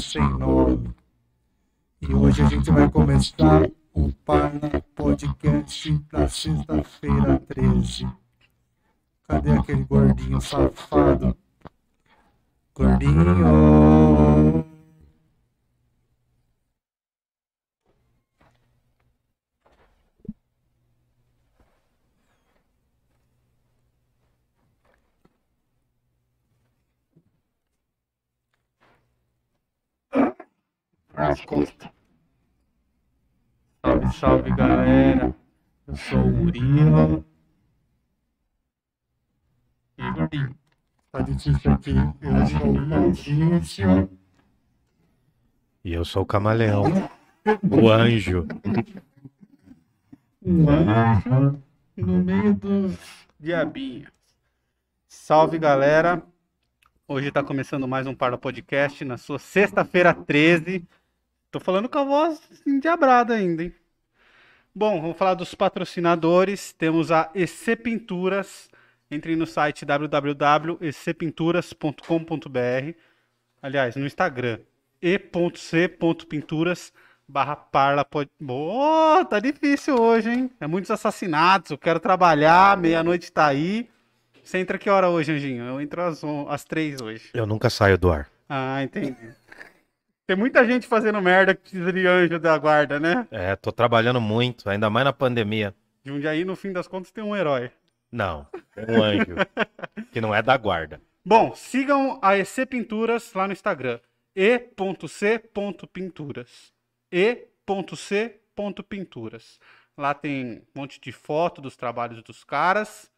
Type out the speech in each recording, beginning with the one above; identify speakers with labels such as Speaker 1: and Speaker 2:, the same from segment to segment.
Speaker 1: sem nome. E hoje a gente vai começar o Parla Podcast da sexta-feira 13. Cadê aquele gordinho safado? Gordinho!
Speaker 2: Nas costas. Salve, salve galera. Eu sou o Murilo. E gordinho.
Speaker 1: Tá difícil aqui. Eu sou o Maurício.
Speaker 3: E eu sou o camaleão. O anjo.
Speaker 2: Um anjo no meio dos diabinhos. Salve galera. Hoje tá começando mais um Parla Podcast na sua sexta-feira 13. Tô falando com a voz endiabrada ainda, hein? Bom, vamos falar dos patrocinadores. Temos a EC Pinturas. Entre no site www.ecpinturas.com.br. Aliás, no Instagram, e.c.pinturas barra parla. Pod... Oh, tá difícil hoje, hein? É muitos assassinatos. Eu quero trabalhar, meia-noite tá aí. Você entra que hora hoje, Anjinho? Eu entro às, on... às três hoje.
Speaker 3: Eu nunca saio do ar.
Speaker 2: Ah, entendi. Tem muita gente fazendo merda que precisa de anjo da guarda, né?
Speaker 3: É, tô trabalhando muito, ainda mais na pandemia.
Speaker 2: De um dia aí, no fim das contas, tem um herói.
Speaker 3: Não, um anjo. que não é da guarda.
Speaker 2: Bom, sigam a EC Pinturas lá no Instagram. e.c.pinturas. e.c.pinturas. Lá tem um monte de foto dos trabalhos dos caras.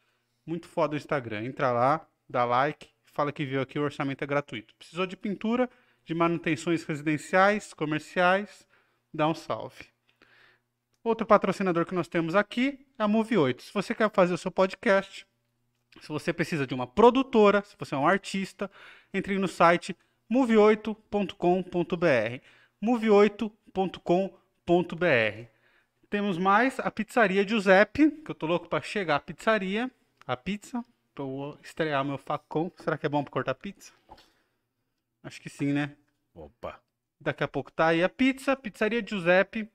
Speaker 2: Muito foda o Instagram. Entra lá, dá like, fala que viu aqui, o orçamento é gratuito. Precisou de pintura, de manutenções residenciais, comerciais, dá um salve. Outro patrocinador que nós temos aqui é a Move 8. Se você quer fazer o seu podcast, se você precisa de uma produtora, se você é um artista, entre no site move8.com.br. move8.com.br. Temos mais a pizzaria Giuseppe, que eu tô louco para chegar à pizzaria, a pizza. Vou estrear meu facão. Será que é bom para cortar pizza? Acho que sim, né?
Speaker 3: Opa.
Speaker 2: Daqui a pouco tá aí a pizza, Pizzaria Giuseppe.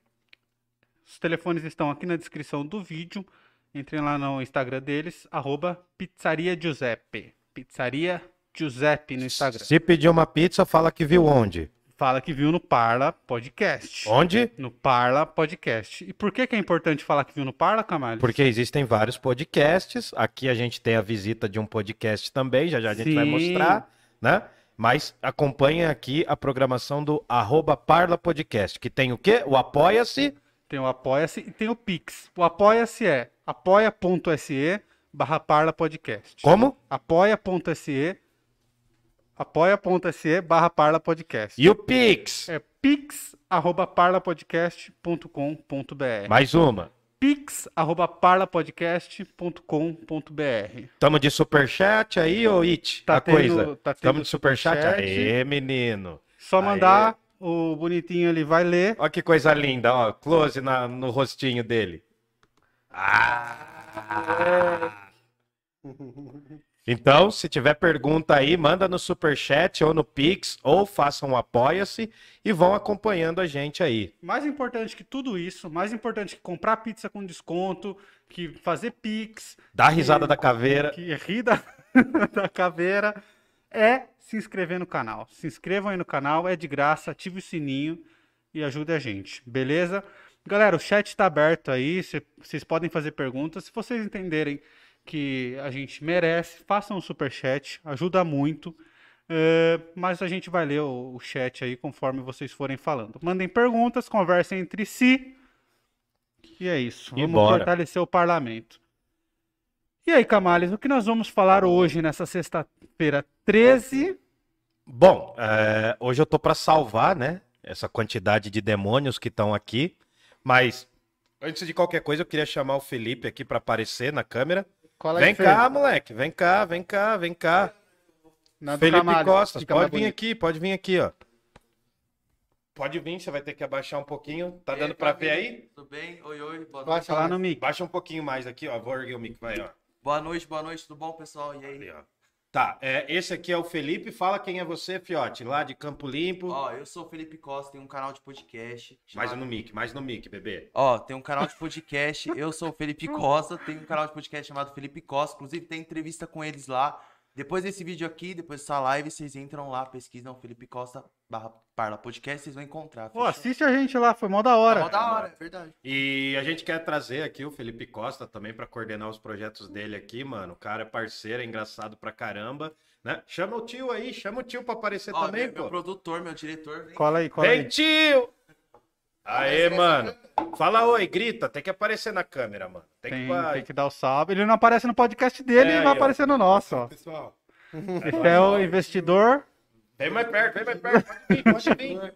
Speaker 2: Os telefones estão aqui na descrição do vídeo. Entrem lá no Instagram deles, arroba Pizzaria Giuseppe. Pizzaria Giuseppe no Instagram.
Speaker 3: Se pedir uma pizza, fala que viu onde?
Speaker 2: Fala que viu no Parla Podcast.
Speaker 3: Onde?
Speaker 2: No Parla Podcast. E por que, que é importante falar que viu no Parla, Camales?
Speaker 3: Porque existem vários podcasts. Aqui a gente tem a visita de um podcast também, já já a gente vai
Speaker 2: Sim.
Speaker 3: mostrar, né? Mas acompanhem aqui a programação do arroba Parla Podcast, que tem o quê? O Apoia-se.
Speaker 2: Tem o Apoia-se e tem o Pix. O Apoia-se é apoia.se barra Parla Podcast.
Speaker 3: Como?
Speaker 2: apoia.se apoia.se barra Parla Podcast.
Speaker 3: E o Pix.
Speaker 2: É pix arroba parlapodcast.com.br
Speaker 3: Mais uma.
Speaker 2: Pix arroba parlapodcast.com.br
Speaker 3: Tamo de superchat aí, ô It?
Speaker 2: Tá
Speaker 3: a
Speaker 2: tendo-
Speaker 3: coisa.
Speaker 2: tá tendo
Speaker 3: Tamo de superchat?
Speaker 2: superchat.
Speaker 3: Aê, menino.
Speaker 2: Só
Speaker 3: Aê.
Speaker 2: mandar, o bonitinho ele vai ler.
Speaker 3: Olha que coisa linda, ó. Close na- no rostinho dele. Ah! Então, se tiver pergunta aí, manda no Superchat ou no Pix, ou façam um apoia-se e vão acompanhando a gente aí.
Speaker 2: Mais importante que tudo isso, mais importante que comprar pizza com desconto, que fazer pix,
Speaker 3: a risada da caveira.
Speaker 2: que rir da, da caveira, é se inscrever no canal. Se inscrevam aí no canal, é de graça, ative o sininho e ajude a gente, beleza? Galera, o chat está aberto aí, cê- vocês podem fazer perguntas. Se vocês entenderem que a gente merece, façam um super chat, ajuda muito. É, mas a gente vai ler o, o chat aí conforme vocês forem falando. Mandem perguntas, conversem entre si. E é isso.
Speaker 3: E
Speaker 2: Vamos
Speaker 3: bora.
Speaker 2: fortalecer o parlamento. E aí, Camales, o que nós vamos falar hoje, nessa sexta-feira 13?
Speaker 3: Bom, é, hoje eu tô pra salvar, né? Essa quantidade de demônios que estão aqui. Mas, antes de qualquer coisa, eu queria chamar o Felipe aqui pra aparecer na câmera.
Speaker 2: Qual
Speaker 3: Vem cá, moleque. Vem cá, vem cá, vem cá. Felipe
Speaker 2: mais
Speaker 3: pode vir
Speaker 2: bonito.
Speaker 3: aqui, pode vir aqui, ó. Pode vir, você vai ter que abaixar um pouquinho. Tá dando pra ver aí?
Speaker 4: Tudo bem? Oi, oi. Boa noite.
Speaker 2: Baixa lá no mic.
Speaker 3: Baixa um pouquinho mais aqui, ó. Vou erguer o mic, vai, ó.
Speaker 4: Boa noite, boa noite. Tudo bom, pessoal? E
Speaker 3: Ali,
Speaker 4: aí?
Speaker 3: ó. Tá, é, esse aqui é o Felipe. Fala quem é você, Fiote, lá de Campo Limpo.
Speaker 4: Ó, eu sou o Felipe Costa, tenho um canal de podcast.
Speaker 3: mais
Speaker 4: chamado-
Speaker 3: no mic, mais no mic, bebê.
Speaker 4: Ó, tem um canal de podcast. Eu sou o Felipe Costa, tenho um canal de podcast chamado Felipe Costa. Inclusive, tem entrevista com eles lá. Depois desse vídeo aqui, depois dessa live, vocês entram lá, pesquisam Felipe Costa barra Parla Podcast, vocês vão encontrar.
Speaker 2: Pô,
Speaker 4: fechou?
Speaker 2: assiste a gente lá, foi mó da hora.
Speaker 4: Tá mó da hora, é verdade.
Speaker 3: E a gente quer trazer aqui o Felipe Costa também pra coordenar os projetos dele aqui, mano. O cara é parceiro, é engraçado pra caramba, né? Chama o tio aí, chama o tio pra aparecer
Speaker 4: Ó,
Speaker 3: também,
Speaker 4: meu, meu
Speaker 3: pô.
Speaker 4: produtor, meu diretor. vem.
Speaker 2: Cola aí, cola
Speaker 3: Vem,
Speaker 2: aí.
Speaker 3: tio! Aê, mano. Fala oi, grita. Tem que aparecer na câmera, mano. Tem,
Speaker 2: Tem,
Speaker 3: que...
Speaker 2: tem que dar o salve. Ele não aparece no podcast dele,
Speaker 3: É,
Speaker 2: ele
Speaker 3: aí,
Speaker 2: vai
Speaker 3: ó.
Speaker 2: aparecer no nosso, ó.
Speaker 1: Pessoal,
Speaker 2: Esse é o investidor.
Speaker 3: Vem mais perto, vem mais perto. Pode vir, pode vir.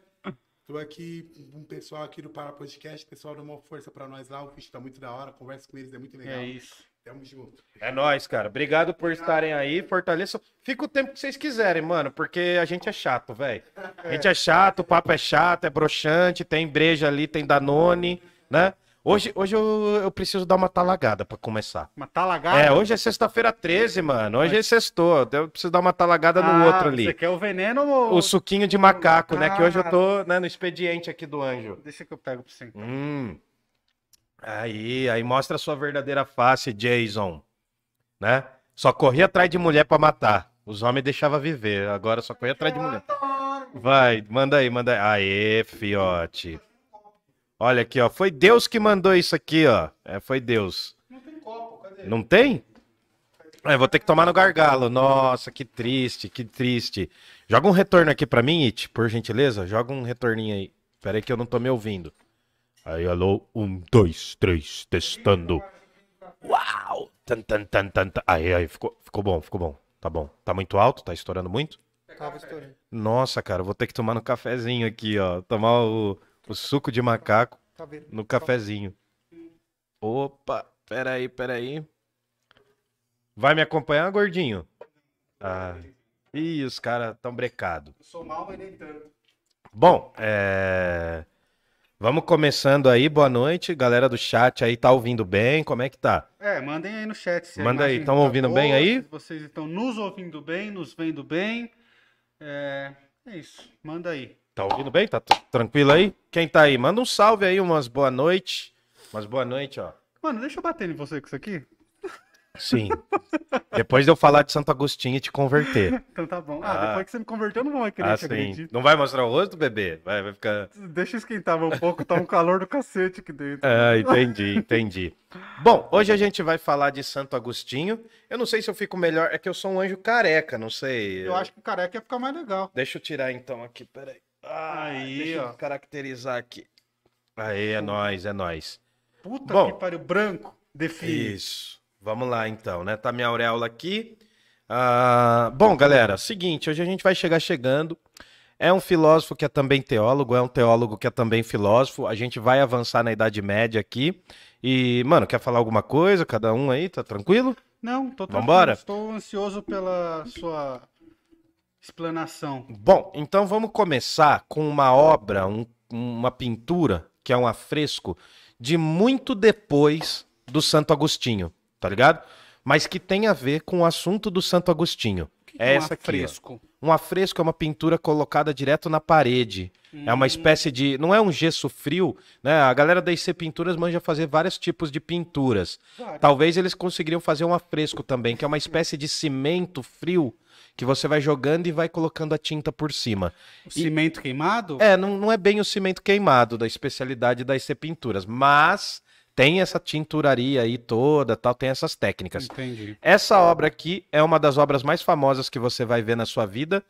Speaker 1: tô aqui com um pessoal aqui do Para Podcast. Pessoal, dá uma força pra nós lá. O vídeo tá muito da hora. Conversa com eles, é muito legal.
Speaker 2: É isso.
Speaker 1: Tamo junto.
Speaker 3: É nóis, cara. Obrigado por estarem aí. Fortaleçam. Fica o tempo que vocês quiserem, mano, porque a gente é chato, velho. A gente é chato, o papo é chato, é broxante, tem breja ali, tem Danone, né? Hoje, hoje eu, eu preciso dar uma talagada pra começar.
Speaker 2: Uma talagada.
Speaker 3: É, hoje é sexta-feira 13, mano. Hoje é sextou. Eu preciso dar uma talagada no
Speaker 2: Ah,
Speaker 3: outro ali.
Speaker 2: Você quer o veneno ou...
Speaker 3: O suquinho de macaco, né? Que hoje eu tô né, no expediente aqui do anjo.
Speaker 2: Deixa que eu pego pra você. então.
Speaker 3: Hum. Aí, aí mostra a sua verdadeira face, Jason. Né? Só corria atrás de mulher pra matar. Os homens deixavam viver, agora só corria atrás de mulher. Vai, manda aí, manda aí. Aê, fiote. Olha aqui, ó. Foi Deus que mandou isso aqui, ó. É, foi Deus.
Speaker 2: Não tem copo, cadê?
Speaker 3: Não tem? É, vou ter que tomar no gargalo. Nossa, que triste, que triste. Joga um retorno aqui pra mim, It, por gentileza. Joga um retorninho aí. Pera aí que eu não tô me ouvindo. Aí, alô. Um, dois, três, testando. Uau! Tan, tan, tan, tan, tan. Aí, aí, ficou, ficou bom, ficou bom. Tá bom. Tá muito alto? Tá estourando muito?
Speaker 1: Tava estourando.
Speaker 3: Nossa, cara, vou ter que tomar no cafezinho aqui, ó. Tomar o, o suco de macaco
Speaker 1: Tá
Speaker 3: no cafezinho. Opa, peraí, peraí. Vai me acompanhar, gordinho? Ah. Ih, os caras tão brecados.
Speaker 2: Eu sou mal, mas nem tanto.
Speaker 3: Bom, é... Vamos começando aí, boa noite. Galera do chat aí, tá ouvindo bem? Como é que tá?
Speaker 2: É, mandem aí no chat. se
Speaker 3: Manda aí,
Speaker 2: imagem
Speaker 3: tão
Speaker 2: tá
Speaker 3: ouvindo
Speaker 2: boa,
Speaker 3: bem aí?
Speaker 2: Vocês estão nos ouvindo bem, nos vendo bem. É, é isso, manda aí.
Speaker 3: Tá ouvindo bem? Tá tranquilo aí? Quem tá aí? Manda um salve aí, umas boa noite. Umas boa noite, ó.
Speaker 2: Mano, deixa eu bater em você com isso aqui.
Speaker 3: Sim. Depois de eu falar de Santo Agostinho e te converter.
Speaker 2: Então tá bom. Ah,
Speaker 3: Ah.
Speaker 2: depois que você me converteu, eu não vou mais querer
Speaker 3: Ah,
Speaker 2: te
Speaker 3: sim. Não vai mostrar o rosto, bebê? Vai, vai ficar.
Speaker 2: Deixa eu esquentar um pouco, tá um calor do cacete aqui dentro.
Speaker 3: Ah, entendi, entendi. Bom, hoje a gente vai falar de Santo Agostinho. Eu não sei se eu fico melhor, é que eu sou um anjo careca, não sei.
Speaker 2: Eu acho que o careca ia ficar mais legal.
Speaker 3: Deixa eu tirar então aqui, peraí. Ah,
Speaker 2: Aí,
Speaker 3: deixa eu
Speaker 2: ó.
Speaker 3: caracterizar aqui. Aí, é nóis, é nóis.
Speaker 2: Puta
Speaker 3: Bom.
Speaker 2: que pariu, branco. Define.
Speaker 3: Isso. Vamos lá então, né? Tá minha auréola aqui. Ah, bom, galera, seguinte, hoje a gente vai chegar chegando. É um filósofo que é também teólogo, é um teólogo que é também filósofo. A gente vai avançar na Idade Média aqui. E, mano, quer falar alguma coisa? Cada um aí, tá tranquilo?
Speaker 2: Não, tô tranquilo.
Speaker 3: Vambora?
Speaker 2: Estou ansioso pela sua explanação.
Speaker 3: Bom, então vamos começar com uma obra, um- uma pintura, que é um afresco, de muito depois do Santo Agostinho, tá ligado? Mas que tem a ver com o assunto do Santo Agostinho. É
Speaker 2: um
Speaker 3: essa aqui. ó.
Speaker 2: afresco.
Speaker 3: Um afresco é uma pintura colocada direto na parede. É uma espécie de. Não é um gesso frio, né? A galera da IC Pinturas manja fazer vários tipos de pinturas.
Speaker 2: Vários.
Speaker 3: Talvez eles conseguiriam fazer um afresco também, que é uma espécie de cimento frio que você vai jogando e vai colocando a tinta por cima.
Speaker 2: O cimento queimado?
Speaker 3: É, não, não é bem o cimento queimado da especialidade da IC Pinturas, mas tem essa tinturaria aí toda, tal, tem essas técnicas.
Speaker 2: Entendi.
Speaker 3: Essa obra aqui é uma das obras mais famosas que você vai ver na sua vida.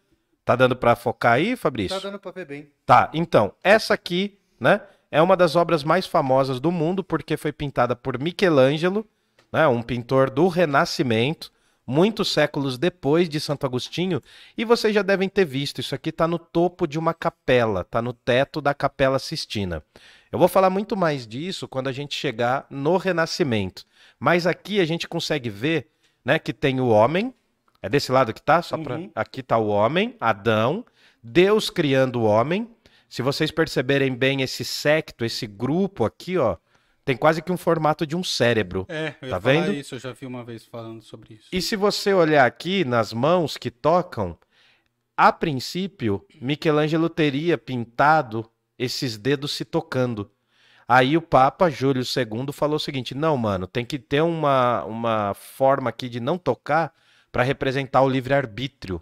Speaker 3: Tá dando pra focar aí, Fabrício?
Speaker 2: Tá dando pra ver bem.
Speaker 3: Tá, então, essa aqui, né, é uma das obras mais famosas do mundo porque foi pintada por Michelangelo, né, um pintor do Renascimento, muitos séculos depois de Santo Agostinho, e vocês já devem ter visto, isso aqui tá no topo de uma capela, tá no teto da Capela Sistina. Eu vou falar muito mais disso quando a gente chegar no Renascimento, mas aqui a gente consegue ver, né, que tem o homem, é desse lado que tá? Só pra...
Speaker 2: Uhum.
Speaker 3: Aqui tá o homem, Adão, Deus criando o homem. Se vocês perceberem bem esse secto, esse grupo aqui, ó, tem quase que um formato de um cérebro.
Speaker 2: É, eu
Speaker 3: Tá vendo?
Speaker 2: isso, eu já vi uma vez falando sobre isso.
Speaker 3: E se você olhar aqui nas mãos que tocam, a princípio, Michelangelo teria pintado esses dedos se tocando. Aí o Papa Júlio II falou o seguinte: não, mano, tem que ter uma, uma forma aqui de não tocar para representar o livre-arbítrio,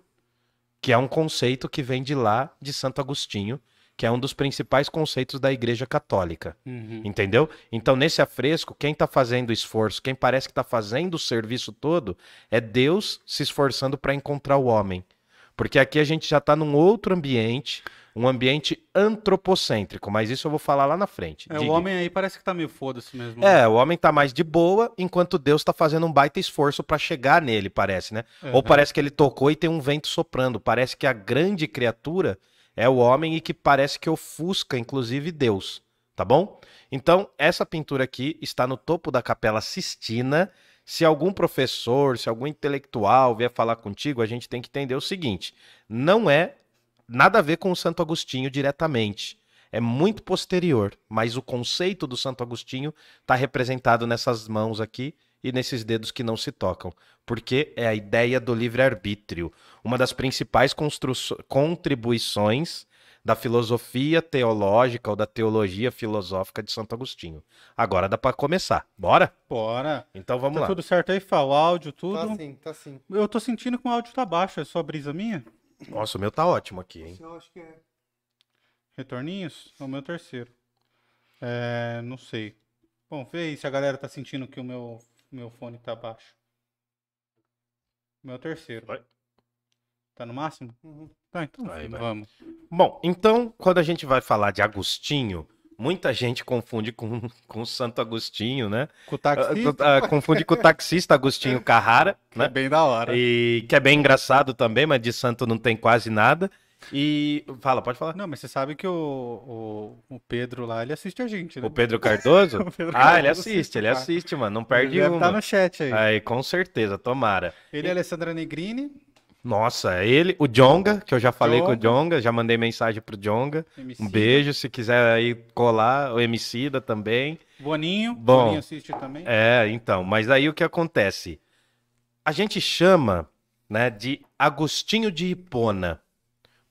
Speaker 3: que é um conceito que vem de lá de Santo Agostinho, que é um dos principais conceitos da Igreja Católica.
Speaker 2: Uhum.
Speaker 3: Entendeu? Então, nesse afresco, quem está fazendo o esforço, quem parece que está fazendo o serviço todo, é Deus se esforçando para encontrar o homem. Porque aqui a gente já está num outro ambiente, um ambiente antropocêntrico, mas isso eu vou falar lá na frente.
Speaker 2: É, o homem aí parece que tá meio foda-se mesmo.
Speaker 3: É, o homem tá mais de boa, enquanto Deus tá fazendo um baita esforço para chegar nele, parece, né?
Speaker 2: Uhum.
Speaker 3: Ou parece que ele tocou e tem um vento soprando. Parece que a grande criatura é o homem e que parece que ofusca, inclusive, Deus. Tá bom? Então, essa pintura aqui está no topo da Capela Sistina. Se algum professor, se algum intelectual vier falar contigo, a gente tem que entender o seguinte: não é nada a ver com o Santo Agostinho diretamente. É muito posterior, mas o conceito do Santo Agostinho está representado nessas mãos aqui e nesses dedos que não se tocam, porque é a ideia do livre-arbítrio, uma das principais contribuições da filosofia teológica ou da teologia filosófica de Santo Agostinho. Agora dá para começar. Bora?
Speaker 2: Bora.
Speaker 3: Então vamos
Speaker 2: Tá
Speaker 3: lá.
Speaker 2: tudo certo aí, Fá? O áudio, tudo?
Speaker 1: Tá sim, tá sim.
Speaker 2: Eu tô sentindo que o áudio tá baixo, é só brisa minha?
Speaker 3: Nossa, o meu tá ótimo aqui, hein?
Speaker 1: Eu acho que é.
Speaker 2: Retorninhos? É o meu terceiro. É, não sei. Bom, vê aí se a galera tá sentindo que o meu, meu fone tá baixo. Meu terceiro.
Speaker 3: Vai.
Speaker 2: Tá no máximo?
Speaker 1: Uhum.
Speaker 2: Tá, então
Speaker 3: Vai,
Speaker 2: vamos.
Speaker 3: Bom, então, quando a gente vai falar de Agostinho, muita gente confunde com, com o Santo Agostinho, né?
Speaker 2: Com o taxista,
Speaker 3: Ah, ah, confunde com o taxista Agostinho Carrara,
Speaker 2: que é
Speaker 3: né?
Speaker 2: bem da hora.
Speaker 3: E que é bem engraçado também, mas de santo não tem quase nada. E fala, pode falar.
Speaker 2: Não, mas você sabe que o, o, o Pedro lá, ele assiste a gente, né?
Speaker 3: O Pedro Cardoso?
Speaker 2: O Pedro
Speaker 3: ah, ele
Speaker 2: Cardoso
Speaker 3: assiste, ele
Speaker 2: tá.
Speaker 3: assiste, mano. Não
Speaker 2: Ele
Speaker 3: perde
Speaker 2: deve
Speaker 3: uma.
Speaker 2: tá no chat aí.
Speaker 3: Aí, com certeza, tomara.
Speaker 2: Ele e a Alessandra Negrini,
Speaker 3: Nossa, ele, o Jonga, que eu já falei com o. Jonga, já mandei mensagem pro Jonga. Um beijo, se quiser aí colar, o Emicida também.
Speaker 2: Boninho,
Speaker 3: Bom.
Speaker 2: Boninho assiste também.
Speaker 3: É, então, mas aí o que acontece? A gente chama, né, de Agostinho de Hipona.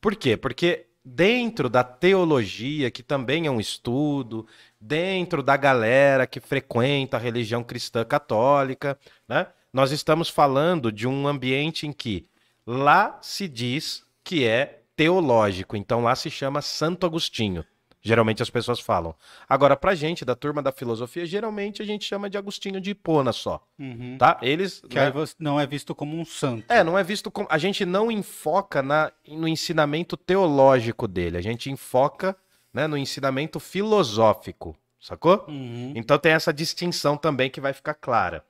Speaker 3: Por quê? Porque dentro da teologia, que também é um estudo, dentro da galera que frequenta a religião cristã católica, né, nós estamos falando de um ambiente em que lá se diz que é teológico, então lá se chama Santo Agostinho. Geralmente as pessoas falam. Agora, pra gente, da turma da filosofia, geralmente a gente chama de Agostinho de Hipona só,
Speaker 2: Uhum.
Speaker 3: tá? Eles.
Speaker 2: Que
Speaker 3: né,
Speaker 2: não é visto como um santo.
Speaker 3: É, não é visto como. A gente não enfoca na, no ensinamento teológico dele, a gente enfoca né, no ensinamento filosófico, sacou?
Speaker 2: Uhum.
Speaker 3: Então tem essa distinção também que vai ficar clara.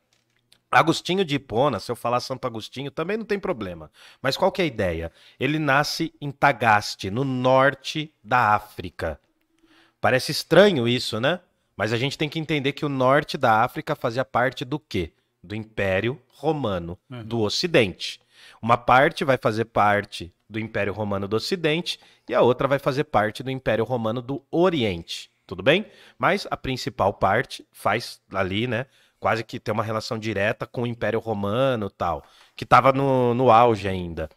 Speaker 3: Agostinho de Hipona, se eu falar Santo Agostinho, também não tem problema. Mas qual que é a ideia? Ele nasce em Tagaste, no norte da África. Parece estranho isso, né? Mas a gente tem que entender que o norte da África fazia parte do quê? Do Império Romano
Speaker 2: Uhum.
Speaker 3: do Ocidente. Uma parte vai fazer parte do Império Romano do Ocidente e a outra vai fazer parte do Império Romano do Oriente. Tudo bem? Mas a principal parte faz ali, né? Quase que tem uma relação direta com o Império Romano e tal, que estava no, no auge ainda.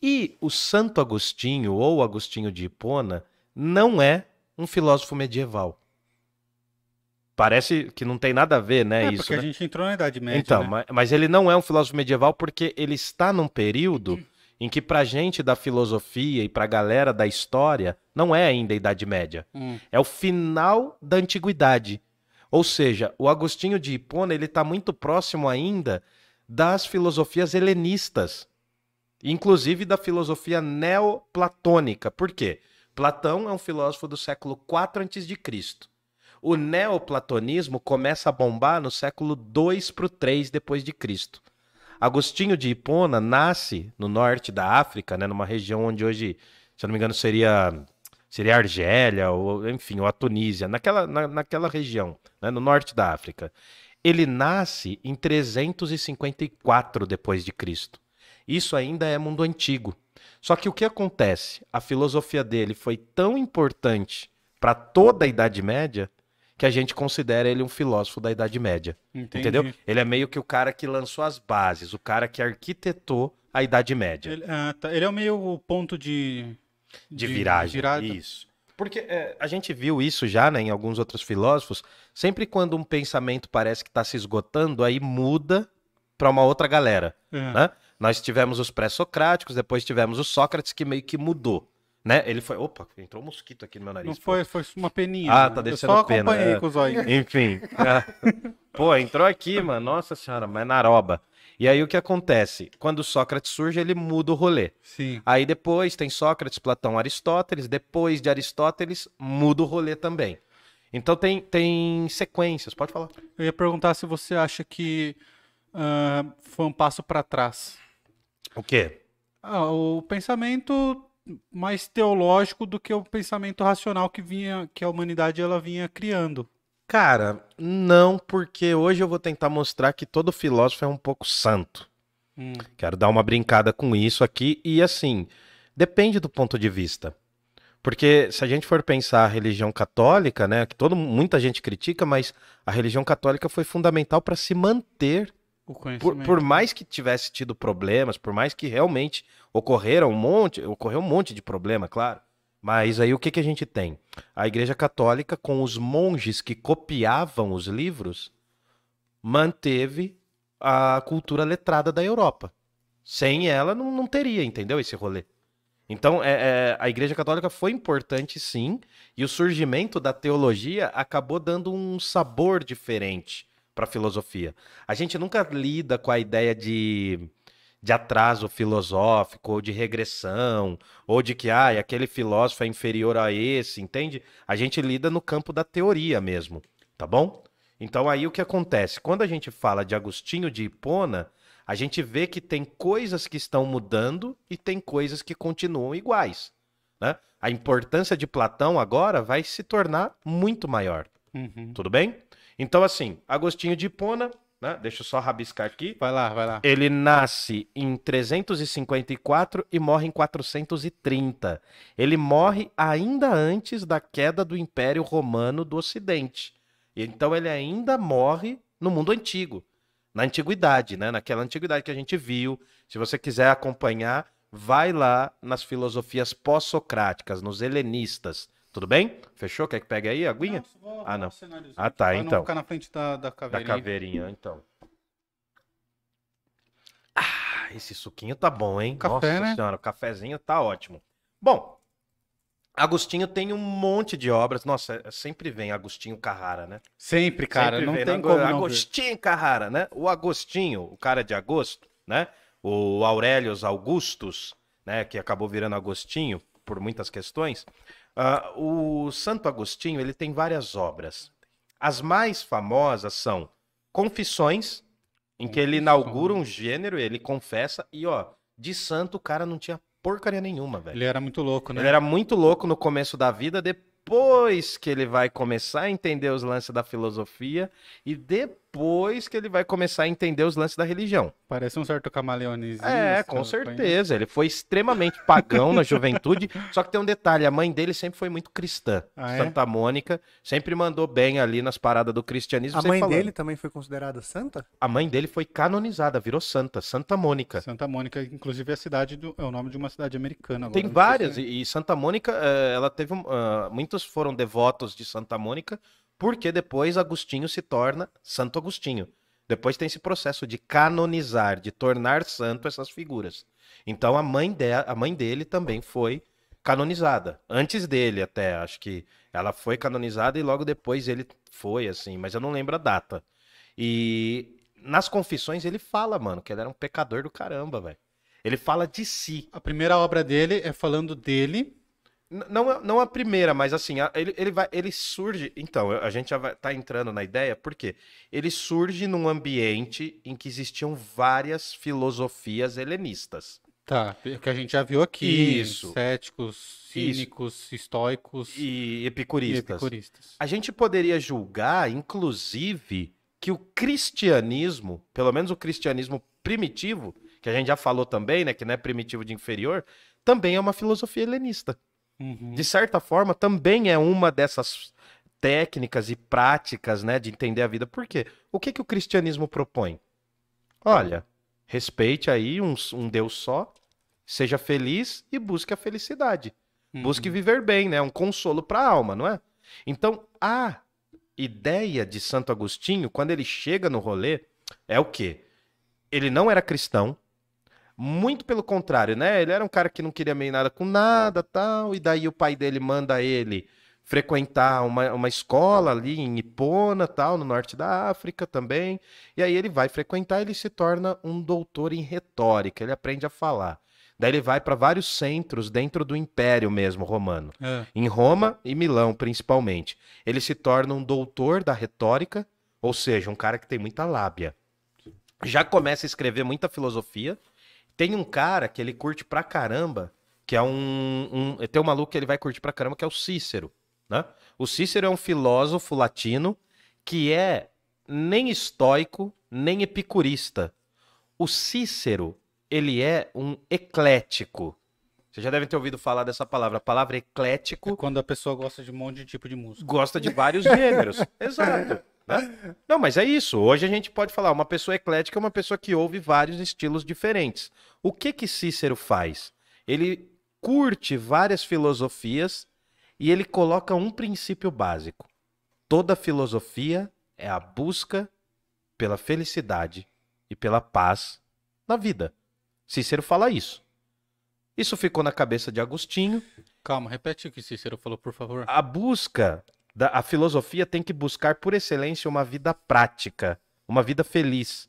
Speaker 3: E o Santo Agostinho, ou Agostinho de Hipona, não é um filósofo medieval. Parece que não tem nada a ver, né?
Speaker 2: É,
Speaker 3: isso,
Speaker 2: porque
Speaker 3: né?
Speaker 2: a gente entrou na Idade Média,
Speaker 3: Então,
Speaker 2: né?
Speaker 3: ma- mas ele não é um filósofo medieval porque ele está num período em que pra gente da filosofia e pra galera da história não é ainda a Idade Média.
Speaker 2: Hum.
Speaker 3: É o final da antiguidade. Ou seja, o Agostinho de Hipona ele está muito próximo ainda das filosofias helenistas, inclusive da filosofia neoplatônica. Por quê? Platão é um filósofo do século 4 a.C. O neoplatonismo começa a bombar no século 2 para o 3 depois de Cristo. Agostinho de Hipona nasce no norte da África, né, numa região onde hoje, se eu não me engano, seria seria a Argélia, ou enfim, ou a Tunísia, naquela, na, naquela região, né, no norte da África. Ele nasce em 354 depois de Cristo. Isso ainda é mundo antigo. Só que o que acontece? A filosofia dele foi tão importante para toda a Idade Média que a gente considera ele um filósofo da Idade Média.
Speaker 2: Entendi.
Speaker 3: Entendeu? Ele é meio que o cara que lançou as bases, o cara que arquitetou a Idade Média.
Speaker 2: Ele, ah, tá. Ele é meio o ponto de,
Speaker 3: de viragem.
Speaker 2: virada.
Speaker 3: Isso. Porque é, a gente viu isso já né, em alguns outros filósofos. Sempre quando um pensamento parece que está se esgotando, aí muda para uma outra galera.
Speaker 2: É.
Speaker 3: Né? Nós tivemos os pré-socráticos, depois tivemos o Sócrates, que meio que mudou. Né? Ele foi. Opa, entrou um mosquito aqui no meu nariz.
Speaker 2: Não
Speaker 3: pô.
Speaker 2: foi, foi uma peninha.
Speaker 3: Ah,
Speaker 2: né?
Speaker 3: tá
Speaker 2: Eu
Speaker 3: descendo
Speaker 2: só
Speaker 3: pena,
Speaker 2: acompanhei
Speaker 3: é.
Speaker 2: com os olhos.
Speaker 3: Enfim. Ah. Pô, entrou aqui, mano. Nossa senhora, mas naroba. E aí o que acontece? Quando Sócrates surge, ele muda o rolê.
Speaker 2: Sim.
Speaker 3: Aí depois tem Sócrates, Platão, Aristóteles. Depois de Aristóteles, muda o rolê também. Então tem, tem sequências. Pode falar.
Speaker 2: Eu ia perguntar se você acha que ah, foi um passo para trás.
Speaker 3: O quê?
Speaker 2: Ah, o pensamento mais teológico do que o pensamento racional que vinha, que a humanidade ela vinha criando.
Speaker 3: Cara, não, porque hoje eu vou tentar mostrar que todo filósofo é um pouco santo.
Speaker 2: Hum,
Speaker 3: Quero dar uma brincada com isso aqui. E assim, depende do ponto de vista. Porque se a gente for pensar a religião católica, né, que todo, muita gente critica, mas a religião católica foi fundamental para se manter. Por, por mais que tivesse tido problemas, por mais que realmente ocorreram um monte, ocorreu um monte de problema, claro. Mas aí o que, que a gente tem? A Igreja Católica, com os monges que copiavam os livros, manteve a cultura letrada da Europa. Sem ela, não, não teria, entendeu? Esse rolê. Então, é, é, a Igreja Católica foi importante, sim, e o surgimento da teologia acabou dando um sabor diferente para a filosofia. A gente nunca lida com a ideia de, de atraso filosófico, ou de regressão, ou de que ah, aquele filósofo é inferior a esse, entende? A gente lida no campo da teoria mesmo, tá bom? Então aí o que acontece? Quando a gente fala de Agostinho de Hipona, a gente vê que tem coisas que estão mudando e tem coisas que continuam iguais. Né? A importância de Platão agora vai se tornar muito maior.
Speaker 2: Uhum.
Speaker 3: Tudo bem? Então, assim, Agostinho de Hipona, né? deixa eu só rabiscar aqui.
Speaker 2: Vai lá, vai lá.
Speaker 3: Ele nasce em 354 e morre em 430. Ele morre ainda antes da queda do Império Romano do Ocidente. Então ele ainda morre no mundo antigo, na antiguidade, né? Naquela antiguidade que a gente viu. Se você quiser acompanhar, vai lá nas filosofias pós-socráticas, nos helenistas. Tudo bem? Fechou? Quer que pegue aí a aguinha?
Speaker 2: Não, vou
Speaker 3: Ah, não.
Speaker 2: um
Speaker 3: Ah, tá,
Speaker 2: pra
Speaker 3: então.
Speaker 2: Não ficar na frente da, da
Speaker 3: Da
Speaker 2: caveirinha.
Speaker 3: caveirinha, então. Ah, esse suquinho tá bom, hein?
Speaker 2: Café,
Speaker 3: Nossa
Speaker 2: né?
Speaker 3: senhora, o cafezinho tá ótimo. Bom, Agostinho tem um monte de obras. Nossa, é- sempre vem Agostinho Carrara, né?
Speaker 2: Sempre, cara,
Speaker 3: Sempre
Speaker 2: não
Speaker 3: vem,
Speaker 2: tem
Speaker 3: né?
Speaker 2: como ver.
Speaker 3: Agostinho Carrara, né? O Agostinho, o cara de agosto, né? O Aurelius Augustus, né? Que acabou virando Agostinho por muitas questões. Ah, o Santo Agostinho, ele tem várias obras. As mais famosas são Confissões, em que ele inaugura um gênero, ele confessa, e ó, de santo o cara não tinha porcaria nenhuma, velho.
Speaker 2: Ele era muito louco, né?
Speaker 3: Ele era muito louco no começo da vida, depois que ele vai começar a entender os lances da filosofia e depois que ele vai começar a entender os lances da religião.
Speaker 2: Parece um certo camaleonezinho.
Speaker 3: É,
Speaker 2: assim,
Speaker 3: com certeza. Ele foi extremamente pagão na juventude. Só que tem um detalhe: a mãe dele sempre foi muito cristã.
Speaker 2: Ah, é?
Speaker 3: Santa Mônica sempre mandou bem ali nas paradas do cristianismo.
Speaker 1: A mãe
Speaker 3: falando.
Speaker 1: dele também foi considerada santa?
Speaker 3: A mãe dele foi canonizada, virou santa, Santa Mônica.
Speaker 2: Santa Mônica, inclusive é a cidade do, é o nome de uma cidade americana. Agora,
Speaker 3: Tem várias,
Speaker 2: se-
Speaker 3: e e Santa Mônica, eh, ela teve. ah, muitos foram devotos de Santa Mônica, porque depois Agostinho se torna Santo Agostinho. Depois tem esse processo de canonizar, de tornar santo essas figuras. Então a mãe, de, a mãe dele também foi canonizada. Antes dele, até, acho que ela foi canonizada e logo depois ele foi, assim, mas eu não lembro a data. E nas confissões ele fala, mano, que ele era um pecador do caramba, velho. Ele fala de si.
Speaker 2: A primeira obra dele é falando dele.
Speaker 3: Não, a- não a primeira, mas assim, a- ele, ele vai, ele surge. Então, a gente já vai, tá entrando na ideia, porque ele surge num ambiente em que existiam várias filosofias helenistas.
Speaker 2: Tá, que a gente já viu aqui.
Speaker 3: Isso.
Speaker 2: Céticos, cínicos, estoicos
Speaker 3: E
Speaker 2: e
Speaker 3: epicuristas.
Speaker 2: epicuristas.
Speaker 3: A gente poderia julgar, inclusive, que o cristianismo, pelo menos o cristianismo primitivo, que a gente já falou também, né, que não é primitivo de inferior, também é uma filosofia helenista.
Speaker 2: Uhum.
Speaker 3: de certa forma, também é uma dessas técnicas e práticas, né, de entender a vida. Por quê? O que, que o cristianismo propõe? Olha, respeite aí um, um Deus só, seja feliz e busque a felicidade. Busque
Speaker 2: Uhum.
Speaker 3: viver bem, né? Um consolo para a alma, não é? Então, a ideia de Santo Agostinho, quando ele chega no rolê, é o quê? Ele não era cristão, muito pelo contrário, né? Ele era um cara que não queria meio nada com nada, tal, e daí o pai dele manda ele frequentar uma, uma escola ali em Ipona, tal, no norte da África também. E aí ele vai frequentar, ele se torna um doutor em retórica, ele aprende a falar. Daí ele vai para vários centros dentro do Império mesmo romano,
Speaker 2: É.
Speaker 3: em Roma e Milão principalmente. Ele se torna um doutor da retórica, ou seja, um cara que tem muita lábia. Já começa a escrever muita filosofia. Tem um cara que ele curte pra caramba, que é um, um tem um maluco que ele vai curtir pra caramba, que é o Cícero, né? O Cícero é um filósofo latino que é nem estoico, nem epicurista. O Cícero, ele é um eclético. Você já deve ter ouvido falar dessa palavra. A palavra eclético
Speaker 2: É quando a pessoa gosta de um monte de tipo de música.
Speaker 3: gosta de vários gêneros. Exato. Né? Não, mas é isso. Hoje a gente pode falar, uma pessoa eclética é uma pessoa que ouve vários estilos diferentes. O que que Cícero faz? Ele curte várias filosofias e ele coloca um princípio básico. Toda filosofia é a busca pela felicidade e pela paz na vida. Cícero fala isso. Isso ficou na cabeça de Agostinho
Speaker 2: Calma, repete o que Cícero falou, por favor.
Speaker 3: a busca da a filosofia tem que buscar por excelência uma vida prática, uma vida feliz.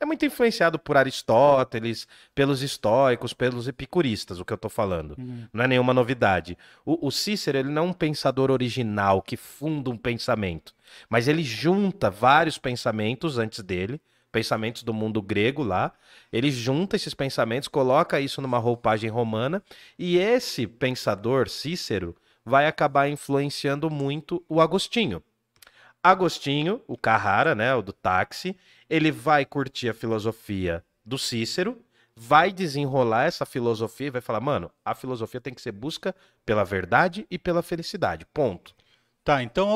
Speaker 3: É muito influenciado por Aristóteles, pelos estoicos, pelos epicuristas, o que eu tô falando.
Speaker 2: Uhum.
Speaker 3: Não é nenhuma novidade. O, o Cícero, ele não é um pensador original que funda um pensamento, mas ele junta vários pensamentos antes dele, pensamentos do mundo grego lá. Ele junta esses pensamentos, coloca isso numa roupagem romana, e esse pensador, Cícero, vai acabar influenciando muito o Agostinho. Agostinho, o Carrara, né, o do táxi, ele vai curtir a filosofia do Cícero, vai desenrolar essa filosofia e vai falar, mano, a filosofia tem que ser busca pela verdade e pela felicidade. Ponto.
Speaker 2: Tá, então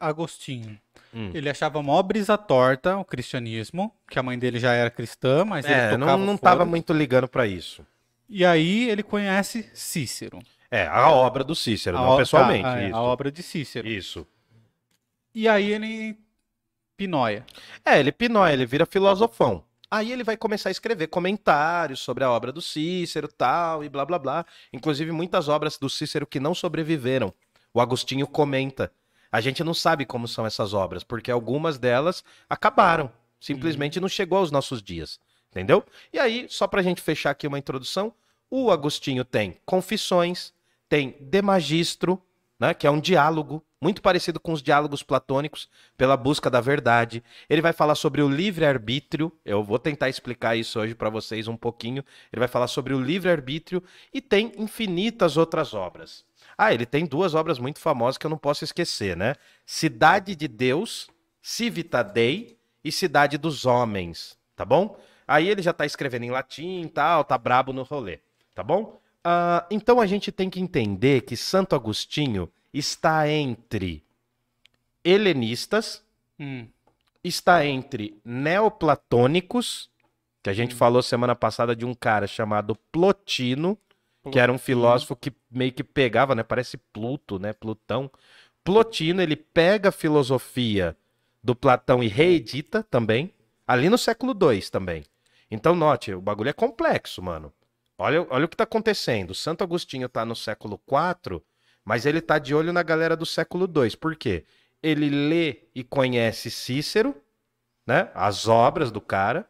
Speaker 2: Agostinho,
Speaker 3: Hum.
Speaker 2: ele achava mó brisa torta o cristianismo, que a mãe dele já era cristã, mas ele
Speaker 3: É, não,
Speaker 2: tocava
Speaker 3: não
Speaker 2: foda.
Speaker 3: tava muito ligando pra isso.
Speaker 2: E aí ele conhece Cícero.
Speaker 3: É, a obra do Cícero,
Speaker 2: A
Speaker 3: não pessoalmente.
Speaker 2: tá, é,
Speaker 3: isso.
Speaker 2: a obra de Cícero.
Speaker 3: isso.
Speaker 2: E aí ele pinóia.
Speaker 3: É, ele pinóia, ele vira filosofão. Aí ele vai começar a escrever comentários sobre a obra do Cícero tal, e blá blá blá. Inclusive muitas obras do Cícero que não sobreviveram. O Agostinho comenta. A gente não sabe como são essas obras, porque algumas delas acabaram. Simplesmente não chegou aos nossos dias. Entendeu? E aí, só pra gente fechar aqui uma introdução, o Agostinho tem Confissões, tem De Magistro, né, que é um diálogo muito parecido com os diálogos platônicos pela busca da verdade. Ele vai falar sobre o livre-arbítrio. Eu vou tentar explicar isso hoje para vocês um pouquinho. Ele vai falar sobre o livre-arbítrio e tem infinitas outras obras. Ah, ele tem duas obras muito famosas que eu não posso esquecer, né? Cidade de Deus, Civita Dei e Cidade dos Homens, tá bom? Aí ele já tá escrevendo em latim e tal, tá brabo no rolê, tá bom? Ah, então a gente tem que entender que Santo Agostinho está entre helenistas,
Speaker 2: Hum,
Speaker 3: está entre neoplatônicos, que a gente falou semana passada de um cara chamado Plotino, que era um filósofo que meio que pegava, né? Parece Pluto, né? Plutão. Plotino, ele pega a filosofia do Platão e reedita também, ali no século II também. Então, note, o bagulho é complexo, mano. Olha, olha o que tá acontecendo. Santo Agostinho tá no século IV, mas ele tá de olho na galera do século II. Por quê? Ele lê e conhece Cícero, né? As obras do cara.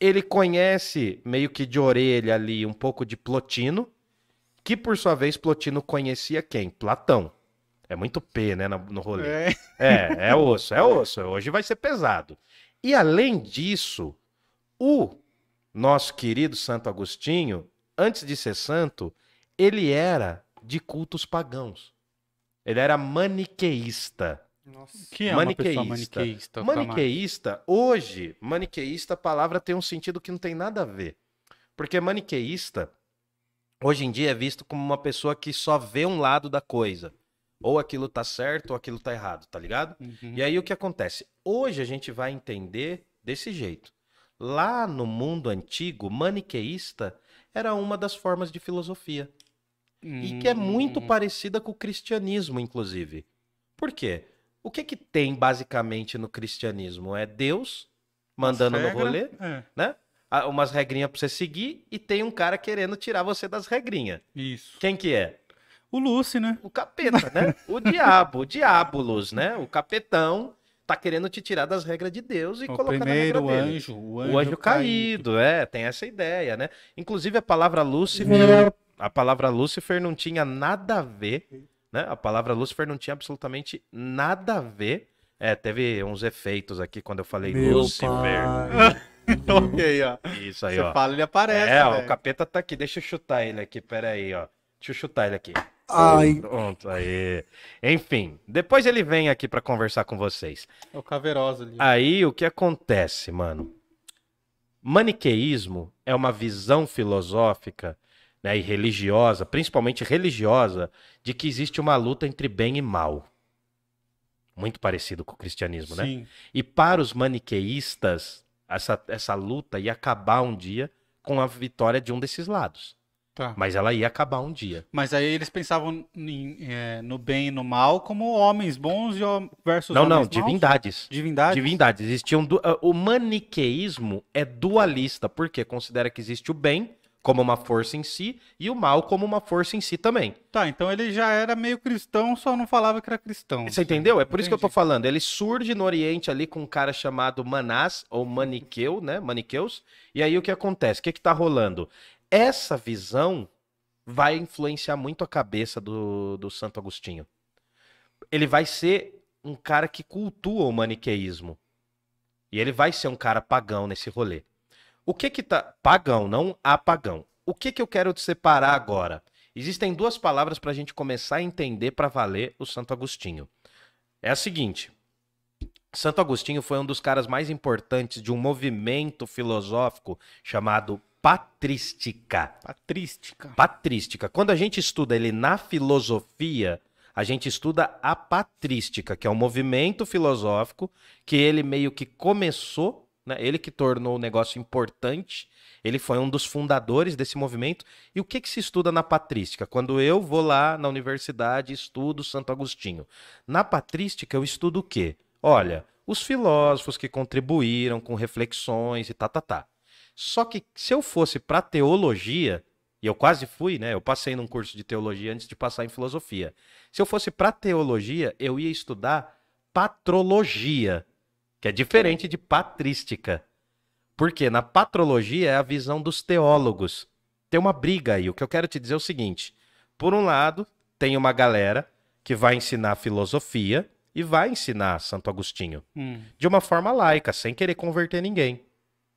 Speaker 3: Ele conhece meio que de orelha ali um pouco de Plotino, que por sua vez Plotino conhecia quem? Platão. É muito P, né, no, no rolê.
Speaker 2: é,
Speaker 3: É, é osso, é osso. Hoje vai ser pesado. E além disso, o nosso querido Santo Agostinho, antes de ser santo, ele era de cultos pagãos. Ele era maniqueísta.
Speaker 1: Nossa.
Speaker 2: que é
Speaker 3: Maniqueísta.
Speaker 2: maniqueísta.
Speaker 3: Maniqueísta, hoje, maniqueísta, a palavra tem um sentido que não tem nada a ver. Porque maniqueísta, hoje em dia, é visto como uma pessoa que só vê um lado da coisa. Ou aquilo tá certo ou aquilo tá errado, tá ligado?
Speaker 2: Uhum.
Speaker 3: E aí o que acontece? Hoje a gente vai entender desse jeito. Lá no mundo antigo, maniqueísta era uma das formas de filosofia. E que é muito
Speaker 2: Hum.
Speaker 3: parecida com o cristianismo, inclusive. Por quê? O que que tem basicamente no cristianismo? É Deus mandando no
Speaker 2: Regra,
Speaker 3: rolê,
Speaker 2: É,
Speaker 3: né? Umas regrinhas pra você seguir e tem um cara querendo tirar você das regrinhas.
Speaker 2: isso.
Speaker 3: Quem que é?
Speaker 2: O Lucy, né?
Speaker 3: O capeta, né? O diabo, o diabolos, né? O capetão tá querendo te tirar das regras de Deus e
Speaker 2: O
Speaker 3: colocar na
Speaker 2: primeiro
Speaker 3: regra dele.
Speaker 2: anjo, o
Speaker 3: O
Speaker 2: anjo,
Speaker 3: anjo caído, é, tem essa ideia, né? Inclusive a palavra Lúcifer, a palavra Lúcifer não tinha nada a ver, né? A palavra Lúcifer não tinha absolutamente nada a ver. É, teve uns efeitos aqui quando eu falei
Speaker 1: Meu
Speaker 3: Lúcifer.
Speaker 1: pai.
Speaker 2: ok, ó.
Speaker 3: Isso aí,
Speaker 2: Você
Speaker 3: ó.
Speaker 2: fala, ele aparece.
Speaker 3: É, ó, o capeta tá aqui. Deixa eu chutar ele aqui, pera aí, ó. Deixa eu chutar ele aqui.
Speaker 1: Ai,
Speaker 3: Pronto, aí. Enfim, depois ele vem aqui pra conversar com vocês.
Speaker 2: É o Caverosa ali.
Speaker 3: Aí o que acontece, mano? Maniqueísmo é uma visão filosófica né, e religiosa, principalmente religiosa, de que existe uma luta entre bem e mal. Muito parecido com o cristianismo, né?
Speaker 2: Sim.
Speaker 3: E para os maniqueístas, essa, essa luta ia acabar um dia com a vitória de um desses lados.
Speaker 2: Tá.
Speaker 3: Mas ela ia acabar um dia.
Speaker 2: Mas aí eles pensavam em, é, no bem e no mal como homens bons e versus
Speaker 3: Não, não,
Speaker 2: homens maus?
Speaker 3: divindades.
Speaker 2: Divindade?
Speaker 3: Divindades. Existiam du- ah, O maniqueísmo é dualista, porque considera que existe o bem como uma força em si e o mal como uma força em si também.
Speaker 2: Tá, então ele já era meio cristão, só não falava que era cristão.
Speaker 3: Você entendeu? É por isso que eu tô
Speaker 2: Entendi.
Speaker 3: falando. Ele surge no Oriente ali com um cara chamado Manás, ou Maniqueu, né? Maniqueus. E aí o que acontece? O que que tá rolando? Essa visão vai influenciar muito a cabeça do, do Santo Agostinho. Ele vai ser um cara que cultua o maniqueísmo. E ele vai ser um cara pagão nesse rolê. O que que tá... Pagão, não apagão. O que que eu quero separar agora? Existem duas palavras para a gente começar a entender para valer o Santo Agostinho. É a seguinte: Santo Agostinho foi um dos caras mais importantes de um movimento filosófico chamado patrística.
Speaker 2: Patrística.
Speaker 3: Patrística. Quando a gente estuda ele na filosofia, a gente estuda a patrística, que é um movimento filosófico que ele meio que começou, né? Ele que tornou o negócio importante. Ele foi um dos fundadores desse movimento. E o que, que se estuda na patrística? Quando eu vou lá na universidade estudo Santo Agostinho. Na patrística eu estudo o quê? Olha, os filósofos que contribuíram com reflexões e tá, tá, tá. Só que se eu fosse para teologia, e eu quase fui, né? Eu passei num curso de teologia antes de passar em filosofia. Se eu fosse para teologia, eu ia estudar patrologia, que é diferente de patrística. Porque na patrologia é a visão dos teólogos. Tem uma briga aí. O que eu quero te dizer é o seguinte: por um lado, tem uma galera que vai ensinar filosofia e vai ensinar Santo Agostinho
Speaker 2: Hum,
Speaker 3: de uma forma laica, sem querer converter ninguém.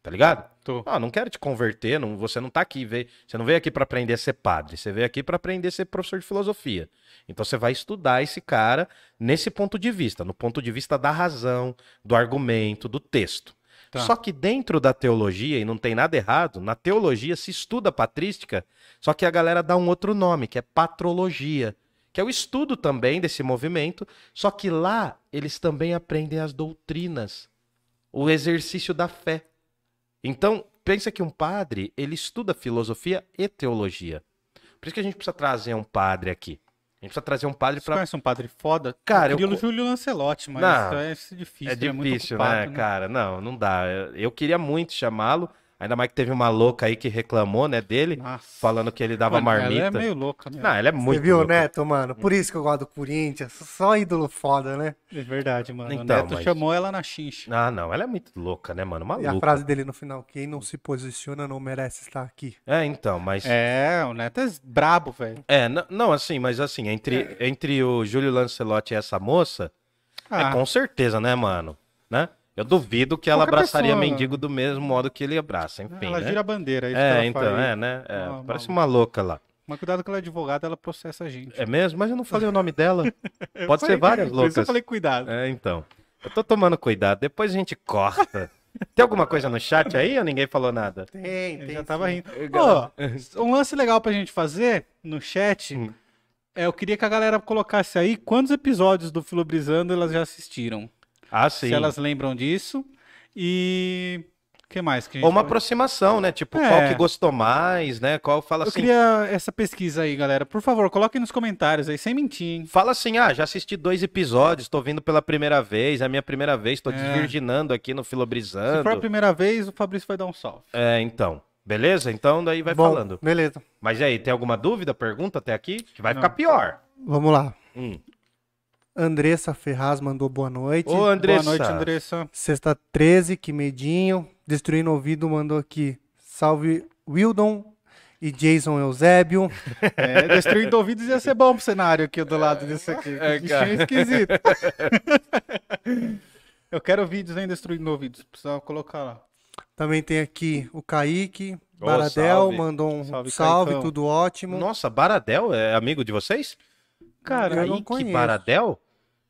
Speaker 3: Tá ligado?
Speaker 2: tô.
Speaker 3: Ah, não quero te converter, não, você não tá aqui, veio, você não veio aqui para aprender a ser padre, você veio aqui para aprender a ser professor de filosofia. Então você vai estudar esse cara nesse ponto de vista, no ponto de vista da razão, do argumento, do texto.
Speaker 2: Tá.
Speaker 3: Só que dentro da teologia, e não tem nada errado, na teologia se estuda patrística, só que a galera dá um outro nome, que é patrologia, que é o estudo também desse movimento, só que lá eles também aprendem as doutrinas, o exercício da fé. Então, pensa que um padre, ele estuda filosofia e teologia. Por isso que a gente precisa trazer um padre aqui. A gente precisa trazer um padre
Speaker 2: Você
Speaker 3: para
Speaker 2: conhece um padre foda?
Speaker 3: Cara,
Speaker 2: eu queria
Speaker 3: eu
Speaker 2: o Júlio Lancelotti, mas
Speaker 3: Não,
Speaker 2: isso é difícil.
Speaker 3: É
Speaker 2: muito
Speaker 3: difícil,
Speaker 2: ocupado,
Speaker 3: né, cara? Não, não dá. Eu queria muito chamá-lo, ainda mais que teve uma louca aí que reclamou, né, dele,
Speaker 2: Nossa.
Speaker 3: falando que ele dava
Speaker 2: Mano,
Speaker 3: marmita.
Speaker 2: Ela é meio louca, né?
Speaker 3: Não, ela é muito
Speaker 1: Você viu o
Speaker 3: louca.
Speaker 1: Neto, mano? Por isso que eu gosto do Corinthians. Só ídolo foda, né?
Speaker 2: É verdade, mano.
Speaker 3: Então,
Speaker 2: o Neto
Speaker 3: mas-
Speaker 2: chamou ela na chincha.
Speaker 3: Ah, não, ela é muito louca, né, mano?
Speaker 1: E
Speaker 3: Maluca.
Speaker 1: a frase dele no final: quem não se posiciona não merece estar aqui.
Speaker 3: É, então, mas.
Speaker 2: É, o Neto é brabo, velho.
Speaker 3: É, não, assim, mas assim, entre, entre o Júlio Lancelotti e essa moça,
Speaker 2: Ah,
Speaker 3: é com certeza, né, mano? Né? Eu duvido que ela
Speaker 2: Qualquer
Speaker 3: abraçaria
Speaker 2: pessoa,
Speaker 3: mendigo do mesmo modo que ele abraça, enfim,
Speaker 2: ela
Speaker 3: né?
Speaker 2: gira a bandeira. É, isso que
Speaker 3: É,
Speaker 2: ela
Speaker 3: então,
Speaker 2: faz.
Speaker 3: é, né? É,
Speaker 2: Ah,
Speaker 3: parece uma louca lá.
Speaker 2: Mas cuidado que ela é advogada, ela processa a gente.
Speaker 3: É mesmo? Mas eu não falei o nome dela.
Speaker 2: Eu
Speaker 3: Pode
Speaker 2: falei-
Speaker 3: ser várias
Speaker 2: Por isso eu
Speaker 3: loucas.
Speaker 2: falei cuidado.
Speaker 3: É, então. Eu tô tomando cuidado, depois a gente corta. Tem alguma coisa no chat aí ou ninguém falou nada?
Speaker 1: Tem,
Speaker 2: Eu
Speaker 1: tem.
Speaker 2: já tava
Speaker 1: sim.
Speaker 2: rindo. Ó, um lance legal pra gente fazer no chat.
Speaker 3: Hum.
Speaker 2: É, eu queria que a galera colocasse aí quantos episódios do Filobrizando elas já assistiram.
Speaker 3: Ah, sim.
Speaker 2: Se elas lembram disso. E. O que mais que a gente
Speaker 3: Ou uma
Speaker 2: pode-
Speaker 3: aproximação, né? Tipo,
Speaker 2: É.
Speaker 3: qual que gostou mais, né? Qual fala
Speaker 2: Eu
Speaker 3: assim.
Speaker 2: queria essa pesquisa aí, galera. Por favor, coloquem nos comentários aí, sem mentir, hein?
Speaker 3: Fala assim, ah, já assisti dois episódios, tô vindo pela primeira vez, é a minha primeira vez, tô
Speaker 2: É.
Speaker 3: desvirginando aqui no
Speaker 2: Se for a
Speaker 3: Filobrizando.
Speaker 2: primeira vez, o Fabrício vai dar um salve.
Speaker 3: É, então. Beleza? Então daí vai
Speaker 1: Bom,
Speaker 3: falando.
Speaker 1: Beleza.
Speaker 3: Mas e aí, tem alguma dúvida, pergunta até aqui? Que vai
Speaker 2: Não.
Speaker 3: ficar pior.
Speaker 1: Vamos lá.
Speaker 3: Hum.
Speaker 1: Andressa Ferraz mandou boa noite.
Speaker 3: Ô, Andressa.
Speaker 2: Boa noite, Andressa.
Speaker 1: Sexta 13, que medinho. Destruindo o ouvido mandou aqui. Salve Wildon e Jason Eusébio.
Speaker 2: É, destruindo ouvidos ia ser bom pro cenário aqui do lado disso aqui.
Speaker 3: É,
Speaker 2: Que
Speaker 3: cara.
Speaker 2: bichinho esquisito. Eu quero vídeos em destruindo ouvidos. Precisa colocar lá.
Speaker 1: Também tem aqui o Kaique. Baradel
Speaker 3: salve.
Speaker 1: mandou um
Speaker 2: Salve,
Speaker 1: salve, tudo ótimo.
Speaker 3: Nossa, Baradel é amigo de vocês?
Speaker 2: Cara,
Speaker 1: Eu não
Speaker 3: Kaique
Speaker 1: conheço.
Speaker 3: Baradel?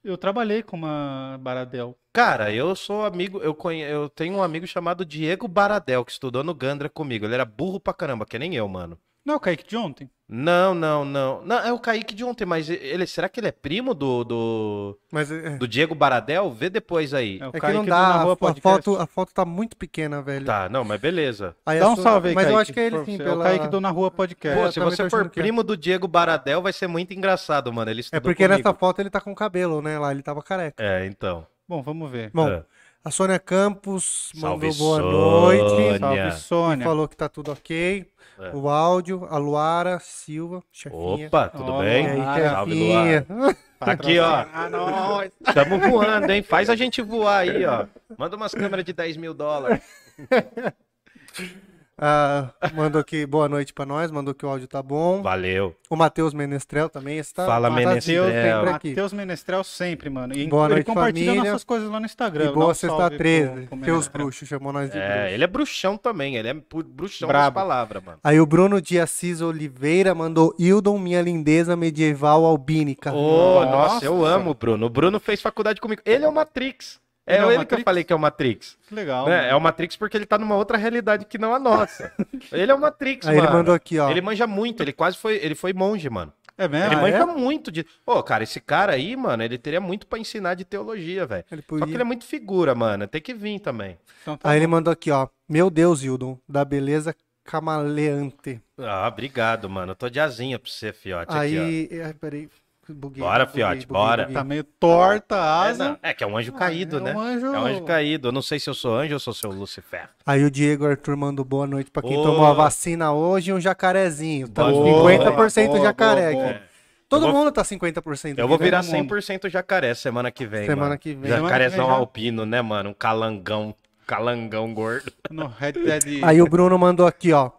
Speaker 2: Eu trabalhei com uma Baradel.
Speaker 3: Cara, eu sou amigo, eu, conhe... eu tenho um amigo chamado Diego Baradel, que estudou no Gandra comigo. Ele era burro pra caramba, que nem eu, mano.
Speaker 2: Não é o Kaique de ontem?
Speaker 3: Não, não, não. Não, é o Kaique de ontem, mas ele, será que ele é primo do, do,
Speaker 1: Mas é,
Speaker 3: do Diego Baradel? Vê depois aí.
Speaker 2: É o
Speaker 1: é que
Speaker 2: Kaique
Speaker 1: não
Speaker 2: do
Speaker 1: dá.
Speaker 2: Na
Speaker 1: A,
Speaker 2: Rua
Speaker 1: a
Speaker 2: Podcast.
Speaker 1: foto, a foto tá muito pequena, velho.
Speaker 3: Tá, não, mas beleza.
Speaker 1: Aí
Speaker 2: Dá um
Speaker 1: sua-
Speaker 2: salve aí,
Speaker 1: Mas eu
Speaker 2: Kaique,
Speaker 1: acho que é ele sim. Pela...
Speaker 2: É o Kaique do Na Rua Podcast.
Speaker 3: Pô,
Speaker 1: eu
Speaker 3: se
Speaker 1: também
Speaker 3: você for
Speaker 1: que é.
Speaker 3: primo do Diego Baradel, vai ser muito engraçado, mano. Ele
Speaker 1: É porque
Speaker 3: comigo.
Speaker 1: nessa foto ele tá com cabelo, né? Lá ele tava careca.
Speaker 3: É, então.
Speaker 2: Bom, vamos ver.
Speaker 1: Bom,
Speaker 3: É.
Speaker 1: a Sônia Campos
Speaker 3: Salve,
Speaker 1: mandou boa
Speaker 3: Sônia.
Speaker 1: noite.
Speaker 2: Salve, Sônia.
Speaker 1: Falou que tá tudo ok.
Speaker 3: É.
Speaker 1: O áudio, a Luara Silva, chefinha.
Speaker 3: Opa, tudo bem?
Speaker 1: Aí,
Speaker 2: Luara.
Speaker 3: Salve. Luara. Aqui, ó.
Speaker 2: Ah, nós.
Speaker 3: Tamo voando, hein? Faz a gente voar aí, ó. Manda umas câmeras de 10 mil dólares.
Speaker 1: Ah, mandou aqui boa noite pra nós, mandou que o áudio tá bom.
Speaker 3: Valeu.
Speaker 1: O Matheus Menestrel também está.
Speaker 3: Fala, Menestrel.
Speaker 2: Matheus Menestrel sempre, mano. E
Speaker 1: Boa
Speaker 2: ele
Speaker 1: noite,
Speaker 2: compartilha
Speaker 1: família.
Speaker 2: nossas coisas lá no Instagram.
Speaker 1: E boa
Speaker 2: um
Speaker 1: sexta
Speaker 2: salve pro-
Speaker 1: 13.
Speaker 2: pro
Speaker 1: Teus bruxos, chamou nós de
Speaker 3: É,
Speaker 1: bruxo.
Speaker 3: ele é bruxão também, ele é bruxão
Speaker 2: Brabo.
Speaker 3: das palavras, mano.
Speaker 1: Aí o Bruno de Assis Oliveira mandou Hildon, minha lindeza medieval albínica.
Speaker 3: Ô,
Speaker 2: Nossa.
Speaker 3: nossa, eu amo o Bruno. O Bruno fez faculdade comigo. Ele é o Matrix. É
Speaker 2: Ele é o
Speaker 3: ele que
Speaker 2: Matrix?
Speaker 3: eu falei que é o Matrix.
Speaker 2: Que legal.
Speaker 3: né? É o Matrix porque ele tá numa outra realidade que não a nossa. ele é o Matrix,
Speaker 1: Aí
Speaker 3: mano.
Speaker 1: ele mandou aqui, ó.
Speaker 3: Ele manja muito, ele quase foi, ele foi monge, mano.
Speaker 2: É mesmo?
Speaker 3: Ele
Speaker 1: Ah,
Speaker 3: manja
Speaker 1: é?
Speaker 3: muito de. Ô, cara, esse cara aí, mano, ele teria muito pra ensinar de teologia, velho.
Speaker 1: Ele
Speaker 3: Só
Speaker 1: podia-
Speaker 3: que ele é muito figura, mano. Tem que vir também.
Speaker 2: Então tá
Speaker 1: Aí ele
Speaker 2: bom.
Speaker 1: mandou aqui, ó. Meu Deus, Hildon, da beleza camaleante.
Speaker 3: Ah, obrigado, mano. Eu tô de asinha pra você, fiote. aqui,
Speaker 1: Aí. Ai, peraí. Buguei,
Speaker 3: Bora,
Speaker 1: buguei,
Speaker 3: fiote,
Speaker 1: buguei,
Speaker 3: bora.
Speaker 1: buguei.
Speaker 2: Tá meio torta a.
Speaker 3: É,
Speaker 2: asa.
Speaker 3: não, é que é um anjo caído,
Speaker 2: é
Speaker 3: né?
Speaker 2: um anjo-
Speaker 3: É um anjo caído. Eu não sei se eu sou anjo ou sou seu Lucifer.
Speaker 1: Aí o Diego Arthur mandou boa noite pra quem tomou a vacina hoje e um jacarezinho. Tá
Speaker 3: Boa,
Speaker 1: 50%
Speaker 2: boa,
Speaker 1: jacaré
Speaker 2: boa,
Speaker 1: aqui.
Speaker 2: boa.
Speaker 1: Todo
Speaker 3: vou-
Speaker 1: mundo tá 50%.
Speaker 3: Eu vou
Speaker 1: aqui, né?
Speaker 3: virar
Speaker 2: todo mundo.
Speaker 3: 100% jacaré semana que vem,
Speaker 1: Semana
Speaker 3: mano.
Speaker 1: que vem.
Speaker 3: Jacarezão
Speaker 2: já.
Speaker 3: alpino, né, mano? Um calangão. Calangão gordo.
Speaker 2: No Red Dead.
Speaker 1: Aí o Bruno mandou aqui, ó.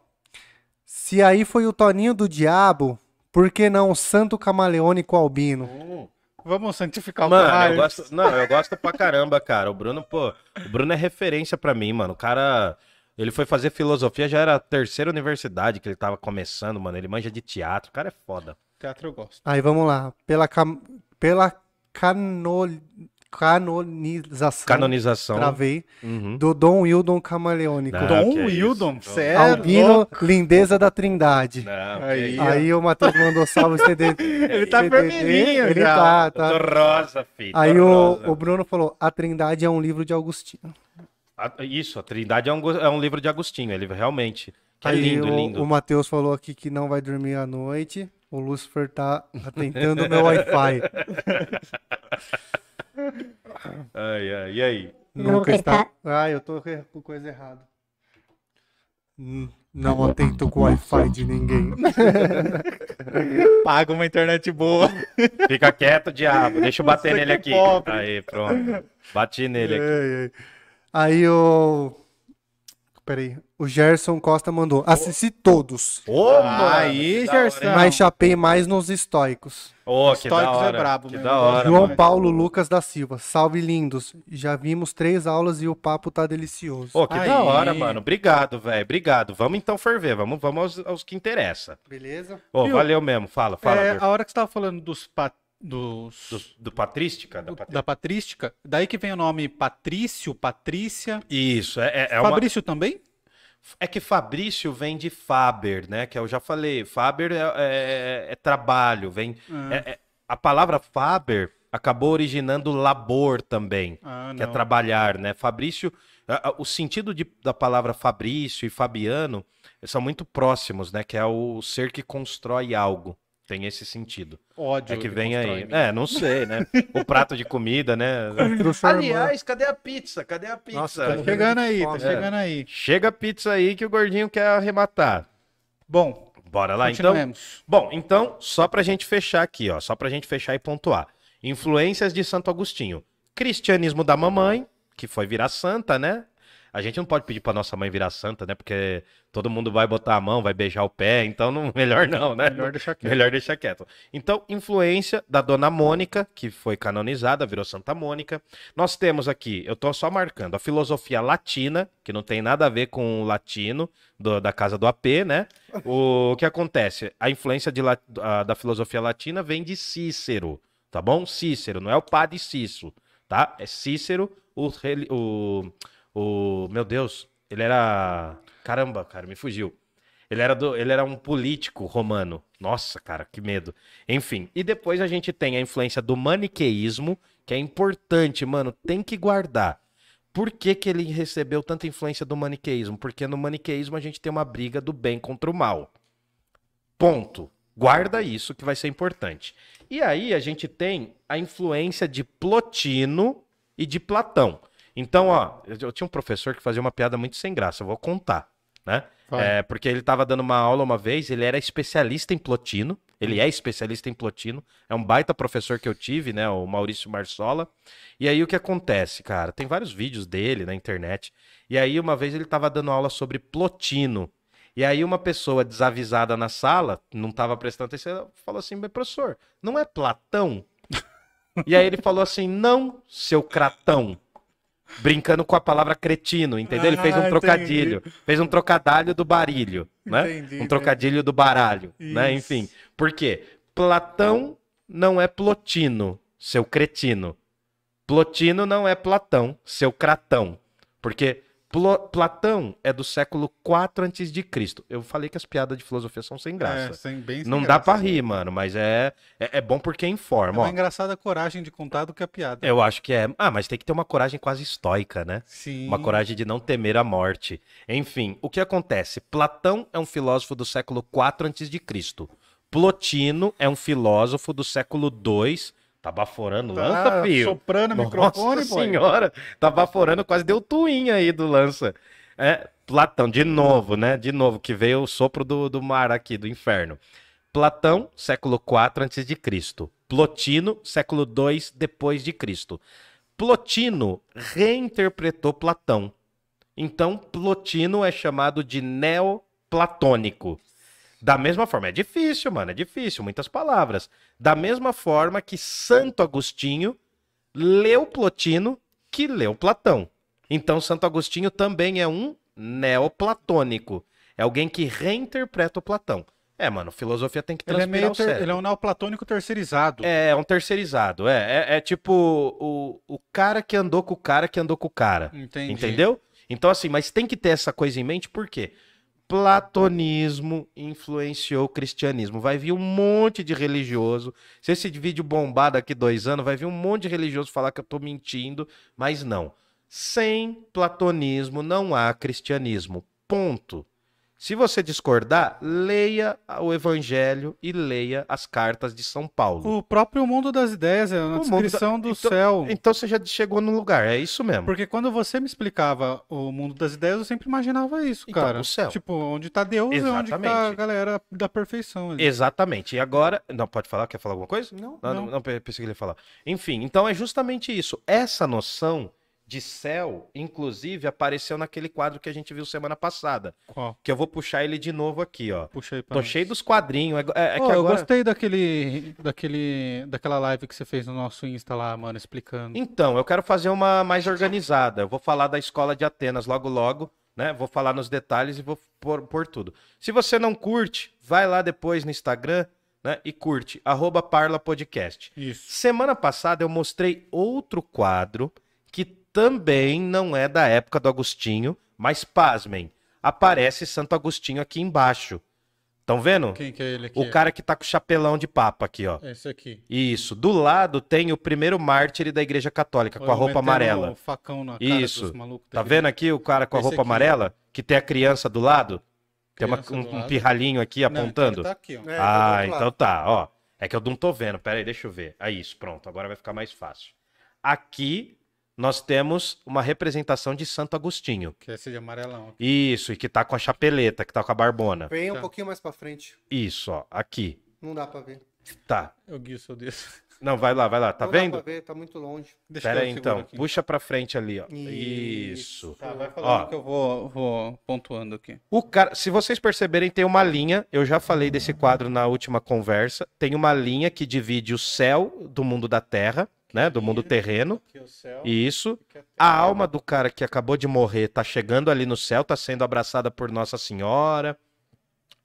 Speaker 1: Se aí foi o Toninho do Diabo, por que não o Santo Camaleônico Albino?
Speaker 2: Vamos santificar o
Speaker 3: Mano,
Speaker 2: caralho.
Speaker 3: eu gosto. Não, eu gosto pra caramba, cara. O Bruno, pô. O Bruno é referência pra mim, mano. O cara. Ele foi fazer filosofia, já era a terceira universidade que ele tava começando, mano. Ele manja de teatro. O cara é foda.
Speaker 2: Teatro eu gosto.
Speaker 1: Aí vamos lá. Pela, cam... Pela cano... canonização.
Speaker 3: Canonização.
Speaker 1: Travei.
Speaker 3: Uhum.
Speaker 1: Do Dom Wildon Camaleônico.
Speaker 3: Não,
Speaker 2: Dom
Speaker 3: que é
Speaker 2: Wildon, sério?
Speaker 1: Albino, lindeza da Trindade.
Speaker 3: Não,
Speaker 2: Aí.
Speaker 1: Aí o Matheus mandou salve CD.
Speaker 2: Ele tá vermelhinho
Speaker 1: Ele
Speaker 2: já.
Speaker 1: tá, tá.
Speaker 3: Tô rosa, filho.
Speaker 1: Aí o,
Speaker 3: rosa.
Speaker 1: o Bruno falou: A Trindade é um livro de Agostinho.
Speaker 3: A- Isso, a Trindade é um, é um livro de Agostinho, ele realmente. Que é
Speaker 1: Aí
Speaker 3: lindo,
Speaker 1: o,
Speaker 3: lindo.
Speaker 1: o Matheus falou aqui que não vai dormir à noite. O Lucifer tá atentando o meu Wi-Fi.
Speaker 3: Ai, ai, e aí?
Speaker 1: Nunca está. Ah, eu tô com coisa errada. Hum, Não atento com o Wi-Fi de ninguém.
Speaker 2: Paga uma internet boa.
Speaker 3: Fica quieto, diabo. Deixa eu bater
Speaker 2: Você
Speaker 3: nele
Speaker 2: que
Speaker 3: aqui.
Speaker 2: pobre.
Speaker 3: Aí, pronto. Bati nele aqui.
Speaker 1: Aí o. Peraí. O Gerson Costa mandou. Assisti todos.
Speaker 3: Ô,
Speaker 2: Aí,
Speaker 3: que da hora,
Speaker 2: Gerson.
Speaker 3: hein?
Speaker 1: Mas chapei mais nos estoicos.
Speaker 3: Ô, que da
Speaker 2: Históricos é
Speaker 3: hora.
Speaker 2: brabo
Speaker 3: que
Speaker 2: mesmo.
Speaker 3: da hora,
Speaker 1: João
Speaker 3: mano.
Speaker 1: Paulo Lucas da Silva. Salve lindos. Já vimos três aulas e o papo tá delicioso.
Speaker 3: Ô, que
Speaker 2: Aí.
Speaker 3: da hora, mano. Obrigado, velho. Obrigado. Vamos então ferver. Vamos, vamos aos, aos que interessa.
Speaker 1: Beleza?
Speaker 3: Ô,
Speaker 2: Viu?
Speaker 3: valeu mesmo. Fala, fala.
Speaker 2: É, a hora que você tava falando dos, pa- dos
Speaker 3: do, do Patrística? Da Patri-
Speaker 2: da patrística, daí que vem o nome Patrício, Patrícia.
Speaker 3: Isso, é, é, é uma...
Speaker 2: Fabrício também?
Speaker 3: É que Fabrício vem de Faber, né? Que eu já falei. Faber é, é- é trabalho, vem. é- é- a palavra Faber acabou originando labor também,
Speaker 2: Ah,
Speaker 3: que é
Speaker 2: não.
Speaker 3: trabalhar, né? Fabrício, o sentido de- da palavra Fabrício e Fabiano são muito próximos, né? Que é o ser que constrói algo. Tem esse sentido.
Speaker 2: Ódio.
Speaker 3: É que vem aí. É, não sei, né? O prato de comida, né? Aliás, cadê a pizza? Cadê a pizza?
Speaker 1: Nossa,
Speaker 2: Tá chegando aí, tá
Speaker 1: Fome.
Speaker 2: chegando aí.
Speaker 3: Chega a pizza aí que o gordinho quer arrematar.
Speaker 2: Bom,
Speaker 3: Bora lá, então? Bom, então, só pra gente fechar aqui, ó. Só pra gente fechar e pontuar. Influências de Santo Agostinho. Cristianismo da mamãe, que foi virar santa, né? A gente não pode pedir pra nossa mãe virar santa, né? Porque todo mundo vai botar a mão, vai beijar o pé, então não, melhor não, né?
Speaker 2: Melhor deixar quieto.
Speaker 3: Melhor deixar quieto. Então, influência da Dona Mônica, que foi canonizada, virou Santa Mônica. Nós temos aqui, eu tô só marcando, a filosofia latina, que não tem nada a ver com o latino do- da casa do AP, né? O que acontece? A influência de a- da filosofia latina vem de Cícero, tá bom? Cícero, não é o padre Cício, tá? É Cícero, o, o, o meu Deus, ele era, caramba, cara, me fugiu. Ele era, do, ele era um político romano. Nossa, cara, que medo. Enfim, e depois a gente tem a influência do maniqueísmo, que é importante, mano, tem que guardar. Por que, que ele recebeu tanta influência do maniqueísmo? Porque no maniqueísmo a gente tem uma briga do bem contra o mal. Ponto. Guarda isso que vai ser importante. E aí a gente tem a influência de Plotino e de Platão. Então, ó, eu, tinha um professor que fazia uma piada muito sem graça, eu vou contar, né? É, porque ele estava dando uma aula uma vez, ele era especialista em Plotino, ele é especialista em Plotino, é um baita professor que eu tive, né, o Maurício Marsola. E aí o que acontece, cara? Tem vários vídeos dele na internet. E aí uma vez ele estava dando aula sobre Plotino. E aí uma pessoa desavisada na sala, não estava prestando atenção, falou assim, "Mas, professor, não é Platão? e aí ele falou assim, não, seu cratão. Brincando com a palavra cretino, entendeu? Ele fez
Speaker 2: Ah,
Speaker 3: um trocadilho. Fez um trocadilho do barilho, né?
Speaker 2: Entendi,
Speaker 3: um trocadilho do baralho, né?
Speaker 2: Isso.
Speaker 3: Enfim. Por quê? Platão não é Plotino, seu cretino. Plotino não é Platão, seu cratão. Porque Platão é do século 4 antes de Cristo. Eu falei que as piadas de filosofia são sem
Speaker 2: É,
Speaker 3: graça.
Speaker 2: sem, bem sem
Speaker 3: não dá
Speaker 2: graça.
Speaker 3: pra rir, mano, mas é, é, é bom porque
Speaker 2: É
Speaker 3: informa.
Speaker 2: uma
Speaker 3: ó.
Speaker 2: engraçada coragem de contar do que a piada.
Speaker 3: Eu acho que é. Ah, mas tem que ter uma coragem quase estoica, né?
Speaker 2: Sim.
Speaker 3: Uma coragem de não temer a morte. Enfim, o que acontece? Platão é um filósofo do século 4 a.C. Plotino é um filósofo do século 2. Tá baforando lança,
Speaker 2: Tá
Speaker 3: filho?
Speaker 2: soprando o microfone,
Speaker 3: Nossa senhora, tá baforando, quase deu tuinha aí do lança. É, Platão, de novo, né? De novo, que veio o sopro do, do mar aqui, do inferno. Platão, século 4 a.C. Plotino, século 2 depois de Cristo. Plotino reinterpretou Platão. Então, Plotino é chamado de neoplatônico. Da mesma forma, é difícil, mano, é difícil, muitas palavras. Da mesma forma que Santo Agostinho leu Plotino, que leu Platão. Então, Santo Agostinho também é um neoplatônico. É alguém que reinterpreta o Platão. É, mano, filosofia tem que
Speaker 2: Ele é,
Speaker 3: transpirar
Speaker 2: meio
Speaker 3: o
Speaker 2: ter- ele é um neoplatônico terceirizado.
Speaker 3: É, é um terceirizado. É, é, é tipo o, o cara que andou com o cara que andou com o cara.
Speaker 2: Entendi.
Speaker 3: Entendeu? Então, assim, mas tem que ter essa coisa em mente, por quê? Platonismo influenciou o cristianismo. Vai vir um monte de religioso. Se esse vídeo bombar daqui dois anos, vai vir um monte de religioso falar que eu tô mentindo, mas não. Sem platonismo não há cristianismo. Ponto. Se você discordar, leia o Evangelho e leia as cartas de São Paulo.
Speaker 2: O próprio mundo das ideias é na
Speaker 3: O mundo da-
Speaker 2: descrição do
Speaker 3: Então-
Speaker 2: céu.
Speaker 3: Então você já chegou no lugar, é isso mesmo.
Speaker 2: Porque quando você me explicava o mundo das ideias, eu sempre imaginava isso,
Speaker 3: Então,
Speaker 2: cara.
Speaker 3: o céu.
Speaker 2: Tipo, onde tá Deus e onde tá a galera da perfeição. ali.
Speaker 3: Exatamente. E agora. Não, pode falar? Quer falar alguma coisa?
Speaker 2: Não,
Speaker 3: Não,
Speaker 2: não.
Speaker 3: não, não pensei que ele ia falar. Enfim, então é justamente isso. Essa noção de céu, inclusive, apareceu naquele quadro que a gente viu semana passada.
Speaker 2: Qual?
Speaker 3: Que eu vou puxar ele de novo aqui, ó.
Speaker 2: Puxa aí pra
Speaker 3: Tô
Speaker 2: nós.
Speaker 3: cheio dos quadrinhos. É, é-
Speaker 2: Ô,
Speaker 3: que
Speaker 2: Eu
Speaker 3: agora.
Speaker 2: gostei daquele, daquele, daquela live que você fez no nosso Insta lá, mano, explicando.
Speaker 3: Então, eu quero fazer uma mais organizada. Eu vou falar da escola de Atenas logo logo, né? Vou falar nos detalhes e vou pôr, pôr tudo. Se você não curte, vai lá depois no Instagram, né? E curte, arroba Parla Podcast.
Speaker 2: Isso.
Speaker 3: Semana passada eu mostrei outro quadro também não é da época do Agostinho, mas pasmem. aparece Santo Agostinho aqui embaixo. Estão vendo?
Speaker 2: Quem que é ele aqui?
Speaker 3: O cara que tá com o chapelão de papa aqui, ó.
Speaker 2: É esse aqui.
Speaker 3: Isso. Do lado tem o primeiro mártir da Igreja Católica, com a
Speaker 2: Olha,
Speaker 3: roupa amarela.
Speaker 2: um facão na cara
Speaker 3: Isso. Tá vendo aqui o cara com a
Speaker 2: Esse
Speaker 3: roupa
Speaker 2: aqui,
Speaker 3: amarela? Que tem a criança do lado? Tem uma- um,
Speaker 2: do
Speaker 3: um pirralhinho aqui
Speaker 2: Não,
Speaker 3: apontando?
Speaker 2: ele tá aqui, ó.
Speaker 1: É, tá
Speaker 3: ah, então tá, ó. É que eu não tô vendo. Pera aí, deixa eu ver. Aí, isso, pronto. Agora vai ficar mais fácil. Aqui nós temos uma representação de Santo Agostinho.
Speaker 2: Que é esse de amarelão.
Speaker 3: Isso, e que tá com a chapeleta, que tá com a barbona.
Speaker 1: Vem um
Speaker 2: Tá.
Speaker 1: pouquinho mais pra frente.
Speaker 3: Isso, ó, aqui.
Speaker 1: Não dá pra ver.
Speaker 3: Tá.
Speaker 2: Eu guio seu desse.
Speaker 3: Não, vai lá, vai lá. Tá
Speaker 1: não
Speaker 3: vendo?
Speaker 1: dá pra ver, tá muito longe.
Speaker 2: Deixa
Speaker 3: Pera
Speaker 2: eu
Speaker 3: aí, então.
Speaker 2: aqui.
Speaker 3: Puxa pra frente ali, ó.
Speaker 1: Isso.
Speaker 3: Isso.
Speaker 2: Tá, vai
Speaker 3: Ó.
Speaker 2: falando que eu vou, vou pontuando aqui.
Speaker 3: O cara, se vocês perceberem, tem uma linha. Eu já falei desse quadro na última conversa. Tem uma linha que divide o céu do mundo da terra, né? Do mundo terreno.
Speaker 2: Céu.
Speaker 3: Isso.
Speaker 2: a
Speaker 3: alma do cara que acabou de morrer tá chegando ali no céu, tá sendo abraçada por Nossa Senhora.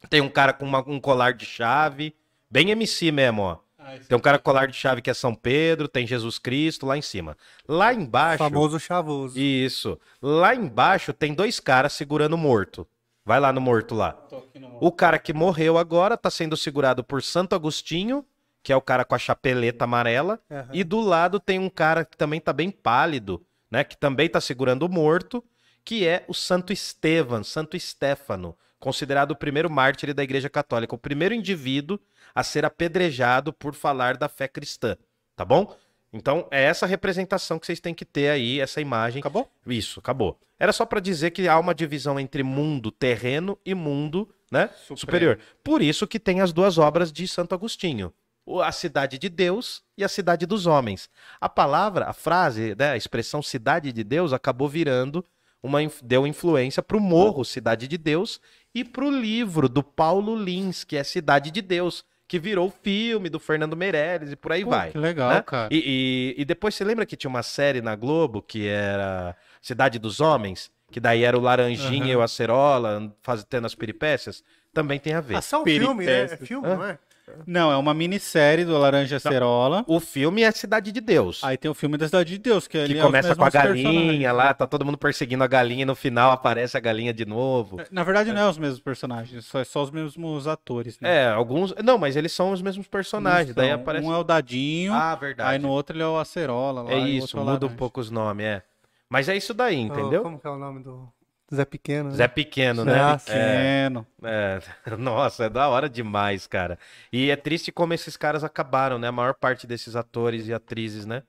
Speaker 3: Tem um cara com uma- um colar de chave. Bem MC mesmo, ó.
Speaker 2: Ah,
Speaker 3: Tem um cara com colar de chave que é São Pedro, tem Jesus Cristo lá em cima. Lá embaixo.
Speaker 1: Famoso chavoso.
Speaker 3: Isso. Lá embaixo tem dois caras segurando o morto. Vai lá no morto lá.
Speaker 2: tô aqui no-
Speaker 3: O cara que morreu agora tá sendo segurado por Santo Agostinho, que é o cara com a chapeleta amarela.
Speaker 1: Aham.
Speaker 3: E do lado tem um cara que também tá bem pálido, né? Que também tá segurando o morto, que é o Santo Estevão, Santo Estéfano, considerado o primeiro mártir da Igreja Católica, o primeiro indivíduo a ser apedrejado por falar da fé cristã, tá bom? Então, é essa representação que vocês têm que ter aí, essa imagem.
Speaker 2: Acabou?
Speaker 3: Isso, acabou. Era só pra dizer que há uma divisão entre mundo terreno e mundo, né, superior. Por isso que tem as duas obras de Santo Agostinho. A cidade de Deus e a cidade dos homens. A palavra, a frase, né, a expressão cidade de Deus acabou virando uma deu influência para o morro Cidade de Deus e para o livro do Paulo Lins, que é Cidade de Deus, que virou o filme do Fernando Meirelles e por aí
Speaker 2: Pô,
Speaker 3: vai.
Speaker 2: que legal,
Speaker 3: né?
Speaker 2: cara.
Speaker 3: E, e- e depois você lembra que tinha uma série na Globo que era Cidade dos Homens? Que daí era o Laranjinha
Speaker 2: Aham.
Speaker 3: e o Acerola faz, tendo as peripécias? Também tem a ver.
Speaker 1: Ah, só um filme, né? É
Speaker 2: Peripécias.
Speaker 1: filme,
Speaker 3: Hã?
Speaker 1: não é?
Speaker 2: Não, é uma minissérie do Laranja Cerola.
Speaker 3: O filme é Cidade de Deus.
Speaker 2: Aí tem o filme da Cidade de Deus, que,
Speaker 3: que
Speaker 2: é
Speaker 3: começa com a galinha lá, tá todo mundo perseguindo a galinha e no final aparece a galinha de novo.
Speaker 2: Na verdade, não é os mesmos personagens, só, é só os mesmos atores. Né?
Speaker 3: É, alguns. Não, mas eles são os mesmos personagens. Daí
Speaker 2: Então,
Speaker 3: aparece.
Speaker 2: Um é o Dadinho,
Speaker 3: Ah, verdade.
Speaker 2: aí no outro ele é o Acerola. Lá,
Speaker 3: É
Speaker 2: e o
Speaker 3: isso,
Speaker 2: é
Speaker 3: muda um
Speaker 2: Laranja.
Speaker 3: pouco os nomes, é. Mas é isso daí,
Speaker 1: Oh,
Speaker 3: entendeu?
Speaker 1: como que é o nome do Zé Pequeno? né?
Speaker 3: Zé Pequeno, né?
Speaker 1: Ah,
Speaker 3: É,
Speaker 2: Pequeno.
Speaker 3: é. Nossa, é da hora demais, cara. E é triste como esses caras acabaram, né? A maior parte desses atores e atrizes, né?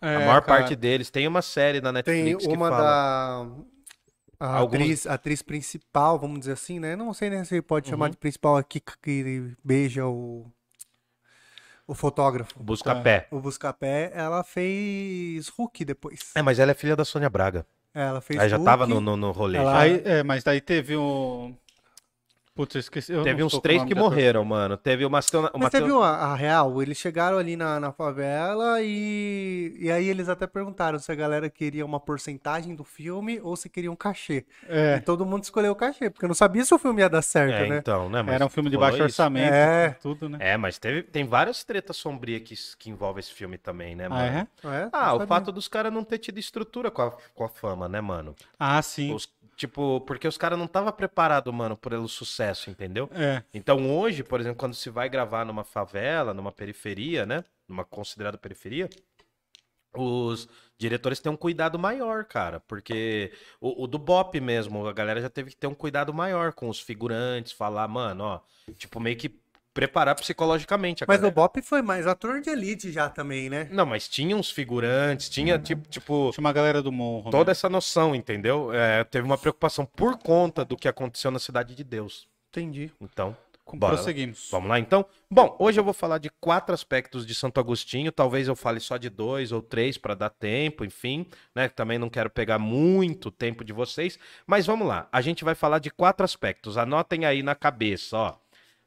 Speaker 2: É,
Speaker 3: a maior
Speaker 2: cara.
Speaker 3: parte deles. Tem uma série na
Speaker 1: Tem
Speaker 3: Netflix que
Speaker 1: uma
Speaker 3: fala.
Speaker 1: da. A
Speaker 3: Alguns-
Speaker 1: atriz, a atriz principal, vamos dizer assim, né? Não sei nem se pode chamar
Speaker 3: Uhum.
Speaker 1: de principal aqui, que beija o. O fotógrafo.
Speaker 3: Busca-pé.
Speaker 1: O Buscapé, ela fez Hulk depois.
Speaker 3: É, mas ela é filha da Sônia Braga.
Speaker 1: Ela fez
Speaker 3: Aí já tava no, no, no rolê.
Speaker 1: Ela-
Speaker 3: já.
Speaker 2: Aí, é, mas daí teve o. Putz, eu esqueci. eu
Speaker 3: Teve uns
Speaker 2: o
Speaker 3: três que morreram, mano. Teve uma. uma
Speaker 1: Mas você viu a, a real? Eles chegaram ali na, na favela e, e aí eles até perguntaram se a galera queria uma porcentagem do filme ou se queria um cachê. E
Speaker 2: É,
Speaker 1: todo mundo escolheu o cachê, porque eu não sabia se o filme ia dar certo,
Speaker 3: É,
Speaker 1: né?
Speaker 3: então, né? Mas
Speaker 2: era um filme de baixo
Speaker 3: isso.
Speaker 2: orçamento,
Speaker 1: É.
Speaker 2: tudo, né?
Speaker 3: É, mas teve, tem várias tretas sombrias que, que envolvem esse filme também, né, mano?
Speaker 2: Ah, é?
Speaker 1: É,
Speaker 3: Ah,
Speaker 1: não
Speaker 3: o
Speaker 1: sabia.
Speaker 3: fato dos caras não ter tido estrutura com a, com a fama, né, mano?
Speaker 2: Ah, sim.
Speaker 3: Os- tipo, porque os caras não estavam preparados, mano, pelo sucesso, entendeu?
Speaker 2: É.
Speaker 3: Então hoje, por exemplo, quando se vai gravar numa favela, numa periferia, né? Numa considerada periferia, os diretores têm um cuidado maior, cara. Porque o, o do Bop mesmo, a galera já teve que ter um cuidado maior com os figurantes, falar, mano, ó, tipo, meio que preparar psicologicamente a
Speaker 1: Mas o
Speaker 3: galera.
Speaker 1: Bop foi mais ator de elite já também, né?
Speaker 3: Não, mas tinha uns figurantes, tinha, tipo, tipo
Speaker 2: Tinha uma galera do morro.
Speaker 3: toda
Speaker 2: né?
Speaker 3: essa noção, entendeu? É, teve uma preocupação por conta do que aconteceu na Cidade de Deus.
Speaker 1: Entendi.
Speaker 3: Então,
Speaker 2: Com-
Speaker 3: bora.
Speaker 2: Prosseguimos.
Speaker 3: Vamos lá, então? Bom, hoje eu vou falar de quatro aspectos de Santo Agostinho. Talvez eu fale só de dois ou três para dar tempo, enfim, né? Também não quero pegar muito tempo de vocês. Mas vamos lá. A gente vai falar de quatro aspectos. Anotem aí na cabeça, ó.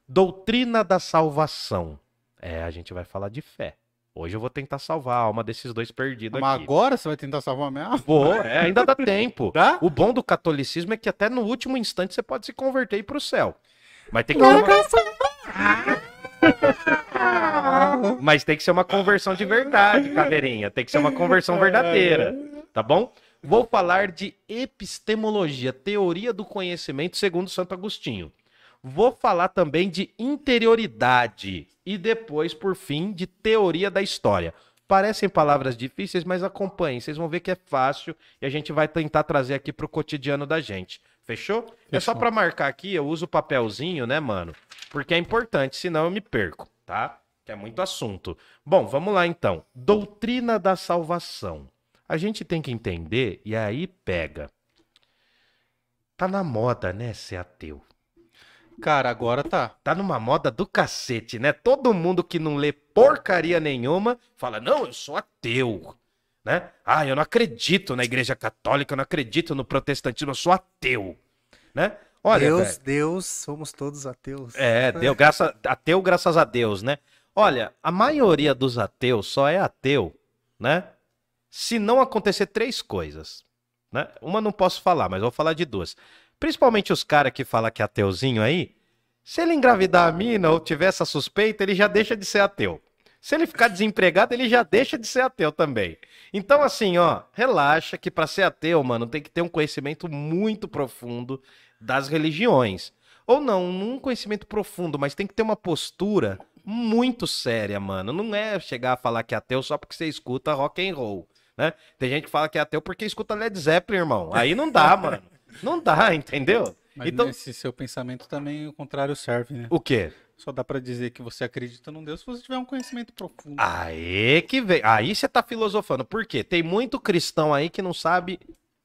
Speaker 3: Doutrina da salvação. É, a gente vai falar de fé. Hoje eu vou tentar salvar a alma desses dois perdidos
Speaker 2: Mas
Speaker 3: aqui.
Speaker 2: agora você vai tentar salvar a minha alma?
Speaker 3: Vou, é, ainda dá tempo.
Speaker 2: Dá?
Speaker 3: O bom do catolicismo é que até no último instante você pode se converter e ir pro céu. Mas tem que ser uma... Mas tem que ser uma conversão de verdade, caveirinha. Tem que ser uma conversão verdadeira. Tá bom? Vou falar de epistemologia, teoria do conhecimento segundo Santo Agostinho. Vou falar também de interioridade e depois, por fim, de teoria da história. Parecem palavras difíceis, mas acompanhem, vocês vão ver que é fácil e a gente vai tentar trazer aqui pro cotidiano da gente. Fechou? É só
Speaker 2: Fechou.
Speaker 3: pra marcar aqui, eu uso o papelzinho, né, mano? Porque é importante, senão eu me perco, tá? Que é muito assunto. Bom, vamos lá então. Doutrina da salvação. A gente tem que entender e aí pega. Tá na moda, né, ser ateu.
Speaker 2: Cara, agora tá.
Speaker 3: Tá numa moda do cacete, né? Todo mundo que não lê porcaria nenhuma fala: "Não, eu sou ateu". Né? Ah, eu não acredito na Igreja Católica, eu não acredito no protestantismo, eu sou ateu, né? Olha,
Speaker 1: Deus,
Speaker 3: velho,
Speaker 1: Deus, somos todos ateus.
Speaker 3: é, deu graça, ateu graças a Deus, né? Olha, a maioria dos ateus só é ateu, né? Se não acontecer três coisas, né? Uma não posso falar, mas vou falar de duas. Principalmente os caras que falam que é ateuzinho aí, se ele engravidar a mina ou tiver essa suspeita, ele já deixa de ser ateu. Se ele ficar desempregado, ele já deixa de ser ateu também. Então, assim, ó, relaxa que pra ser ateu, mano, tem que ter um conhecimento muito profundo das religiões. Ou não, um conhecimento profundo, mas tem que ter uma postura muito séria, mano. Não é chegar a falar que é ateu só porque você escuta rock and roll, né? Tem gente que fala que é ateu porque escuta Led Zeppelin, irmão. Aí não dá, mano. Não dá, entendeu?
Speaker 2: Mas
Speaker 3: então,
Speaker 2: nesse seu pensamento também o contrário serve, né?
Speaker 3: o quê?
Speaker 2: Só dá pra dizer que você acredita num Deus se você tiver um conhecimento profundo.
Speaker 3: Aí que vem. Aí você tá filosofando. Por quê? Tem muito cristão aí que não sabe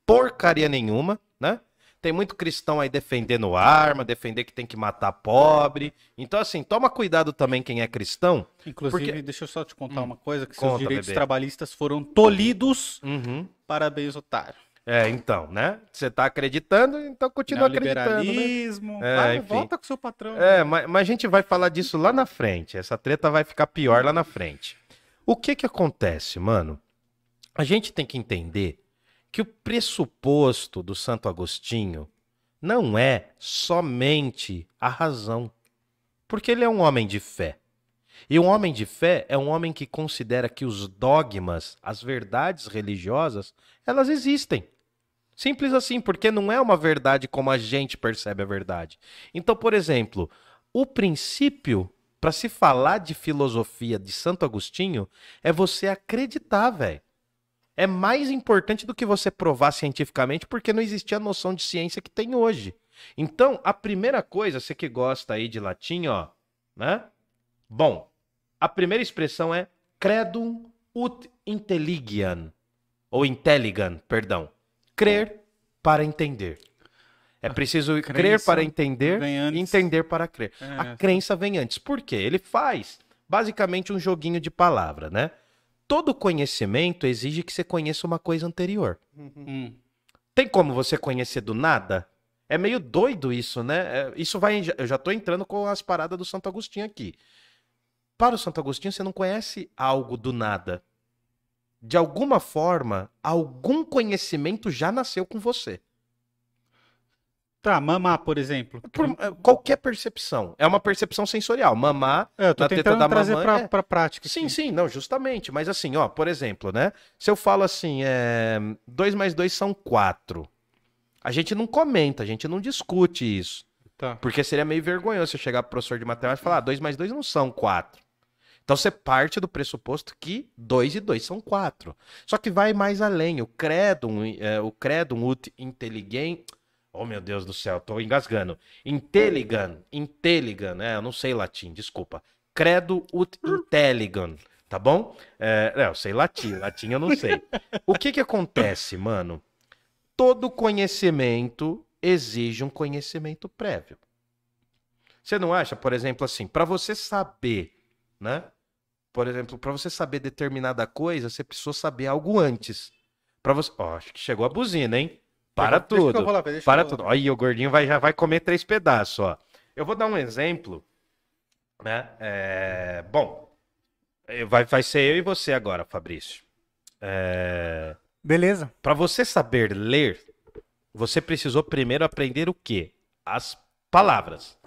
Speaker 3: porcaria nenhuma, né? Tem muito cristão aí defendendo arma, defender que tem que matar pobre. Então, assim, toma cuidado também quem é cristão.
Speaker 2: Inclusive,
Speaker 3: porque-
Speaker 2: deixa eu só te contar uma coisa, que
Speaker 3: Conta,
Speaker 2: seus direitos
Speaker 3: bebê.
Speaker 2: trabalhistas foram tolhidos.
Speaker 3: Uhum.
Speaker 2: Parabéns, otário.
Speaker 3: É, então, né? Você tá acreditando, então continua acreditando, né?
Speaker 2: Neoliberalismo.
Speaker 3: É,
Speaker 2: vai,
Speaker 3: enfim.
Speaker 2: volta com seu patrão.
Speaker 3: É, mas, mas a gente vai falar disso lá na frente. Essa treta vai ficar pior lá na frente. O que que acontece, mano? A gente tem que entender que o pressuposto do Santo Agostinho não é somente a razão. Porque ele é um homem de fé. E um homem de fé é um homem que considera que os dogmas, as verdades religiosas, elas existem. Simples assim, porque não é uma verdade como a gente percebe a verdade. Então, por exemplo, o princípio para se falar de filosofia de Santo Agostinho é você acreditar, velho. É mais importante do que você provar cientificamente, porque não existia a noção de ciência que tem hoje. Então, a primeira coisa, você que gosta aí de latim, ó, né? Bom, a primeira expressão é credum ut intelligiam, ou intelligam, perdão. Crer para entender. É preciso crer para entender e entender para crer.
Speaker 2: É.
Speaker 3: A crença vem antes. Por quê? Ele faz basicamente um joguinho de palavra, né? Todo conhecimento exige que você conheça uma coisa anterior.
Speaker 2: Hum.
Speaker 3: Tem como você conhecer do nada? É meio doido isso, né? É, Isso vai. Eu já tô entrando com as paradas do Santo Agostinho aqui. Para o Santo Agostinho, você não conhece algo do nada. De alguma forma, algum conhecimento já nasceu com você.
Speaker 2: Tá, mamar, por exemplo.
Speaker 3: Por é, qualquer percepção. É uma percepção sensorial. Mamar.
Speaker 2: É, eu tô
Speaker 3: na teta
Speaker 2: tentando
Speaker 3: da
Speaker 2: trazer
Speaker 3: mamãe,
Speaker 2: pra,
Speaker 3: é.
Speaker 2: pra prática.
Speaker 3: Sim,
Speaker 2: aqui.
Speaker 3: sim, não, justamente. Mas assim, ó, por exemplo, né? Se eu falo assim, é, 2 mais 2 são 4. A gente não comenta, a gente não discute isso.
Speaker 2: Tá.
Speaker 3: Porque seria meio vergonhoso você chegar pro professor de matemática e falar, 2 mais 2 não são 4. Então você parte do pressuposto que 2 e 2 são 4. Só que vai mais além. O credum, é, o credum ut intelligem... Oh, meu Deus do céu, tô engasgando. Intelligam, intelligam, né? Eu não sei latim, desculpa. Credo ut intelligam, tá bom? É, não, eu sei latim, latim eu não sei. O que que acontece, mano? Todo conhecimento exige um conhecimento prévio. Você não acha, por exemplo, assim, para você saber, né? Por exemplo, para você saber determinada coisa, você precisou saber algo antes. Para você, ó, acho que chegou a buzina, hein? Para
Speaker 2: Deixa que eu
Speaker 3: tudo.
Speaker 2: vou lá ver, deixa
Speaker 3: Para tudo. Aí o gordinho vai, já vai comer três pedaços, ó. Eu vou dar um exemplo, né? É, Bom, eh, vai, vai ser eu e você agora, Fabrício. É...
Speaker 1: Beleza.
Speaker 3: Para você saber ler, você precisou primeiro aprender o quê? As palavras.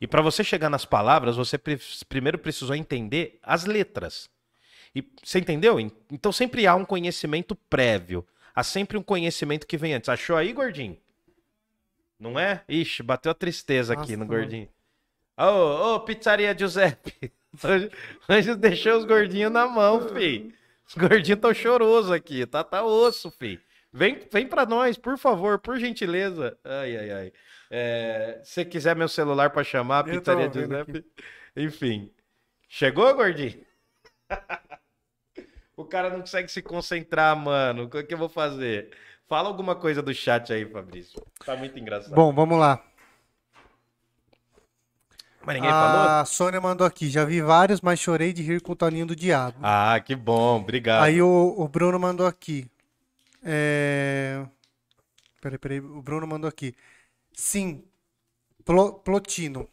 Speaker 3: E para você chegar nas palavras, você pre- primeiro precisou entender as letras. E você entendeu? En- Então sempre há um conhecimento prévio. há sempre um conhecimento que vem antes. Achou aí, gordinho? Não é? Ixi, bateu a tristeza aqui
Speaker 1: Nossa,
Speaker 3: no
Speaker 1: mano.
Speaker 3: gordinho. Ô, ô, pizzaria Giuseppe. Hoje deixou os gordinhos na mão, fi. Os gordinhos tão chorosos aqui, tá, tá osso, fi. Vem, vem pra nós, por favor, por gentileza. Ai, ai, ai. É, se quiser meu celular pra chamar,
Speaker 1: Eu tô
Speaker 3: pizzaria
Speaker 1: vendo
Speaker 3: Giuseppe. Enfim. Chegou, gordinho? o cara não consegue se concentrar, mano. O que eu vou fazer? Fala alguma coisa do chat aí, Fabrício. Tá muito engraçado.
Speaker 1: Bom, vamos lá.
Speaker 3: Mas ninguém falou?
Speaker 1: A Sônia mandou aqui. Já vi vários, mas chorei de rir com o Toninho do Diabo.
Speaker 3: Ah, que bom, obrigado.
Speaker 1: Aí o, o Bruno mandou aqui. É... Peraí, peraí. O Bruno mandou aqui. Sim. Plo- Plotino.